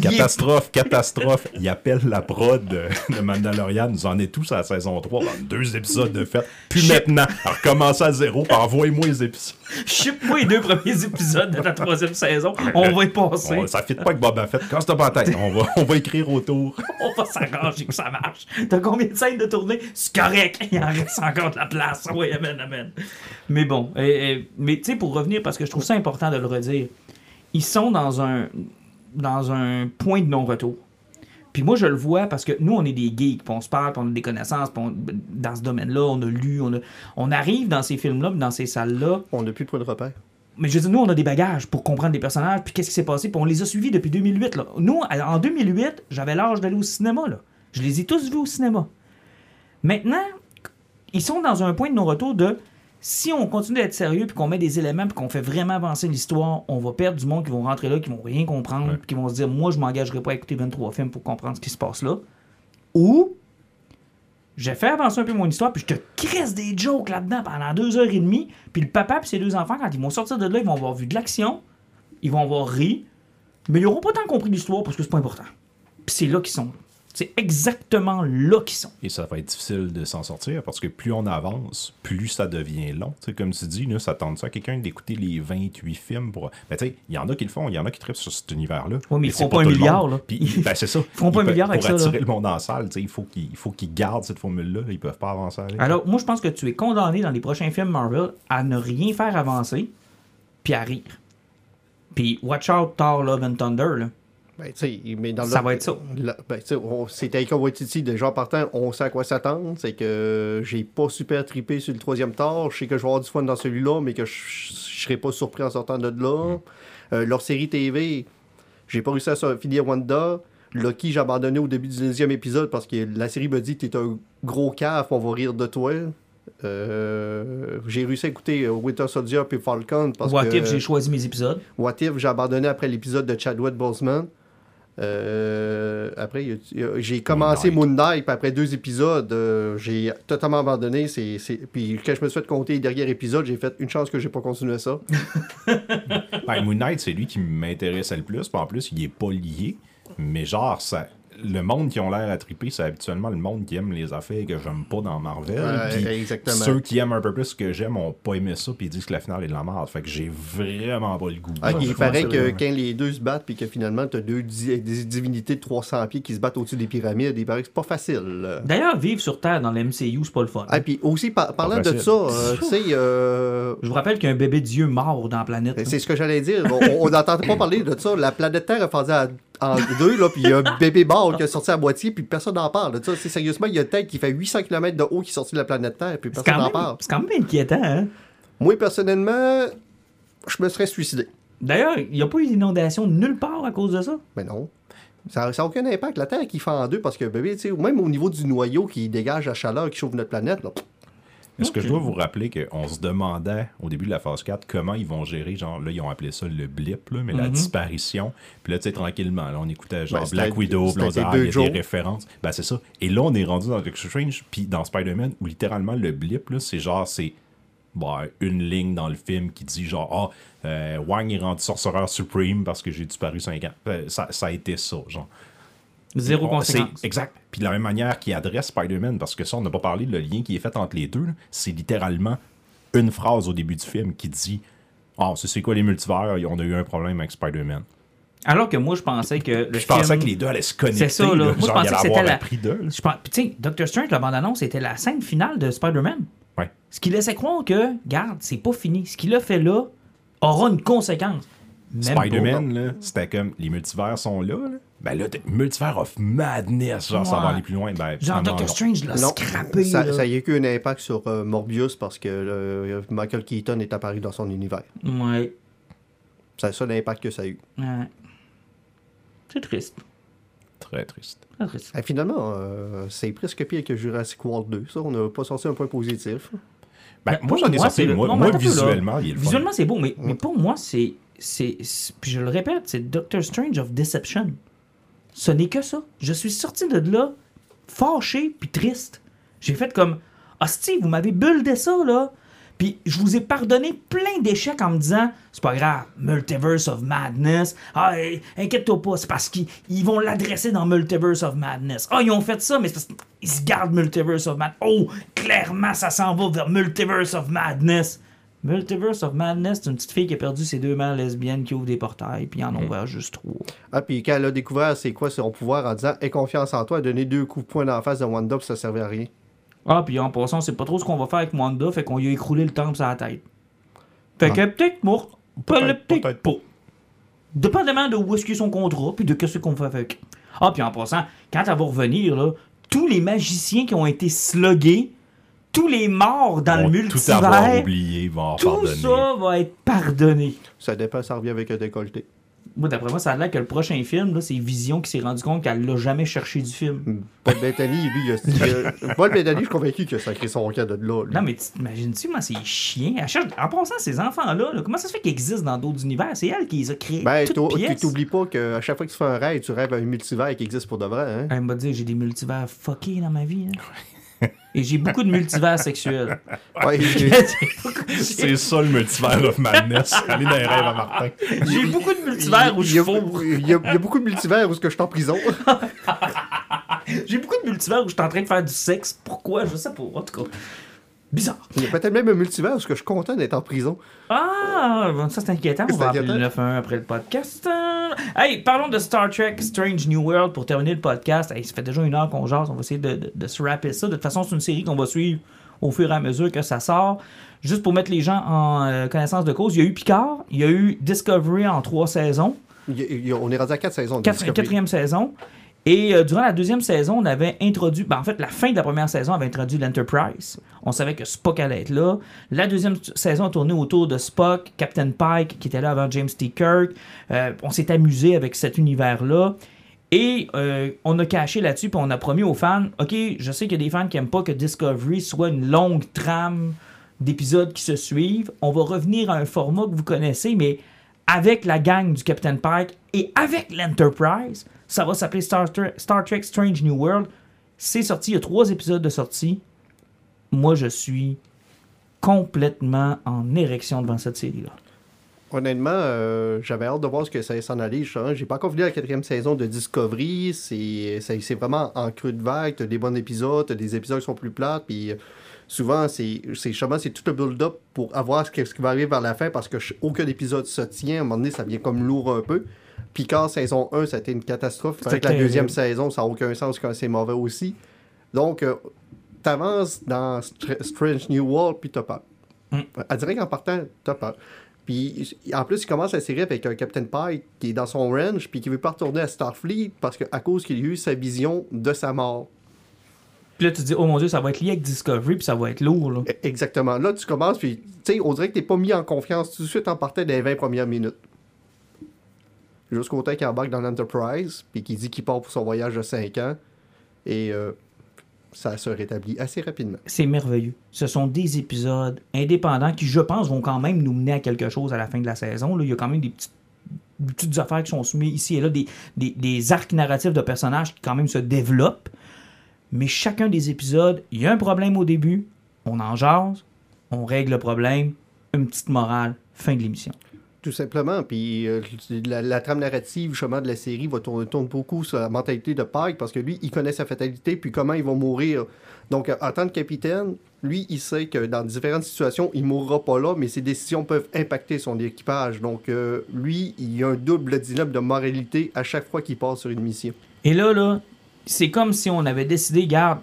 [SPEAKER 3] Catastrophe, catastrophe. Il appelle la prod de, Mandalorian. Nous en est tous à la saison 3. dans deux épisodes de fait. Puis maintenant, alors commencez à zéro. Envoyez-moi les épisodes.
[SPEAKER 1] Ship-moi les deux premiers épisodes de la troisième saison. On va y passer.
[SPEAKER 3] On- ça fit pas avec Boba Fett. Quand c'est pas en tête, on va, on va écrire autour.
[SPEAKER 1] On va s'arranger que ça marche. T'as combien de scènes de tournée? C'est correct. Il en reste encore de la place. Oui, amen, amen. Mais bon, mais tu sais, pour revenir, parce que je trouve ça important de le redire, ils sont dans un, dans un point de non-retour. Puis moi, je le vois parce que nous, on est des geeks, puis on se parle, puis on a des connaissances, puis on- dans ce domaine-là, on a lu, on, a- on arrive dans ces films-là, puis dans ces salles-là,
[SPEAKER 2] On n'a plus de point de repère.
[SPEAKER 1] mais je veux dire, nous, on a des bagages pour comprendre les personnages, puis qu'est-ce qui s'est passé, puis on les a suivis depuis 2008. Là. Nous, en 2008, j'avais l'âge d'aller au cinéma. Là. Je les ai tous vus au cinéma. Maintenant, ils sont dans un point de non-retour de si on continue d'être sérieux, puis qu'on met des éléments, puis qu'on fait vraiment avancer l'histoire, on va perdre du monde qui vont rentrer là, qui vont rien comprendre,
[SPEAKER 3] Ouais.
[SPEAKER 1] puis qui vont se dire Moi, je m'engagerai pas à écouter 23 films pour comprendre ce qui se passe là. Ou j'ai fait avancer un peu mon histoire, puis je te crisse des jokes là-dedans pendant deux heures et demie. Puis le papa et ses deux enfants, quand ils vont sortir de là, ils vont avoir vu de l'action, ils vont avoir ri, mais ils n'auront pas tant compris l'histoire parce que c'est pas important. Puis c'est là qu'ils sont. C'est exactement là qu'ils sont.
[SPEAKER 3] Et ça va être difficile de s'en sortir parce que plus on avance, plus ça devient long. Tu sais, comme tu dis, là, ça tente ça à quelqu'un d'écouter les 28 films pour. Mais tu sais, il y en a qui le font, il y en a qui trippent sur cet univers-là.
[SPEAKER 1] Ouais, mais ils feront pas un
[SPEAKER 3] tout le
[SPEAKER 1] milliard, là.
[SPEAKER 3] Puis, ben, c'est ça. Ils
[SPEAKER 1] feront pas un milliard avec
[SPEAKER 3] pour
[SPEAKER 1] ça, là.
[SPEAKER 3] attirer le monde en salle, il faut qu'ils il faut qu'ils gardent cette formule-là. Ils peuvent pas avancer.
[SPEAKER 1] Alors, moi, je pense que tu es condamné dans les prochains films Marvel à ne rien faire avancer, puis à rire. Puis, watch out, Thor, Love and Thunder, là.
[SPEAKER 2] Ben, mais dans
[SPEAKER 1] Ça va être ça.
[SPEAKER 2] ben, c'est Taika Waititi, déjà en partant, on sait à quoi s'attendre. C'est que j'ai pas super trippé sur le troisième tard. Je sais que je vais avoir du fun dans celui-là, mais que je, je serai pas surpris en sortant de là. Euh, leur série TV, j'ai pas réussi à finir Wanda. Loki, j'ai abandonné au début du deuxième épisode parce que la série me dit que t'es un gros caf, on va rire de toi. Euh, j'ai réussi à écouter euh, Winter Soldier puis Falcon parce
[SPEAKER 1] What
[SPEAKER 2] que...
[SPEAKER 1] if j'ai choisi mes épisodes?
[SPEAKER 2] What If, j'ai abandonné après l'épisode de Chadwick Boseman? Euh, après, j'ai commencé
[SPEAKER 3] Moon
[SPEAKER 2] Moon Knight, puis après deux épisodes, euh, j'ai totalement abandonné. C'est- Puis quand je me suis fait compter les derniers épisodes, j'ai fait une chance que j'ai pas continué ça.
[SPEAKER 3] Ben, Moon Knight, c'est lui qui m'intéressait le plus. Puis en plus, il est pas lié. Mais genre, ça, le monde qui ont l'air à triper, c'est habituellement le monde qui aime les affaires que j'aime pas dans Marvel.
[SPEAKER 2] Ouais,
[SPEAKER 3] Puis
[SPEAKER 2] exactement.
[SPEAKER 3] ceux qui aiment un peu plus ce que j'aime ont pas aimé ça, puis ils disent que la finale est de la merde. Fait que j'ai vraiment pas le goût.
[SPEAKER 2] Ah, il paraît que quand les deux se battent, puis que finalement, tu as deux di- des divinités de 300 pieds qui se battent au-dessus des pyramides, il paraît que c'est pas facile.
[SPEAKER 1] D'ailleurs, vivre sur Terre dans le MCU, c'est pas le fun.
[SPEAKER 2] Ah, puis aussi, par- parlant de ça, euh, tu sais, euh,
[SPEAKER 1] Je vous rappelle qu'il y a un bébé Dieu mort dans la planète.
[SPEAKER 2] C'est ce que j'allais dire. On- n'entendait pas parler de ça. La planète Terre a fendu à- en deux, là, puis il y a un bébé mort qui est sorti à moitié, puis personne n'en parle sérieusement, il y a une tête qui fait 800 km de haut qui est sorti de la planète Terre, puis personne n'en parle.
[SPEAKER 1] c'est quand même inquiétant, hein?
[SPEAKER 2] Moi, personnellement, je me serais suicidé.
[SPEAKER 1] D'ailleurs, il n'y a pas eu d'inondation nulle part à cause de ça?
[SPEAKER 2] Mais non. Ça n'a aucun impact. La Terre qui fait en deux, parce que bébé, tu sais, même au niveau du noyau qui dégage la chaleur qui chauffe notre planète, là,
[SPEAKER 3] Est-ce que je dois vous rappeler qu'on se demandait au début de la phase 4 comment ils vont gérer, genre là, ils ont appelé ça le blip, là, mais la disparition. Puis là, tu sais, tranquillement, là, on écoutait genre
[SPEAKER 2] Ben,
[SPEAKER 3] Black Widow, puis on disait, ah, il y a
[SPEAKER 2] jours.
[SPEAKER 3] des références. Ben, c'est ça. Et là, on est rendu dans Doctor Strange, puis dans Spider-Man, où littéralement, le blip, là, c'est genre, c'est bah, une ligne dans le film qui dit genre, ah, euh, Wang est rendu sorcereur supreme parce que j'ai disparu 5 ans. Ben, ça, ça a été ça, genre.
[SPEAKER 1] Zéro
[SPEAKER 3] On-
[SPEAKER 1] conséquence.
[SPEAKER 3] Exact. Puis de la même manière qu'il adresse Spider-Man, parce que ça, on n'a pas parlé, le lien qui est fait entre les deux, c'est littéralement une phrase au début du film qui dit Ah, c'est c'est quoi les multivers On a eu un problème avec Spider-Man.
[SPEAKER 1] Alors que moi, je pensais que le
[SPEAKER 3] Je pensais que les deux allaient se connecter.
[SPEAKER 1] C'est ça, là.
[SPEAKER 3] là.
[SPEAKER 1] Moi, je pensais que c'était la... Je pense... Puis, tu sais, Doctor Strange, la bande-annonce, c'était la scène finale de Spider-Man.
[SPEAKER 3] Ouais.
[SPEAKER 1] Ce qui laissait croire que, garde, c'est pas fini. Ce qu'il a fait là aura une conséquence.
[SPEAKER 3] Spider-Man, là, c'était comme les multivers sont là. là. Ben là, t'es- multivers of madness, genre ça va
[SPEAKER 1] Ouais.
[SPEAKER 3] aller plus loin. Ben.
[SPEAKER 1] Genre, Doctor
[SPEAKER 3] non.
[SPEAKER 1] Strange l'a scrappé.
[SPEAKER 2] ça
[SPEAKER 1] là.
[SPEAKER 2] n'a eu qu'un impact sur euh, Morbius parce que euh, Michael Keaton est apparu dans son univers.
[SPEAKER 1] Ouais.
[SPEAKER 2] C'est le seul impact que ça a eu.
[SPEAKER 1] ouais. C'est triste.
[SPEAKER 3] Très triste.
[SPEAKER 1] Très triste.
[SPEAKER 2] Ah, finalement, euh, c'est presque pire que Jurassic World 2. Ça, on n'a pas sorti un point positif.
[SPEAKER 3] Ben,
[SPEAKER 1] Ben,
[SPEAKER 3] moi, j'en ai
[SPEAKER 1] moi,
[SPEAKER 3] sorti. Moi,
[SPEAKER 1] non,
[SPEAKER 3] moi, visuellement, il est le.
[SPEAKER 1] Visuellement, c'est beau, mais, mais pour moi, c'est- Puis je le répète, c'est Doctor Strange of Deception. Ce n'est que ça. Je suis sorti de là fâché puis triste. J'ai fait comme Hostie, vous m'avez buildé ça, là. Puis je vous ai pardonné plein d'échecs en me disant c'est pas grave, Multiverse of Madness. Ah, inquiète-toi pas, c'est parce qu'ils ils vont l'adresser dans Multiverse of Madness. Ah, ils ont fait ça, mais c'est parce se gardent Multiverse of Madness. Oh, clairement, ça s'en va vers Multiverse of Madness. Multiverse of Madness, c'est une petite fille qui a perdu ses deux mères lesbiennes qui ouvrent des portails, puis en ont ouvert juste trois.
[SPEAKER 2] Ah, puis quand elle a découvert c'est quoi son pouvoir en disant Aie confiance en toi, elle a donné deux coups de poing dans la face de Wanda, puis ça servait à rien.
[SPEAKER 1] Ah, puis en passant, c'est pas trop ce qu'on va faire avec Wanda, fait qu'on lui a écroulé le temple sur la tête. Fait
[SPEAKER 2] Ah.
[SPEAKER 1] que peut-être morte, peut-être pas. Dépendamment de où est-ce qu'il est son contrat, puis de qu'est-ce qu'on fait avec. Ah, puis en passant, quand elle va revenir, là, tous les magiciens qui ont été sluggés, tous les morts dans le
[SPEAKER 3] vont tout avoir
[SPEAKER 1] multivers,
[SPEAKER 3] oublié,
[SPEAKER 1] tout
[SPEAKER 3] pardonner.
[SPEAKER 1] ça va être pardonné.
[SPEAKER 2] Ça dépend, ça revient avec un décolleté.
[SPEAKER 1] Moi, d'après moi, ça a l'air que le prochain film, là, c'est Vision qui s'est rendu compte qu'elle l'a jamais cherché du film.
[SPEAKER 2] Paul Bettany, lui, il a, Paul Bettany, je suis convaincu qu'il a sacré son camp de là. lui.
[SPEAKER 1] Non, mais t'imagines-tu comment c'est chiant? Elle cherche- En passant, ces enfants-là, là, comment ça se fait qu'ils existent dans d'autres univers? C'est elle qui les a créés.
[SPEAKER 2] Ben, tu t'oublies pas qu'à chaque fois que tu fais un rêve, tu rêves à un multivers qui existe pour de vrai. Hein?
[SPEAKER 1] Elle m'a dit j'ai des multivers fuckés dans ma vie. hein. Et j'ai beaucoup de multivers sexuels.
[SPEAKER 2] Ouais,
[SPEAKER 3] C'est ça le multivers of madness. Allez dans les rêves à Martin.
[SPEAKER 1] J'ai beaucoup de multivers où je fous.
[SPEAKER 2] il y a- il y a beaucoup de multivers où que je suis en prison.
[SPEAKER 1] J'ai beaucoup de multivers où je suis en train de faire du sexe. Pourquoi? Je sais pas. En tout cas, bizarre.
[SPEAKER 2] Il y a peut-être même un multivers est-ce que je suis content d'être en prison.
[SPEAKER 1] Ah, ça c'est inquiétant. On va appeler le 911 après le podcast. Hey, parlons de Star Trek Strange New World pour terminer le podcast. Hey, ça fait déjà une heure qu'on jase. On va essayer de, de- de se rapper ça. De toute façon, c'est une série qu'on va suivre au fur et à mesure que ça sort. Juste pour mettre les gens en euh, connaissance de cause, il y a eu Picard, il y a eu Discovery en trois saisons.
[SPEAKER 2] Il il on est rendu à quatre saisons.
[SPEAKER 1] Quatre- quatrième saison. Et euh, durant la deuxième saison, on avait introduit, ben, en fait, la fin de la première saison avait introduit l'Enterprise. On savait que Spock allait être là. La deuxième saison a tourné autour de Spock, Captain Pike, qui était là avant James T. Kirk. Euh, on s'est amusé avec cet univers-là. Et euh, on a caché là-dessus, puis on a promis aux fans, OK, je sais qu'il y a des fans qui n'aiment pas que Discovery soit une longue trame d'épisodes qui se suivent. On va revenir à un format que vous connaissez, mais avec la gang du Captain Pike et avec l'Enterprise. Ça va s'appeler Star, Tre- Star Trek Strange New World. C'est sorti, il y a trois épisodes de sortie. Moi, je suis complètement en érection devant cette série-là.
[SPEAKER 2] Honnêtement, euh, j'avais hâte de voir ce que ça allait s'en aller. justement. J'ai pas encore vu la quatrième saison de Discovery. C'est vraiment en creux de vague. T'as des bons épisodes, t'as des épisodes qui sont plus plates. Puis euh, souvent, c'est c'est- tout le build-up pour avoir ce, qui va arriver vers la fin parce que aucun épisode se tient. À un moment donné, ça devient comme lourd un peu. Picard saison 1, ça a été une catastrophe.
[SPEAKER 1] C'était
[SPEAKER 2] Avec la deuxième saison, ça n'a aucun sens quand c'est mauvais aussi. Donc, euh, t'avances dans Str- Strange New World, puis t'as peur.
[SPEAKER 1] Mm.
[SPEAKER 2] Elle dirait qu'en partant, t'as peur. Puis en plus, il commence la série avec un Captain Pike qui est dans son range, puis qui veut pas retourner à Starfleet parce qu'à cause qu'il a eu sa vision de sa mort.
[SPEAKER 1] Puis là, tu te dis, oh mon dieu, ça va être lié avec Discovery, puis ça va être lourd. Là.
[SPEAKER 2] E- Exactement. Là, tu commences, puis tu sais, on dirait que t'es pas mis en confiance tout de suite en partant des 20 premières minutes. Jusqu'au temps qu'il embarque dans l'Enterprise, puis qu'il dit qu'il part pour son voyage de 5 ans, et euh, ça se rétablit assez rapidement.
[SPEAKER 1] C'est merveilleux. Ce sont des épisodes indépendants qui, je pense, vont quand même nous mener à quelque chose à la fin de la saison. Là, il y a quand même des petites, affaires qui sont soumises ici et là, des, des arcs narratifs de personnages qui quand même se développent. Mais chacun des épisodes, il y a un problème au début, on en jase, on règle le problème, une petite morale, fin de l'émission.
[SPEAKER 2] Tout simplement. Puis euh, la, trame narrative, justement, de la série va tourner, tourne beaucoup sur la mentalité de Pike parce que lui, il connaît sa fatalité puis comment il va mourir. Donc, euh, en tant que capitaine, lui, il sait que dans différentes situations, il mourra pas là, mais ses décisions peuvent impacter son équipage. Donc, euh, lui, il y a un double dilemme de moralité à chaque fois qu'il passe sur une mission.
[SPEAKER 1] Et là, là, c'est comme si on avait décidé, garde,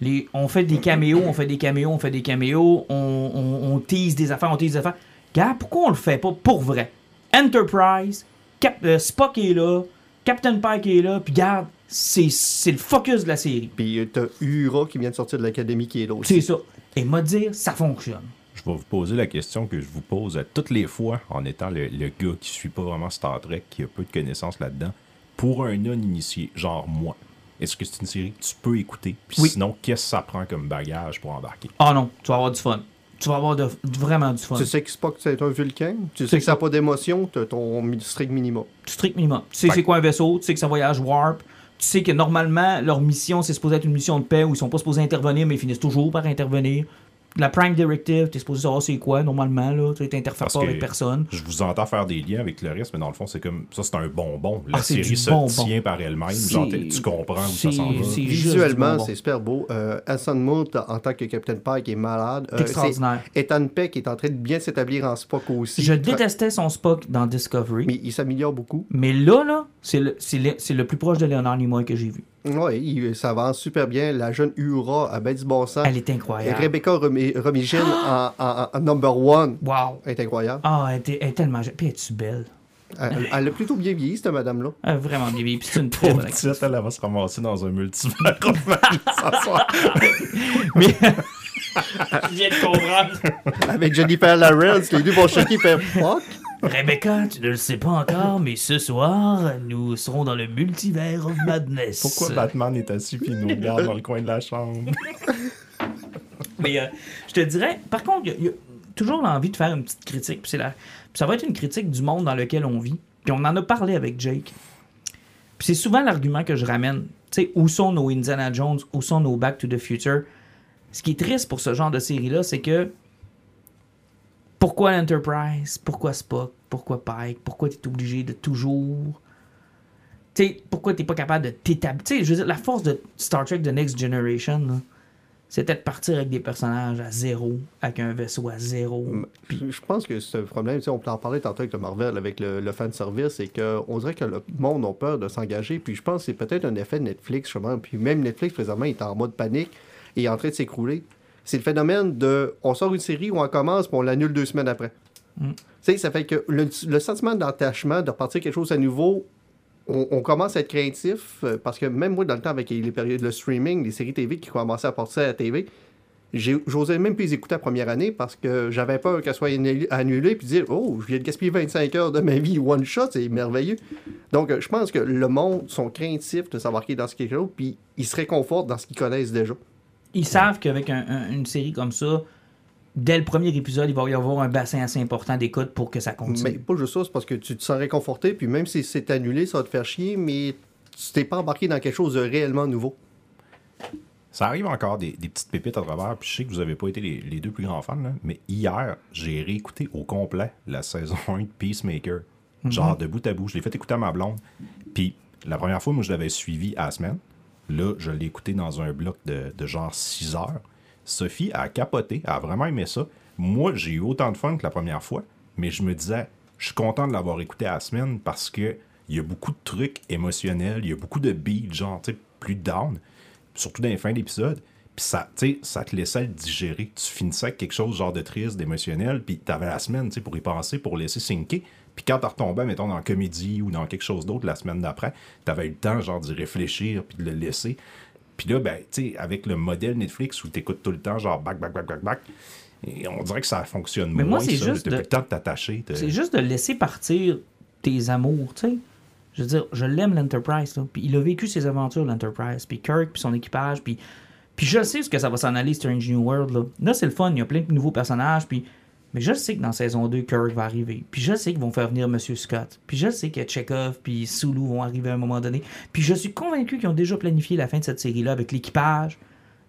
[SPEAKER 1] les, on fait des caméos, on fait des caméos, on fait des caméos, on, on tease des affaires, on tease des affaires. Garde, pourquoi on le fait pas pour vrai? Enterprise, Cap- euh, Spock est là, Captain Pike est là, puis garde, c'est c'est le focus de la série.
[SPEAKER 2] Puis, euh, t'as Uhura qui vient de sortir de l'académie qui est là aussi.
[SPEAKER 1] C'est ça. Et m'a dire, ça fonctionne.
[SPEAKER 3] Je vais vous poser la question que je vous pose à toutes les fois en étant le, le gars qui suit pas vraiment Star Trek, qui a peu de connaissances là-dedans. Pour un non-initié, genre moi, est-ce que c'est une série que tu peux écouter? Puis
[SPEAKER 1] Oui.
[SPEAKER 3] sinon, qu'est-ce que ça prend comme bagage pour embarquer?
[SPEAKER 1] Ah non, tu vas avoir du fun. Tu vas avoir de- vraiment du fun.
[SPEAKER 2] Tu sais que Spock, c'est un vulcain? Tu
[SPEAKER 1] C'est
[SPEAKER 2] sais que ça n'a pas d'émotion? T'as ton mi- strict minimum.
[SPEAKER 1] strict minimum. Tu sais c'est
[SPEAKER 3] que-
[SPEAKER 1] quoi un vaisseau, tu sais que ça voyage warp, tu sais que normalement leur mission c'est supposé être une mission de paix où ils sont pas supposés intervenir mais ils finissent toujours par intervenir. La Prime Directive, t'es supposé savoir c'est quoi normalement, là. Tu t'interfères pas avec personne.
[SPEAKER 3] Je vous entends faire des liens avec le reste, mais dans le fond, c'est comme ça, c'est un bonbon. La
[SPEAKER 1] Ah, c'est
[SPEAKER 3] série
[SPEAKER 1] du
[SPEAKER 3] se
[SPEAKER 1] bonbon.
[SPEAKER 3] tient par elle-même. Tu comprends où ça s'en va.
[SPEAKER 2] Visuellement, c'est super beau. Euh, Hassan Moult, en tant que Captain Pike, est malade. Euh,
[SPEAKER 1] extraordinaire.
[SPEAKER 2] c'est Ethan Peck est en train de bien s'établir en Spock aussi.
[SPEAKER 1] Je détestais son Spock dans Discovery. Mais,
[SPEAKER 2] Mais il s'améliore beaucoup.
[SPEAKER 1] là, là, c'est le, c'est le, c'est le plus proche de Leonard Nimoy que j'ai vu.
[SPEAKER 2] Oui, il, ça avance super bien. La jeune Uhura a bien du bon sens.
[SPEAKER 1] Elle est
[SPEAKER 2] Et
[SPEAKER 1] incroyable.
[SPEAKER 2] Rebecca Remi- Romijn en, en- en number one
[SPEAKER 1] Wow.
[SPEAKER 2] est incroyable.
[SPEAKER 1] Ah, elle, était- elle est tellement jolie. Puis elle est-tu belle?
[SPEAKER 2] Elle, elle a plutôt bien vieilli, cette madame-là.
[SPEAKER 1] Elle est vraiment bien vieillie. Puis c'est une très
[SPEAKER 3] Pauvre
[SPEAKER 1] bonne actrice.
[SPEAKER 3] elle, elle va se ramasser dans un multivers.
[SPEAKER 1] Mais. Je viens de comprendre.
[SPEAKER 2] Avec Jennifer Lawrence, les deux vont choquer fuck.
[SPEAKER 1] Rebecca, tu ne le sais pas encore, mais ce soir, nous serons dans le multivers of madness.
[SPEAKER 3] Pourquoi Batman est assis puis nous regarde dans le coin de la chambre?
[SPEAKER 1] Mais euh, je te dirais, par contre, il y a- il y, a toujours l'envie de faire une petite critique. Puis la- ça va être une critique du monde dans lequel on vit. Puis on en a parlé avec Jake. Puis c'est souvent l'argument que je ramène. Tu sais, où sont nos Indiana Jones, où sont nos Back to the Future? Ce qui est triste pour ce genre de série-là, c'est que pourquoi l'Enterprise, pourquoi Spock, pourquoi Pike, pourquoi t'es obligé de toujours. Tu sais, pourquoi t'es pas capable de t'établir. Tu sais, je veux dire, la force de Star Trek The Next Generation, là, c'était de partir avec des personnages à zéro, avec un vaisseau à zéro. Puis,
[SPEAKER 2] Je pense que un problème. tu sais, On peut en parler tantôt avec le Marvel, avec le, le fan service, c'est qu'on dirait que le monde a peur de s'engager. Puis je pense que c'est peut-être un effet de Netflix, justement. Puis même Netflix, présentement, est en mode panique et il est en train de s'écrouler. C'est le phénomène de on sort une série où on commence puis on l'annule deux semaines après.
[SPEAKER 1] Mm.
[SPEAKER 2] Ça fait que le, le sentiment d'attachement, de repartir quelque chose à nouveau, on, on commence à être craintif euh, parce que même moi, dans le temps, avec les périodes de streaming, les séries TV qui commençaient à passer à la TV, j'osais même plus les écouter la première année parce que j'avais peur qu'elles soient annulées- puis dire Oh, je viens de gaspiller 25 heures de ma vie one shot, c'est merveilleux. Donc, je pense que le monde sont craintifs de s'embarquer dans ce quelque chose puis ils se réconfortent dans ce qu'ils connaissent déjà.
[SPEAKER 1] Ils savent qu'avec un- un- une série comme ça, dès le premier épisode, il va y avoir un bassin assez important d'écoute pour que ça continue.
[SPEAKER 2] Mais pas juste ça, c'est parce que tu te sens réconforté puis même si c'est annulé, ça va te faire chier, mais tu t'es pas embarqué dans quelque chose de réellement nouveau.
[SPEAKER 3] Ça arrive encore des, des petites pépites à travers, puis je sais que vous avez pas été les, les deux plus grands fans, là, mais hier, j'ai réécouté au complet la saison 1 de Peacemaker. Genre de bout à bout. Je l'ai fait écouter à ma blonde. Puis la première fois, moi, je l'avais suivi à la semaine. Là, je l'ai écouté dans un bloc de, de genre 6 heures. Sophie a capoté, a vraiment aimé ça. Moi, j'ai eu autant de fun que la première fois, mais je me disais, je suis content de l'avoir écouté à la semaine parce que il y a beaucoup de trucs émotionnels, il y a beaucoup de beats, genre, tu sais, plus down, surtout dans les fins d'épisode. Puis ça, tu sais, ça te laissait digérer. Tu finissais avec quelque chose genre de triste, d'émotionnel, puis t'avais la semaine, tu sais, pour y penser, pour laisser sinker. Puis quand t'en retombais, mettons, dans la comédie ou dans quelque chose d'autre la semaine d'après, t'avais eu le temps, genre, d'y réfléchir, puis de le laisser. Puis là, ben, tu sais, avec le modèle Netflix où t'écoutes tout le temps, genre, back, back, back, back, back, et on dirait que ça fonctionne
[SPEAKER 1] Mais moi, c'est juste de-
[SPEAKER 3] le temps de t'attacher.
[SPEAKER 1] C'est juste de laisser partir tes amours, tu sais. Je veux dire, je l'aime l'Enterprise, là. Puis il a vécu ses aventures, l'Enterprise. Puis Kirk, puis son équipage, puis... Puis je sais ce que ça va s'en aller, Strange New World, là. Là, c'est le fun, il y a plein de nouveaux personnages, puis... Mais je sais que dans saison 2, Kirk va arriver. Puis je sais qu'ils vont faire venir Monsieur Scott. Puis je sais que Chekhov puis Sulu vont arriver à un moment donné. Puis je suis convaincu qu'ils ont déjà planifié la fin de cette série-là avec l'équipage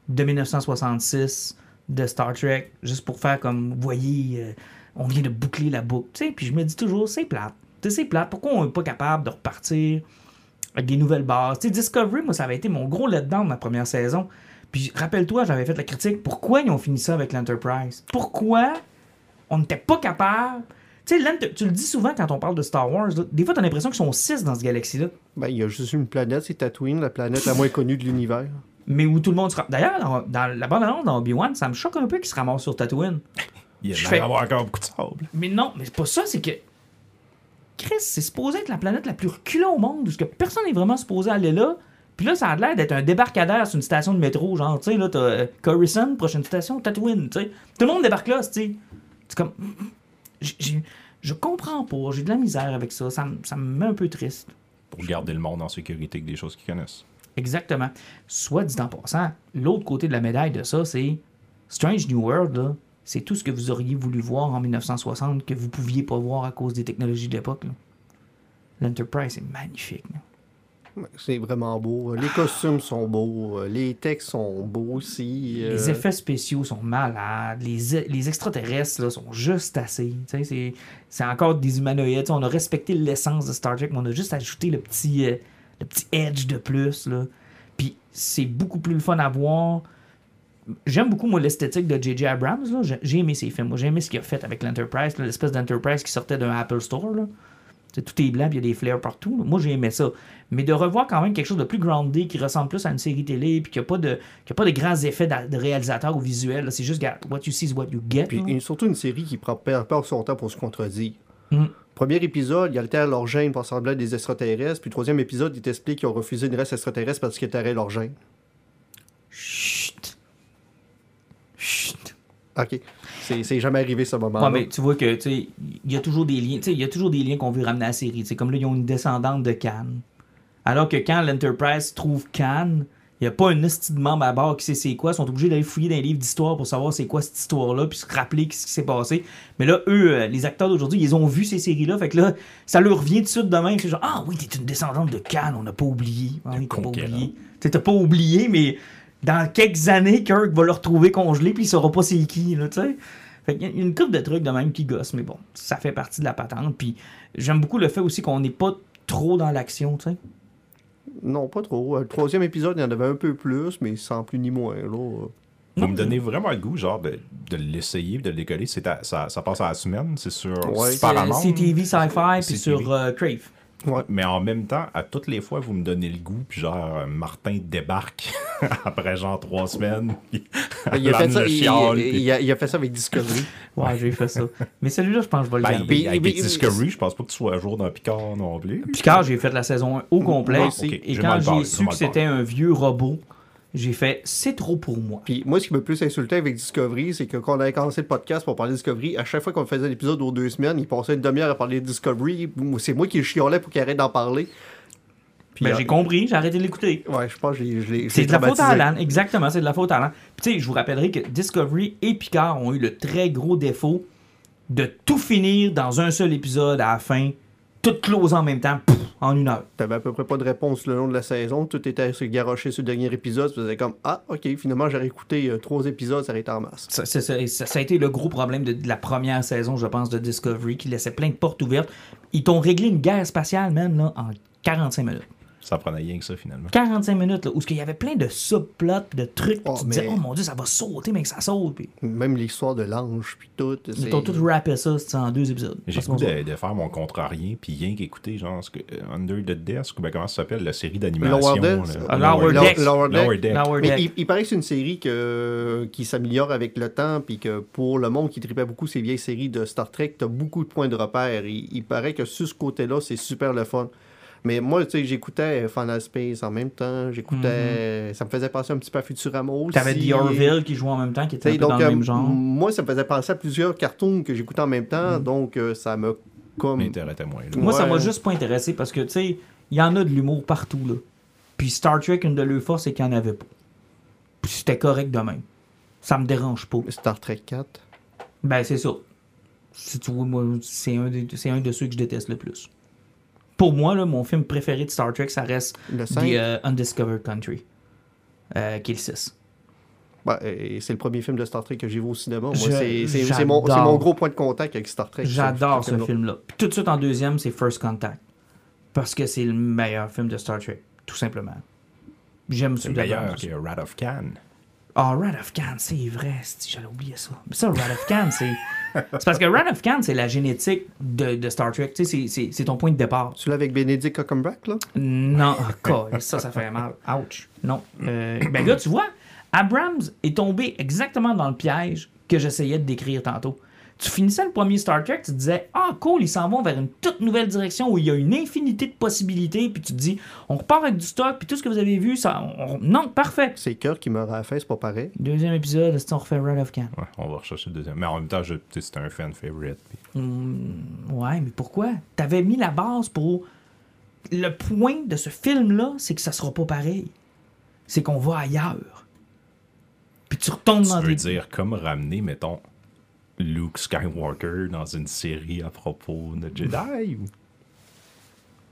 [SPEAKER 1] de 1966 de Star Trek, juste pour faire comme, vous voyez, euh, on vient de boucler la boucle. Tu sais, puis je me dis toujours, c'est plate. C'est plate. Pourquoi on n'est pas capable de repartir avec des nouvelles bases? Tu sais, Discovery, moi, ça avait été mon gros letdown de ma première saison. Puis rappelle-toi, j'avais fait la critique. Pourquoi ils ont fini ça avec l'Enterprise? Pourquoi on n'était pas capable. Tu sais, l'Enter- tu le dis souvent quand on parle de Star Wars, là, des fois, tu as l'impression qu'ils sont six dans ce galaxie-là.
[SPEAKER 2] Ben, il y a juste une planète, c'est Tatooine, la planète la moins connue de l'univers.
[SPEAKER 1] Mais où tout le monde sera. D'ailleurs, dans, dans la bande annonce dans Obi-Wan, ça me choque un peu qu'ils se ramassent sur Tatooine.
[SPEAKER 3] Il y a
[SPEAKER 1] je
[SPEAKER 3] l'air
[SPEAKER 1] fais-
[SPEAKER 3] d'avoir encore beaucoup de sable.
[SPEAKER 1] Mais non, mais c'est pas ça, c'est que. Chris, c'est supposé être la planète la plus reculée au monde, parce que personne n'est vraiment supposé aller là. Puis là, ça a l'air d'être un débarcadère sur une station de métro, genre, tu sais, là, t'as euh, Coruscant, prochaine station, Tatooine, tu sais. Tout le monde débarque là, tu sais. C'est comme. Je comprends pas, j'ai de la misère avec ça, ça, me- ça me met un peu triste.
[SPEAKER 3] Pour garder le monde en sécurité avec des choses qu'ils connaissent.
[SPEAKER 1] Exactement. Soit dit en passant, l'autre côté de la médaille de ça, c'est Strange New World, c'est tout ce que vous auriez voulu voir en 1960 que vous pouviez pas voir à cause des technologies de l'époque. L'Enterprise est magnifique. là.
[SPEAKER 2] C'est vraiment beau. Les costumes sont beaux. Les textes sont beaux aussi.
[SPEAKER 1] Les
[SPEAKER 2] euh,
[SPEAKER 1] effets spéciaux sont malades. Les, les extraterrestres là, sont juste assez. C'est c'est encore des humanoïdes. On a respecté l'essence de Star Trek, mais on a juste ajouté le petit, euh, le petit edge de plus. Là. Puis c'est beaucoup plus le fun à voir. J'aime beaucoup, moi, l'esthétique de J.J. Abrams. là. J'ai aimé ses films. Moi, J'ai aimé ce qu'il a fait avec l'Enterprise, l'espèce d'Enterprise qui sortait d'un Apple Store. Là. Tout est blanc, puis il y a des flares partout. Moi, j'ai aimé ça. Mais de revoir quand même quelque chose de plus groundé, qui ressemble plus à une série télé, puis qui n'a pas, de, qui a pas de grands effets de réalisateur ou visuel. C'est juste, what you see is what you get.
[SPEAKER 2] Puis surtout une série qui prend pas pas son temps pour se contredire.
[SPEAKER 1] Mm.
[SPEAKER 2] Premier épisode, il altère leur gène pour ressembler à des extraterrestres. Puis troisième épisode, il t'explique qu'ils ont refusé une race extraterrestre parce qu'ils altéraient leur gène.
[SPEAKER 1] Chut. Chut.
[SPEAKER 2] OK. C'est jamais arrivé ce moment
[SPEAKER 1] Ouais, mais tu vois que, tu sais, il y a toujours des liens, tu sais, il y a toujours des liens qu'on veut ramener à la série. C'est comme là, ils ont une descendante de Cannes. Alors que quand l'Enterprise trouve Cannes, il n'y a pas un esti de membre à bord qui sait c'est quoi. Ils sont obligés d'aller fouiller dans les livres d'histoire pour savoir c'est quoi cette histoire-là, puis se rappeler ce qui s'est passé. Mais là, eux, euh, les acteurs d'aujourd'hui, ils ont vu ces séries-là. Fait que là, ça leur revient tout de suite de même. C'est genre, ah oui, t'es une descendante de Cannes, on n'a pas oublié. Ah oui, t'as pas oublié. Tu sais, t'as pas oublié, mais dans quelques années, Kirk va le retrouver congelé, puis il saura pas c'est qui, là, tu sais. Fait qu'il y a une couple de trucs de même qui gossent, mais bon, ça fait partie de la patente. Puis j'aime beaucoup le fait aussi qu'on n'est pas trop dans l'action, tu sais.
[SPEAKER 2] Non, pas trop. Euh, Le troisième épisode, il y en avait un peu plus, mais sans plus ni moins. Là.
[SPEAKER 3] Vous me donnez vraiment le goût, genre, de, de l'essayer, de le décoller. Ça, ça passe à la semaine, c'est sur
[SPEAKER 2] Ouais,
[SPEAKER 1] C'est
[SPEAKER 3] Paramount.
[SPEAKER 1] CTV Sci-Fi, puis sur euh, Crave.
[SPEAKER 2] Ouais.
[SPEAKER 3] Mais en même temps, à toutes les fois, vous me donnez le goût, puis genre, euh, Martin débarque après genre trois semaines. puis
[SPEAKER 2] Il a, fait ça, il,
[SPEAKER 3] puis-
[SPEAKER 2] a, il a fait ça avec Discovery.
[SPEAKER 1] Ouais, j'ai fait ça. Mais celui-là, je pense que je vais le
[SPEAKER 3] Ben,
[SPEAKER 1] garder.
[SPEAKER 3] Avec
[SPEAKER 2] puis-
[SPEAKER 3] Discovery, je pense pas que tu sois à jour dans Picard non plus.
[SPEAKER 1] Picard, j'ai fait la saison 1 au complet. Et quand j'ai su que c'était un vieux robot, j'ai fait c'est trop pour moi.
[SPEAKER 2] Puis moi, ce qui m'a plus insulté avec Discovery, c'est que quand on avait commencé le podcast pour parler de Discovery, à chaque fois qu'on faisait l'épisode aux deux semaines, il passait une demi-heure à parler de Discovery. C'est moi qui le chiolais pour qu'il arrête d'en parler. Puis,
[SPEAKER 1] Ben,
[SPEAKER 2] euh,
[SPEAKER 1] j'ai compris, j'ai arrêté de l'écouter.
[SPEAKER 2] Ouais, je pense que je l'ai-
[SPEAKER 1] C'est de la faute à. Alan, exactement, c'est de la faute à Alan. Puis tu sais, je vous rappellerai que Discovery et Picard ont eu le très gros défaut de tout finir dans un seul épisode à la fin, tout close en même temps, en une heure.
[SPEAKER 2] T'avais à peu près pas de réponse le long de la saison. Tout était se garoché sur le dernier épisode. Tu faisais comme Ah, ok, finalement, j'aurais écouté euh, trois épisodes, ça aurait été en masse.
[SPEAKER 1] Ça, ça- ça- ça- ça a été le gros problème de, de la première saison, je pense, de Discovery, qui laissait plein de portes ouvertes. Ils t'ont réglé une guerre spatiale, même, là, en 45 minutes.
[SPEAKER 3] Ça prenait rien que ça, finalement.
[SPEAKER 1] 45 minutes, là, où il y avait plein de subplots, de trucs,
[SPEAKER 2] Oh,
[SPEAKER 1] tu te disais,
[SPEAKER 2] mais-
[SPEAKER 1] oh mon dieu, ça va sauter, mais que ça saute. Puis
[SPEAKER 2] Même l'histoire de l'ange, puis tout.
[SPEAKER 1] ils t'ont tout rappé ça, c'était en deux épisodes.
[SPEAKER 3] J'ai goût de, de faire mon contrarien, puis rien qu'écouter, genre, ce que, euh, Under the Desk, ou ben, comment ça s'appelle, la série d'animation.
[SPEAKER 2] Lower
[SPEAKER 3] là.
[SPEAKER 1] Ah, Lower
[SPEAKER 2] Lower-
[SPEAKER 1] Decks.
[SPEAKER 2] Lower Decks.
[SPEAKER 3] Lower Deck.
[SPEAKER 1] Lower
[SPEAKER 2] Mais
[SPEAKER 1] Deck.
[SPEAKER 2] il, il paraît que c'est une série que, qui s'améliore avec le temps, puis que pour le monde qui tripait beaucoup ces vieilles séries de Star Trek, t'as beaucoup de points de repère. Il, il paraît que sur ce côté-là, c'est super le fun. Mais moi, tu sais, j'écoutais Final Space en même temps, j'écoutais... Ça me faisait penser un petit peu à Futurama aussi.
[SPEAKER 1] Mhm. T'avais The Orville qui jouait en même temps, qui était un dans le
[SPEAKER 2] euh,
[SPEAKER 1] même genre. Mhm.
[SPEAKER 2] moi, ça me faisait penser à plusieurs cartoons que j'écoutais en même temps, donc euh, ça me... Comme...
[SPEAKER 3] Moins. là.
[SPEAKER 1] Moi, ça m'a juste pas intéressé parce que, tu sais, il y en a de l'humour partout, là. Puis Star Trek, une de leurs forces, c'est qu'il n'y en avait pas. Puis c'était correct de même. Ça me dérange pas.
[SPEAKER 2] Star Trek 4.
[SPEAKER 1] Ben, c'est ça. Si tu vois, moi, c'est un, un de ceux que je déteste le plus. Pour moi, là, mon film préféré de Star Trek, ça reste
[SPEAKER 2] Le
[SPEAKER 1] The
[SPEAKER 2] 5.
[SPEAKER 1] euh, Undiscovered Country, euh, qui est le 6.
[SPEAKER 2] Ouais, et c'est le premier film de Star Trek que j'ai vu au cinéma. C'est mon, gros point de contact avec Star Trek.
[SPEAKER 1] J'adore ce
[SPEAKER 2] film-là.
[SPEAKER 1] tout de suite en deuxième, c'est First Contact. Parce que c'est le meilleur film de Star Trek, tout simplement. J'aime
[SPEAKER 3] C'est
[SPEAKER 1] celui
[SPEAKER 3] meilleur que Rat of Cannes.
[SPEAKER 1] Ah, Rat of Khan, c'est vrai. J'allais oublier ça. Mais ça, Rat of Khan, c'est. C'est parce que Rat of Khan, c'est la génétique de, de Star Trek. Tu sais, c'est- ton point de départ.
[SPEAKER 2] Celui-là avec Benedict Cumberbatch, là?
[SPEAKER 1] Non, God, ça, ça fait mal. Ouch. Non. Euh, ben là, tu vois, Abrams est tombé exactement dans le piège que j'essayais de décrire tantôt. Tu finissais le premier Star Trek, tu te disais Ah, cool, ils s'en vont vers une toute nouvelle direction où il y a une infinité de possibilités, puis tu te dis On repart avec du stock, puis tout ce que vous avez vu, ça. on- on- Non, parfait.
[SPEAKER 2] C'est Cœur qui meurt à la fin, c'est pas pareil.
[SPEAKER 1] Deuxième épisode, est-ce qu'on refait Rat of Khan?
[SPEAKER 3] Ouais, on va rechercher le deuxième. Mais en même temps, c'était un fan favorite. puis-
[SPEAKER 1] Ouais, mais pourquoi? T'avais mis la base pour. Le point de ce film-là, c'est que ça sera pas pareil. C'est qu'on va ailleurs. Puis tu retombes
[SPEAKER 3] Tu
[SPEAKER 1] dans
[SPEAKER 3] veux
[SPEAKER 1] des.
[SPEAKER 3] dire comme ramener, mettons, Luke Skywalker dans une série à propos de Jedi ou-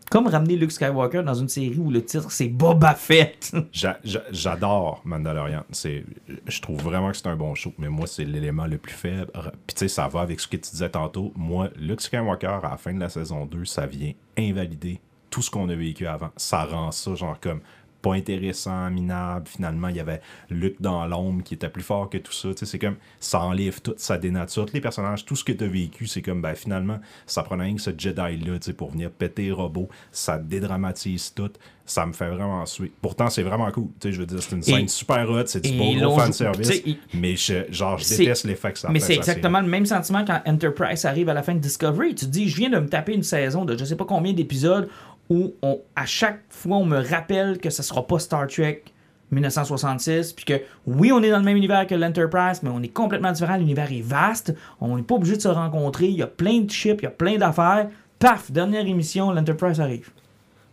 [SPEAKER 1] Comme ramener Luke Skywalker dans une série où le titre c'est Boba Fett.
[SPEAKER 3] J'a- j'a- J'adore Mandalorian. C'est, je trouve vraiment que c'est un bon show, mais moi, c'est l'élément le plus faible. Puis tu sais, ça va avec ce que tu disais tantôt. Moi, Luke Skywalker, à la fin de la saison 2, ça vient invalider tout ce qu'on a vécu avant. Ça rend ça, genre, comme pas intéressant, minable. Finalement, il y avait Luke dans l'ombre qui était plus fort que tout ça. Tu sais, c'est comme, ça enlève tout, ça dénature tous les personnages. Tout ce que tu as vécu, c'est comme, ben finalement, ça prenait rien que ce Jedi-là, tu sais, pour venir péter les robots. Ça dédramatise tout. Ça me fait vraiment suer. Pourtant, c'est vraiment cool. Tu sais, je veux dire, c'est une scène
[SPEAKER 1] Et-
[SPEAKER 3] super hot, c'est du beau gros fanservice.
[SPEAKER 1] il-
[SPEAKER 3] Mais je, genre, je déteste l'effet que ça
[SPEAKER 1] Mais c'est exactement le même sentiment quand Enterprise arrive à la fin de Discovery. Tu te dis, je viens de me taper une saison de je sais pas combien d'épisodes où à chaque fois on me rappelle que ce sera pas Star Trek 1966, puis que oui, on est dans le même univers que l'Enterprise, mais on est complètement différent. L'univers est vaste, on n'est pas obligé de se rencontrer. Il y a plein de chips, il y a plein d'affaires. Paf, dernière émission, l'Enterprise arrive.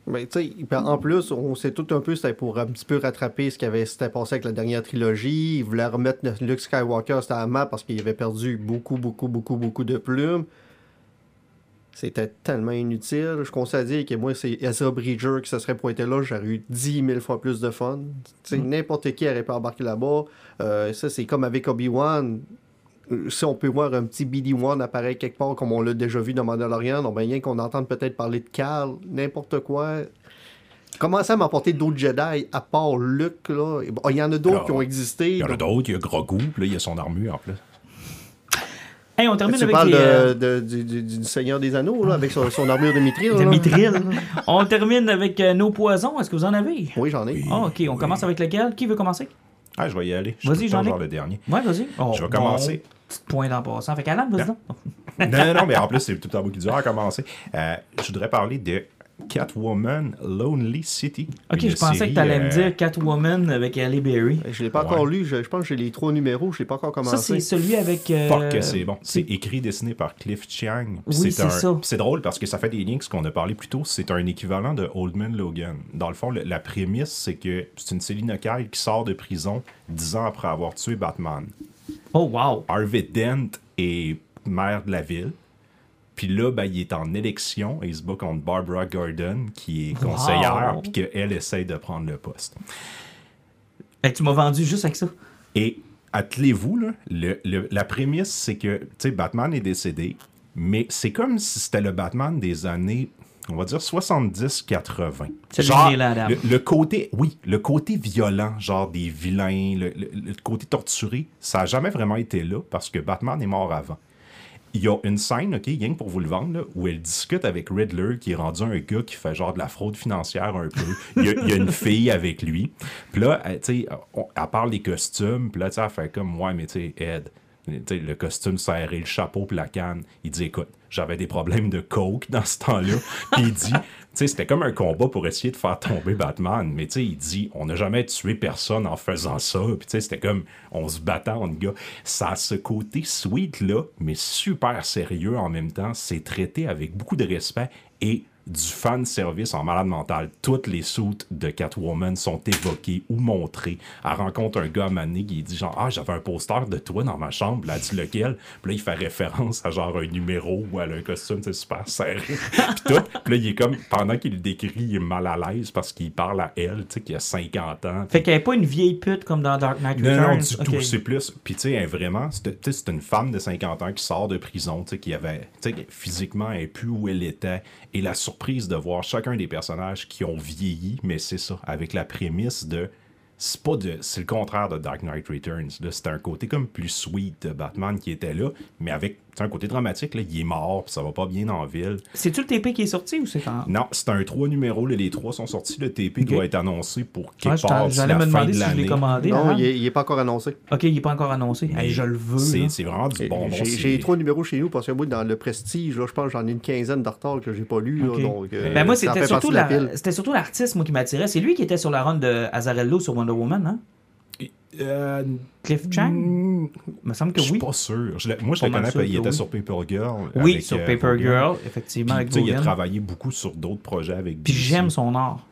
[SPEAKER 2] Ben, en plus, on sait tout un peu, c'était pour un petit peu rattraper ce qui avait s'était passé avec la dernière trilogie. Ils voulaient remettre Luke Skywalker sur la map parce qu'il avait perdu beaucoup, beaucoup, beaucoup, beaucoup de plumes. C'était tellement inutile. Je conseille à dire que moi, c'est Ezra Bridger qui se serait pointé là, j'aurais eu 10 000 fois plus de fun. Sais, N'importe qui aurait pu embarquer là-bas. Euh, ça, c'est comme avec Obi-Wan. Euh, Si on peut voir un petit BD-1 apparaître quelque part, comme on l'a déjà vu dans Mandalorian, donc ben, rien qu'on entende peut-être parler de Cal, n'importe quoi. Commencez à m'apporter d'autres Jedi à part Luke, là? Bon, Il y en a d'autres qui ont existé.
[SPEAKER 3] Il y en a d'autres, il y a Grogu, là, il y a son armure en plus.
[SPEAKER 1] Hey, on termine
[SPEAKER 2] Tu
[SPEAKER 1] avec
[SPEAKER 2] parles
[SPEAKER 1] les,
[SPEAKER 2] de-
[SPEAKER 1] euh,
[SPEAKER 2] de- du, du- du Seigneur des Anneaux, là, avec son, son armure de. Mithril.
[SPEAKER 1] on termine avec euh, nos poisons. Est-ce que vous en avez?
[SPEAKER 2] Oui, j'en ai.
[SPEAKER 3] Oui.
[SPEAKER 1] Ah, ok, on commence avec lequel? Qui veut commencer?
[SPEAKER 3] Ah, je vais y aller. Je
[SPEAKER 1] Vas-y, Jean-Luc.
[SPEAKER 3] genre le dernier.
[SPEAKER 1] Ouais, vas-y. Oh,
[SPEAKER 3] Je vais
[SPEAKER 1] bon,
[SPEAKER 3] commencer.
[SPEAKER 1] Petit point d'en passant. Fait qu'Alan, vas-y donc.
[SPEAKER 3] non, non, non, mais en plus, c'est tout à bout qui dur à commencer. Euh, je voudrais parler de Catwoman Lonely City.
[SPEAKER 1] Ok, je pensais
[SPEAKER 3] série,
[SPEAKER 1] que t'allais me
[SPEAKER 3] euh,
[SPEAKER 1] dire Catwoman avec Halle Berry.
[SPEAKER 2] Je l'ai pas
[SPEAKER 3] Ouais.
[SPEAKER 2] encore lu. Je, je pense que j'ai les trois numéros. Je l'ai pas encore
[SPEAKER 1] Ça,
[SPEAKER 2] commencé.
[SPEAKER 1] c'est celui avec. euh,
[SPEAKER 3] Fuck que c'est bon. C'est écrit, dessiné par Cliff Chiang.
[SPEAKER 1] Oui, c'est
[SPEAKER 3] un-
[SPEAKER 1] ça.
[SPEAKER 3] C'est drôle parce que ça fait des liens avec ce qu'on a parlé plus tôt. C'est un équivalent de Old Man Logan. Dans le fond, le- la prémisse, c'est que c'est une Selina Kyle qui sort de prison dix ans après avoir tué Batman.
[SPEAKER 1] Oh, wow.
[SPEAKER 3] Harvey Dent est maire de la ville. Puis là, ben, il est en élection et il se bat contre Barbara Gordon, qui est conseillère,
[SPEAKER 1] Wow.
[SPEAKER 3] puis qu'elle essaye de prendre le poste.
[SPEAKER 1] Tu m'as vendu juste avec ça.
[SPEAKER 3] Et attelez-vous, là, le- le- la prémisse, c'est que tu sais, Batman est décédé, mais c'est comme si c'était le Batman des années, on va dire 70-80.
[SPEAKER 1] C'est
[SPEAKER 3] Genre, le, le côté, oui, le côté violent, genre des vilains, le, le- le côté torturé, ça n'a jamais vraiment été là parce que Batman est mort avant. Il y a une scène, OK, rien que pour vous le vendre, là, où elle discute avec Riddler, qui est rendu un gars qui fait genre de la fraude financière un peu. Il y a, une fille avec lui. Puis là, elle, tu sais, elle parle des costumes. Puis là, tu sais, elle fait comme, ouais, mais tu sais, Ed, le costume serré, le chapeau, puis la canne. Il dit, écoute, j'avais des problèmes de coke dans ce temps-là. Puis il dit, sais, c'était comme un combat pour essayer de faire tomber Batman. Mais tu sais, il dit, on n'a jamais tué personne en faisant ça. Puis tu sais, c'était comme, on se battait entre gars. Ça a ce côté sweet-là, mais super sérieux en même temps. C'est traité avec beaucoup de respect et du fan service en malade mental. Toutes les soutes de Catwoman sont évoquées ou montrées. Elle rencontre un gars à Mané qui dit genre Ah, j'avais un poster de toi dans ma chambre. Là, dit lequel Puis là, il fait référence à genre un numéro elle a un costume tu sais, super serré. Puis tout. Puis là, il est comme, pendant qu'il le décrit, il est mal à l'aise parce qu'il parle à elle, tu sais, qui a 50 ans.
[SPEAKER 1] Fait qu'elle est pas une vieille pute comme dans Dark Knight
[SPEAKER 3] Non,
[SPEAKER 1] Returns?
[SPEAKER 3] non, du tout. C'est plus. Puis, tu sais, est vraiment. C'est tu c'est une femme de 50 ans qui sort de prison, tu sais, qui avait. Tu sais, physiquement, elle n'est plus où elle était. Et la surprise de voir chacun des personnages qui ont vieilli, mais c'est ça, avec la prémisse de. C'est pas de. C'est le contraire de Dark Knight Returns. Là, c'était un côté comme plus sweet de Batman qui était là, mais avec un côté dramatique. Là, il est mort, puis ça va pas bien en ville.
[SPEAKER 1] C'est-tu le TP qui est sorti ou c'est en.
[SPEAKER 3] Non, c'est un trois numéros. là, les trois sont sortis. Le TP
[SPEAKER 1] Ok.
[SPEAKER 3] doit être annoncé pour
[SPEAKER 1] Ouais,
[SPEAKER 3] quelque part d'ici
[SPEAKER 1] J'allais
[SPEAKER 3] la
[SPEAKER 1] me demander
[SPEAKER 3] de
[SPEAKER 1] si je l'ai commandé.
[SPEAKER 2] Non, il est, il est pas encore annoncé.
[SPEAKER 1] Ok, il est pas encore annoncé. Hey, je le veux.
[SPEAKER 3] C'est vraiment du bonbon.
[SPEAKER 2] J'ai j'ai trois numéros chez nous parce que moi, dans le Prestige, là, je pense que j'en ai une quinzaine de retard que j'ai pas lu. là, donc, euh,
[SPEAKER 1] Ben moi, c'était surtout,
[SPEAKER 2] la
[SPEAKER 1] l'artiste moi, qui m'attirait. C'est lui qui était sur la run de Azarello sur Wonder Woman, hein?
[SPEAKER 3] Euh,
[SPEAKER 1] Cliff Chang?
[SPEAKER 3] mm,
[SPEAKER 1] Il me semble que
[SPEAKER 3] Je suis
[SPEAKER 1] oui.
[SPEAKER 3] pas sûr. Je moi, je le connais,
[SPEAKER 1] sûr
[SPEAKER 3] puis il était
[SPEAKER 1] oui.
[SPEAKER 3] sur Paper Girl.
[SPEAKER 1] Oui,
[SPEAKER 3] avec,
[SPEAKER 1] sur
[SPEAKER 3] euh,
[SPEAKER 1] Paper. Girl,
[SPEAKER 3] Puis,
[SPEAKER 1] effectivement, avec
[SPEAKER 3] sais, il a travaillé beaucoup sur d'autres projets avec
[SPEAKER 1] Puis j'aime son art.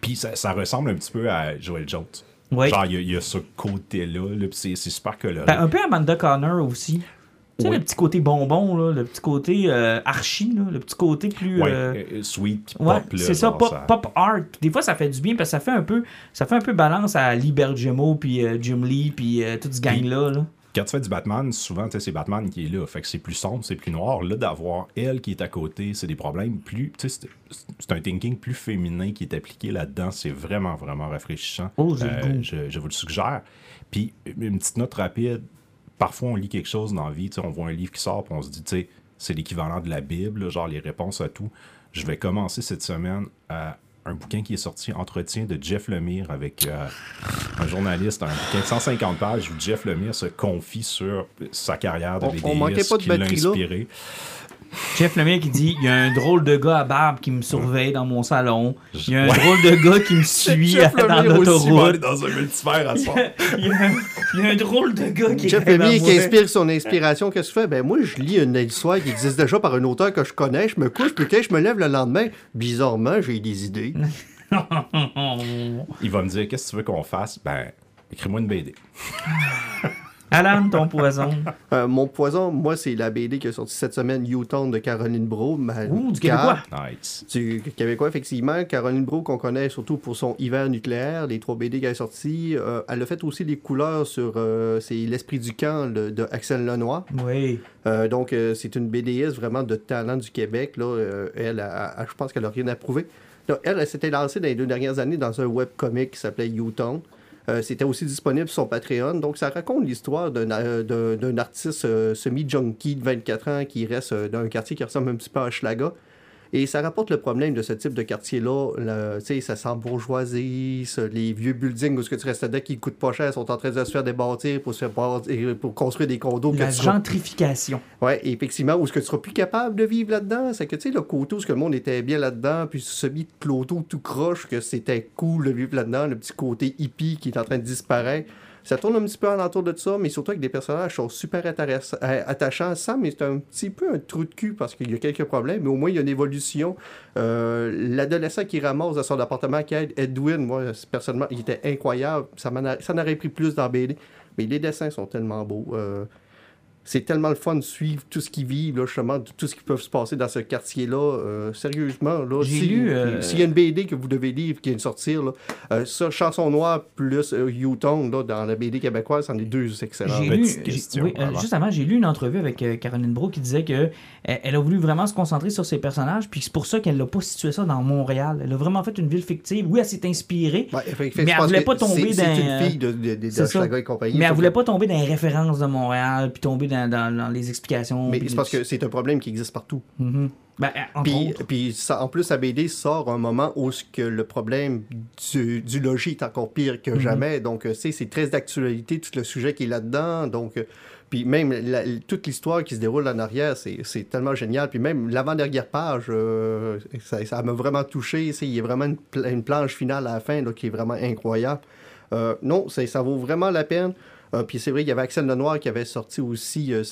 [SPEAKER 3] Puis ça, ça ressemble un petit peu à Joel Jones.
[SPEAKER 1] Oui.
[SPEAKER 3] Genre, il y, a- il y a ce côté-là, là, puis c'est c'est super coloré.
[SPEAKER 1] Ben, un peu Amanda Connor aussi. Tu sais,
[SPEAKER 3] Oui.
[SPEAKER 1] le petit côté bonbon, là, le petit côté euh, archi, là, le petit côté plus. Euh,
[SPEAKER 3] euh, sweet
[SPEAKER 1] Ouais,
[SPEAKER 3] pop. là,
[SPEAKER 1] c'est ça, pop, pop art. Des fois, ça fait du bien parce que ça fait un peu, ça fait un peu balance à Lee Bergemo puis euh, Jim Lee puis euh, tout ce gang-là. là.
[SPEAKER 3] Quand tu fais du Batman, souvent, tu sais, c'est Batman qui est là. Fait que c'est plus sombre, c'est plus noir. Là, d'avoir elle qui est à côté, c'est des problèmes plus. Tu sais, c'est- un thinking plus féminin qui est appliqué là-dedans. C'est vraiment, vraiment rafraîchissant.
[SPEAKER 1] Oh,
[SPEAKER 3] je, je vous le suggère. Puis, une petite note rapide. Parfois, on lit quelque chose dans la vie. On voit un livre qui sort, puis on se dit, tu sais, c'est l'équivalent de la Bible, là, genre les réponses à tout. Je vais commencer cette semaine à un bouquin qui est sorti, Entretien de Jeff Lemire avec euh, un journaliste, un bouquin de 150 pages où Jeff Lemire se confie sur sa carrière de
[SPEAKER 2] On- on
[SPEAKER 3] BDiste,
[SPEAKER 2] manquait pas de
[SPEAKER 3] qui l'a
[SPEAKER 2] là.
[SPEAKER 1] Jeff Lemire qui dit il y a un drôle de gars à barbe qui me surveille dans mon salon. Il y a un
[SPEAKER 3] Ouais.
[SPEAKER 1] drôle de gars qui me suit
[SPEAKER 3] Jeff
[SPEAKER 1] dans l'autoroute.
[SPEAKER 3] dans un multivers à soir.
[SPEAKER 1] Il y, a un, il y a un drôle de gars qui
[SPEAKER 2] Jeff
[SPEAKER 1] à
[SPEAKER 2] Lemire qui inspire son inspiration, qu'est-ce que tu fais? Ben moi, je lis une histoire qui existe déjà par un auteur que je connais, je me couche, puis quand je me lève le lendemain, bizarrement, j'ai des idées.
[SPEAKER 3] Il va me dire Qu'est-ce que tu veux qu'on fasse? Ben, écris-moi une BD.
[SPEAKER 1] Alan, ton poison.
[SPEAKER 2] Euh, mon poison, moi, c'est la BD qui est sortie cette semaine, U-Town de Caroline Bro. ma-
[SPEAKER 1] Ouh, du
[SPEAKER 2] Car-
[SPEAKER 1] Québécois.
[SPEAKER 3] Nice.
[SPEAKER 2] Du Québécois, effectivement. Caroline Bro, qu'on connaît surtout pour son Hiver nucléaire, les trois BD qu'elle a sortis. Euh, elle a fait aussi les couleurs sur euh, c'est L'Esprit du camp le- de Axel Lenoir.
[SPEAKER 1] Oui.
[SPEAKER 2] Euh, donc, euh, c'est une BDS vraiment de talent du Québec. Là. Euh, elle, a- a- je pense qu'elle n'a rien à prouver. Elle s'était lancée dans les deux dernières années dans un webcomic qui s'appelait U-Town. Euh, C'était aussi disponible sur Patreon. Donc, ça raconte l'histoire d'un euh, artiste euh, semi-junkie de 24 ans qui reste dans un quartier qui ressemble un petit peu à Schlaga. Et ça rapporte le problème de ce type de quartier-là. Tu sais, ça sent bourgeoisie, ça, les vieux buildings où ce que tu restes dedans qui coûtent pas cher sont en train de se faire débâtir pour, se faire bâtir- pour construire des condos.
[SPEAKER 1] La
[SPEAKER 2] seras-
[SPEAKER 1] gentrification.
[SPEAKER 2] Ouais, et effectivement, où est-ce que tu seras plus capable de vivre là-dedans? C'est que, tu sais, le coteau, ce que le monde était bien là-dedans, puis ce semi cloto tout croche, que c'était cool de vivre là-dedans, le petit côté hippie qui est en train de disparaître. Ça tourne un petit peu alentour de ça, mais surtout avec des personnages qui sont super euh, attachants. Sam, mais c'est un petit peu un trou de cul parce qu'il y a quelques problèmes, mais au moins il y a une évolution. Euh, L'adolescent qui ramasse dans son appartement, qui aide Edwin, moi, personnellement, il était incroyable. Ça m'en a- ça en aurait pris plus dans BD. Mais les dessins sont tellement beaux. Euh, c'est tellement le fun de suivre tout ce qu'ils vivent, là, justement, tout ce qui peut se passer dans ce quartier-là. Euh, sérieusement, là,
[SPEAKER 1] J'ai
[SPEAKER 2] si-
[SPEAKER 1] lu, euh,
[SPEAKER 2] s'il y a une BD que vous devez lire qui vient de sortir, là, euh, ça, Chanson Noire plus euh, U-Tone, là, dans la BD québécoise, c'en est deux excellents.
[SPEAKER 1] J'ai lu, j'ai-
[SPEAKER 3] question,
[SPEAKER 1] oui, euh,
[SPEAKER 3] avant.
[SPEAKER 1] juste avant, j'ai lu une entrevue avec euh, Caroline Bro qui disait que elle a voulu vraiment se concentrer sur ses personnages, puis c'est pour ça qu'elle n'a pas situé ça dans Montréal. Elle a vraiment fait une ville fictive. Oui, elle s'est inspirée,
[SPEAKER 2] Ouais, fait- fait-
[SPEAKER 1] Mais elle voulait pas tomber dans-
[SPEAKER 2] C'est une fille de, de, et compagnie.
[SPEAKER 1] mais elle voulait pas tomber dans les références de Montréal, puis tomber dans, dans- dans les explications.
[SPEAKER 2] Mais c'est parce que c'est un problème qui existe partout.
[SPEAKER 1] Mhm. Ben, euh,
[SPEAKER 2] Puis,
[SPEAKER 1] autres.
[SPEAKER 2] puis ça, en plus, la BD sort un moment où ce que le problème du, du logis est encore pire que jamais. Donc, euh, c'est très d'actualité, tout le sujet qui est là-dedans. Donc, euh, puis même la- toute l'histoire qui se déroule en arrière, c'est tellement génial. Puis même l'avant-dernière page, euh, ça m'a vraiment touché. Il y a vraiment une, pla- une planche finale à la fin là, qui est vraiment incroyable. Euh, non, ça vaut vraiment la peine. Euh, puis c'est vrai, il y avait Axel Lenoir qui avait sorti aussi euh,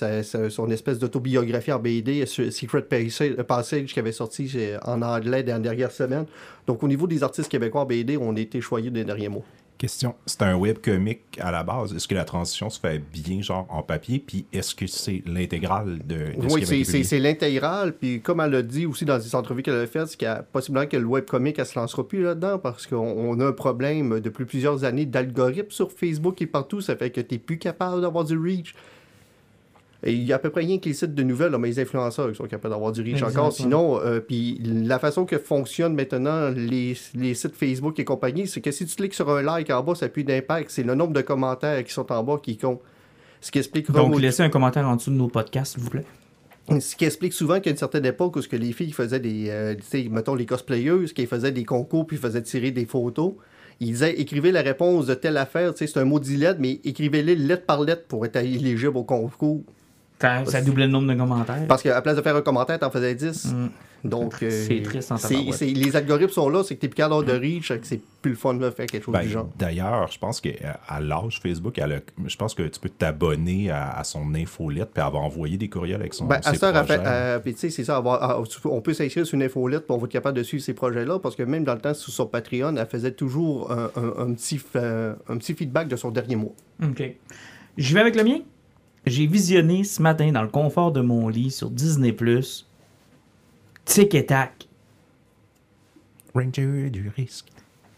[SPEAKER 2] son espèce d'autobiographie en BD, Secret Passage, euh, Passage, qui avait sorti euh, en anglais dans la dernière semaine. Donc au niveau des artistes québécois en BD, on a été choyés des derniers mots.
[SPEAKER 3] Question. C'est un webcomic à la base. Est-ce que la transition se fait bien, genre en papier? Puis est-ce que c'est l'intégrale de, de ce
[SPEAKER 2] Oui, c'est- l'intégrale. Puis comme elle l'a dit aussi dans des entrevues qu'elle a faites, c'est qu'il y a possiblement que le webcomic, elle se lancera plus là-dedans parce qu'on on a un problème depuis plusieurs années d'algorithme sur Facebook et partout. Ça fait que tu n'es plus capable d'avoir du reach. Et il y a à peu près rien que les sites de nouvelles, là, mais les influenceurs qui sont capables d'avoir du reach encore. Sinon, euh, puis la façon que fonctionnent maintenant les, les sites Facebook et compagnie, c'est que si tu cliques sur un like en bas, ça n'a plus d'impact. C'est le nombre de commentaires qui sont en bas qui compte. Ce qui explique
[SPEAKER 1] Donc, laissez un commentaire en dessous de nos podcasts, s'il vous plaît.
[SPEAKER 2] ce qui explique souvent qu'à une certaine époque où ce que les filles faisaient des, euh, mettons les cosplayeuses, qui faisaient des concours puis faisaient tirer des photos, ils disaient écrivez la réponse de telle affaire, tu sais, c'est un mot dit lettre, mais écrivez-les lettre par lettre pour être éligible au concours.
[SPEAKER 1] Ça, doublait le nombre de commentaires.
[SPEAKER 2] Parce qu'à la place de faire un commentaire, t'en faisais 10.
[SPEAKER 1] Mm.
[SPEAKER 2] Donc, euh,
[SPEAKER 1] C'est triste en
[SPEAKER 2] Les algorithmes sont là, c'est que t'es plus capable de reach, fait que c'est plus le fun de faire quelque chose
[SPEAKER 3] Ben,
[SPEAKER 2] du genre.
[SPEAKER 3] D'ailleurs, je pense qu'à à l'âge Facebook, elle a- je pense que tu peux t'abonner à, à son infolette puis elle va envoyer des courriels avec son
[SPEAKER 2] Ben, à euh, puis tu sais, c'est ça, avoir- on peut s'inscrire sur une infolette, on va être capable de suivre ces projets-là, parce que même dans le temps, sur son Patreon, elle faisait toujours un, un- un petit, euh, un petit feedback de son dernier mois.
[SPEAKER 1] OK. Je vais avec le mien? J'ai visionné ce matin dans le confort de mon lit sur Disney Plus Tic et Tac.
[SPEAKER 3] Ranger du risque.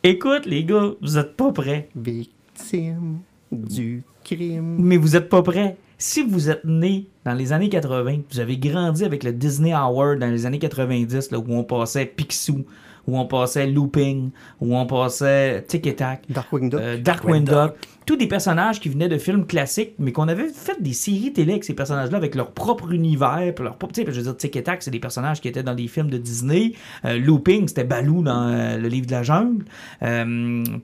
[SPEAKER 1] Écoute, les gars, vous êtes pas prêts.
[SPEAKER 2] Victime du crime.
[SPEAKER 1] Mais vous êtes pas prêts. Si vous êtes né dans les années 80, vous avez grandi avec le Disney Hour dans les années 90, là, où on passait Picsou, où on passait Looping, où on passait Tic et Tac,
[SPEAKER 2] Darkwing Duck.
[SPEAKER 1] euh, Darkwing Duck, tous des personnages qui venaient de films classiques, mais qu'on avait fait des séries télé avec ces personnages-là, avec leur propre univers, puis leur propre, tu sais, je veux dire, Tic et Tac, c'est des personnages qui étaient dans des films de Disney, Euh, Looping, c'était Baloo dans euh, le livre de la jungle,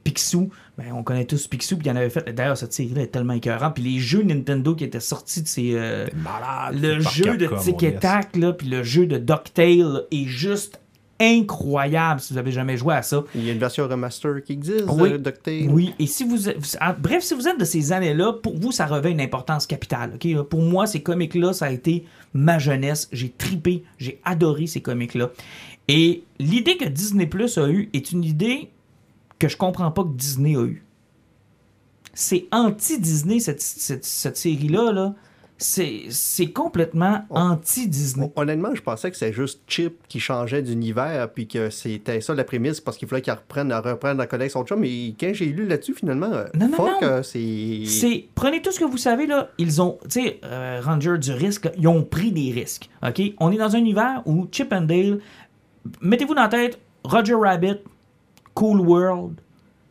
[SPEAKER 1] Picsou, ben, on connaît tous Picsou, puis il y en avait fait, d'ailleurs, cette série-là est tellement écœurante, puis les jeux Nintendo qui étaient sortis de ces... euh,
[SPEAKER 3] malade.
[SPEAKER 1] le jeu de Tic et. Tac, là, puis le jeu de DuckTale est juste incroyable si vous avez jamais joué à ça.
[SPEAKER 2] Il y a une version remaster qui existe,
[SPEAKER 1] Oui.
[SPEAKER 2] euh.
[SPEAKER 1] Oui, et si vous, ah, bref, si vous êtes de ces années-là, pour vous, ça revêt une importance capitale. Pour moi, ces comics-là, ça a été ma jeunesse. J'ai tripé, j'ai adoré ces comics-là. Et l'idée que Disney Plus a eue est une idée que je comprends pas que Disney a eue. C'est anti-Disney, cette, cette, cette série-là. Là. C'est c'est complètement anti-Disney.
[SPEAKER 2] Honnêtement, je pensais que c'était juste Chip qui changeait d'univers, puis que c'était ça la prémisse, parce qu'il fallait qu'il reprenne, reprenne la collecte son chum. Mais quand j'ai lu là-dessus, finalement, euh,
[SPEAKER 1] Non, non,
[SPEAKER 2] fuck,
[SPEAKER 1] non.
[SPEAKER 2] euh, c'est.
[SPEAKER 1] C'est prenez tout ce que vous savez là, ils ont tu sais euh, Ranger du risque, ils ont pris des risques. OK? On est dans un univers où Chip and Dale mettez-vous dans la tête Roger Rabbit, Cool World,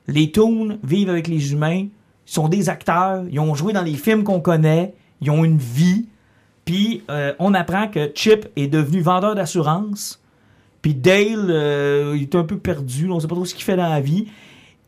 [SPEAKER 1] les Toons vivent avec les humains, ils sont des acteurs, ils ont joué dans les films qu'on connaît, ils ont une vie. Puis euh, on apprend que Chip est devenu vendeur d'assurance. Puis Dale, euh, il est un peu perdu, on sait pas trop ce qu'il fait dans la vie.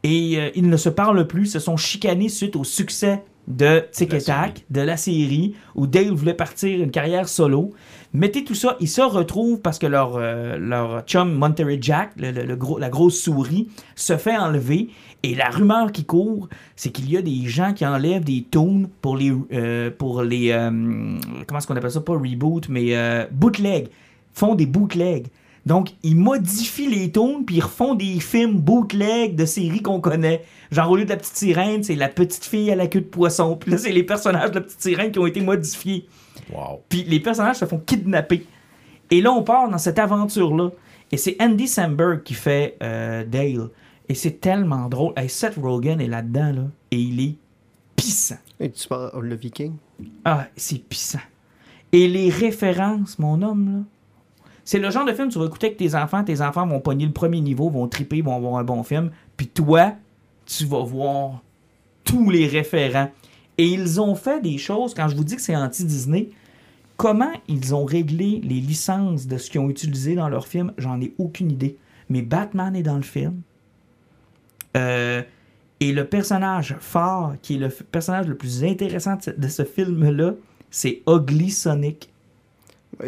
[SPEAKER 1] Et euh, ils ne se parlent plus, ils se sont chicanés suite au succès de Tic
[SPEAKER 3] De la
[SPEAKER 1] et Tac, de la série, où Dale voulait partir une carrière solo. Mettez tout ça, ils se retrouvent parce que leur, euh, chum Monterey Jack, la grosse souris, se fait enlever. Et la rumeur qui court, c'est qu'il y a des gens qui enlèvent des tunes pour les. euh, pour les euh, comment est-ce qu'on appelle ça? Pas reboot, mais bootleg. Font des bootlegs. Donc, ils modifient les tunes, puis ils refont des films bootleg de séries qu'on connaît. Genre, au lieu de la petite sirène, c'est la petite fille à la queue de poisson. Puis là, c'est les personnages de la petite sirène qui ont été modifiés.
[SPEAKER 3] Wow.
[SPEAKER 1] Puis les personnages se font kidnapper. Et là, on part dans cette aventure-là. Et c'est Andy Samberg qui fait euh, Dale. Et c'est tellement drôle. Hey, Seth Rogen est là-dedans, là. Et il est pissant.
[SPEAKER 2] Et tu parles le Viking
[SPEAKER 1] Ah, c'est pissant. Et les références, mon homme, là. C'est le genre de film que tu vas écouter avec tes enfants. Tes enfants vont pogner le premier niveau, vont triper, vont avoir un bon film. Puis toi, tu vas voir tous les référents. Et ils ont fait des choses, quand je vous dis que c'est anti-Disney, comment ils ont réglé les licences de ce qu'ils ont utilisé dans leur film, j'en ai aucune idée. Mais Batman est dans le film. Euh, et le personnage phare, qui est le personnage le plus intéressant de ce, film-là, c'est Ugly Sonic.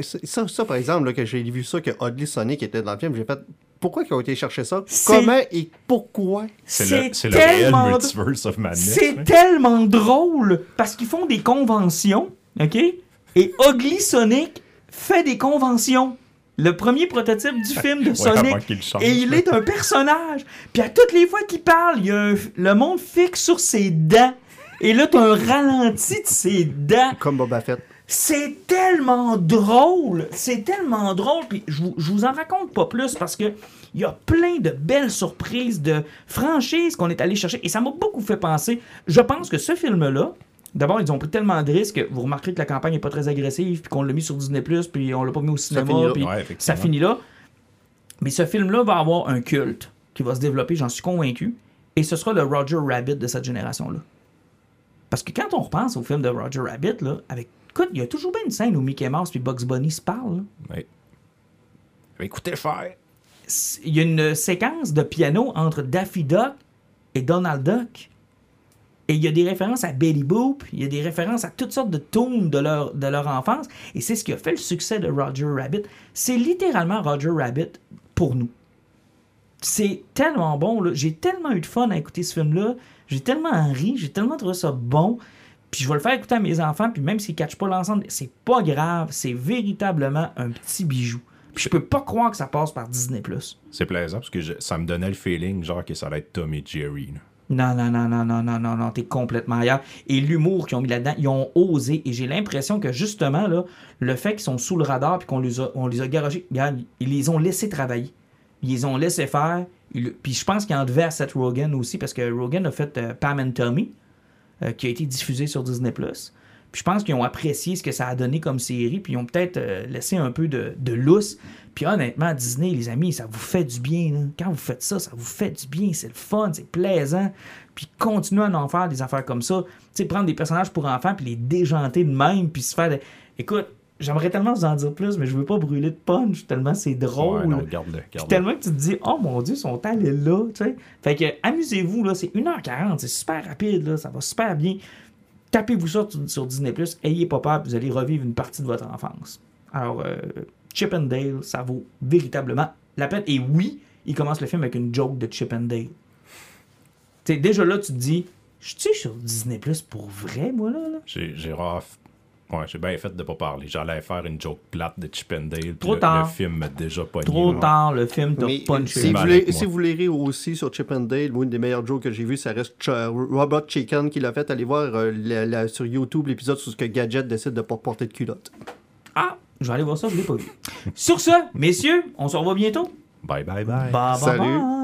[SPEAKER 2] Ça, ça, par exemple, là, que j'ai vu ça, que Oddly Sonic était dans le film, j'ai fait. Pourquoi ils ont été chercher ça? Comment et pourquoi?
[SPEAKER 3] C'est le, c'est le réel
[SPEAKER 1] tellement-
[SPEAKER 3] multiverse of madness.
[SPEAKER 1] C'est
[SPEAKER 3] hein.
[SPEAKER 1] tellement drôle parce qu'ils font des conventions, OK? Et Ugly Sonic fait des conventions. Le premier prototype du film de
[SPEAKER 3] Ouais,
[SPEAKER 1] Sonic.
[SPEAKER 3] change,
[SPEAKER 1] et il est un personnage. Puis à toutes les fois qu'il parle, il y a un- le monde fixe sur ses dents. Et là, t'as un ralenti de ses dents.
[SPEAKER 2] Comme Boba Fett.
[SPEAKER 1] C'est tellement drôle, c'est tellement drôle. Puis je vous, je vous en raconte pas plus parce que il y a plein de belles surprises de franchises qu'on est allé chercher et ça m'a beaucoup fait penser. Je pense que ce film-là, d'abord ils ont pris tellement de risques. Vous remarquerez que la campagne est pas très agressive puis qu'on l'a mis sur Disney puis on l'a pas mis au cinéma
[SPEAKER 2] finit là.
[SPEAKER 3] Ouais, effectivement.
[SPEAKER 1] ça finit là. Mais ce film-là va avoir un culte qui va se développer, j'en suis convaincu. Et ce sera le Roger Rabbit de cette génération-là. Parce que quand on repense au film de Roger Rabbit, là, avec. Écoute, il y a toujours bien une scène où Mickey Mouse et Bugs Bunny se parlent. là.
[SPEAKER 3] Mais Écoutez.
[SPEAKER 1] S- Il y a une séquence de piano entre Daffy Duck et Donald Duck. Et il y a des références à Betty Boop, il y a des références à toutes sortes de tunes de leur, de leur enfance. Et c'est ce qui a fait le succès de Roger Rabbit. C'est littéralement Roger Rabbit pour nous. C'est tellement bon. J'ai tellement eu de fun à écouter ce film-là. J'ai tellement ri, j'ai tellement trouvé ça bon. Puis je vais le faire écouter à mes enfants, puis même s'ils ne catchent pas l'ensemble, c'est pas grave. C'est véritablement un petit bijou. Puis je peux pas croire que ça passe par Disney+.
[SPEAKER 3] C'est plaisant parce que je- ça me donnait le feeling genre que ça allait être Tom et Jerry. là.
[SPEAKER 1] Non, non, non, non, non, non, non, non, t'es complètement ailleurs. Et l'humour qu'ils ont mis là-dedans, ils ont osé. Et j'ai l'impression que justement, là, le fait qu'ils sont sous le radar puis qu'on les a, on les a garagés, regarde, ils les ont laissés travailler. Ils les ont laissés faire. Ils- puis je pense qu'ils en devaient à Seth Rogen aussi, parce que Rogen a fait euh, Pam and Tommy, euh, qui a été diffusé sur Disney+. Puis je pense qu'ils ont apprécié ce que ça a donné comme série, puis ils ont peut-être euh, laissé un peu de, de lousse. Puis honnêtement, Disney, les amis, ça vous fait du bien. Quand vous faites ça, ça vous fait du bien. C'est le fun, c'est plaisant. Puis continuez à en faire des affaires comme ça. Tu sais, prendre des personnages pour enfants, puis les déjanter de même, puis se faire... de- Écoute, j'aimerais tellement vous en dire plus, mais je veux pas brûler de punch, tellement c'est drôle.
[SPEAKER 3] Ouais, non, garde-le.
[SPEAKER 1] Puis
[SPEAKER 3] garde-le.
[SPEAKER 1] tellement que tu te dis, oh mon dieu, son temps est là, tu sais. Fait que amusez-vous, là, c'est 1h40, c'est super rapide, là, ça va super bien. Tapez-vous ça sur, Disney, ayez pas peur, puis vous allez revivre une partie de votre enfance. Alors, euh, Chip and Dale, ça vaut véritablement la peine. Et oui, il commence le film avec une joke de Chip and Dale. Tu sais, déjà là, tu te dis, je suis sur Disney pour vrai, moi, là? là?
[SPEAKER 3] J'ai j'ai Ouais, j'ai bien fait de pas parler. J'allais faire une joke plate de Chip and Dale.
[SPEAKER 1] Trop
[SPEAKER 3] le,
[SPEAKER 1] tard.
[SPEAKER 3] Le film m'a déjà pogné.
[SPEAKER 1] Trop tard, le film t'a punché.
[SPEAKER 2] si vous,
[SPEAKER 3] moi.
[SPEAKER 2] si vous voulez rire aussi sur Chip and Dale, une des meilleures jokes que j'ai vues, ça reste Ch- Robert Chicken qui l'a fait. Allez voir euh, la- la- sur YouTube l'épisode sur ce que Gadget décide de pas porter de culotte.
[SPEAKER 1] Ah, je vais aller voir ça, je l'ai pas vu. Sur ce, messieurs, on se revoit bientôt.
[SPEAKER 3] Bye bye bye.
[SPEAKER 1] Bye bye
[SPEAKER 2] Salut.
[SPEAKER 1] bye.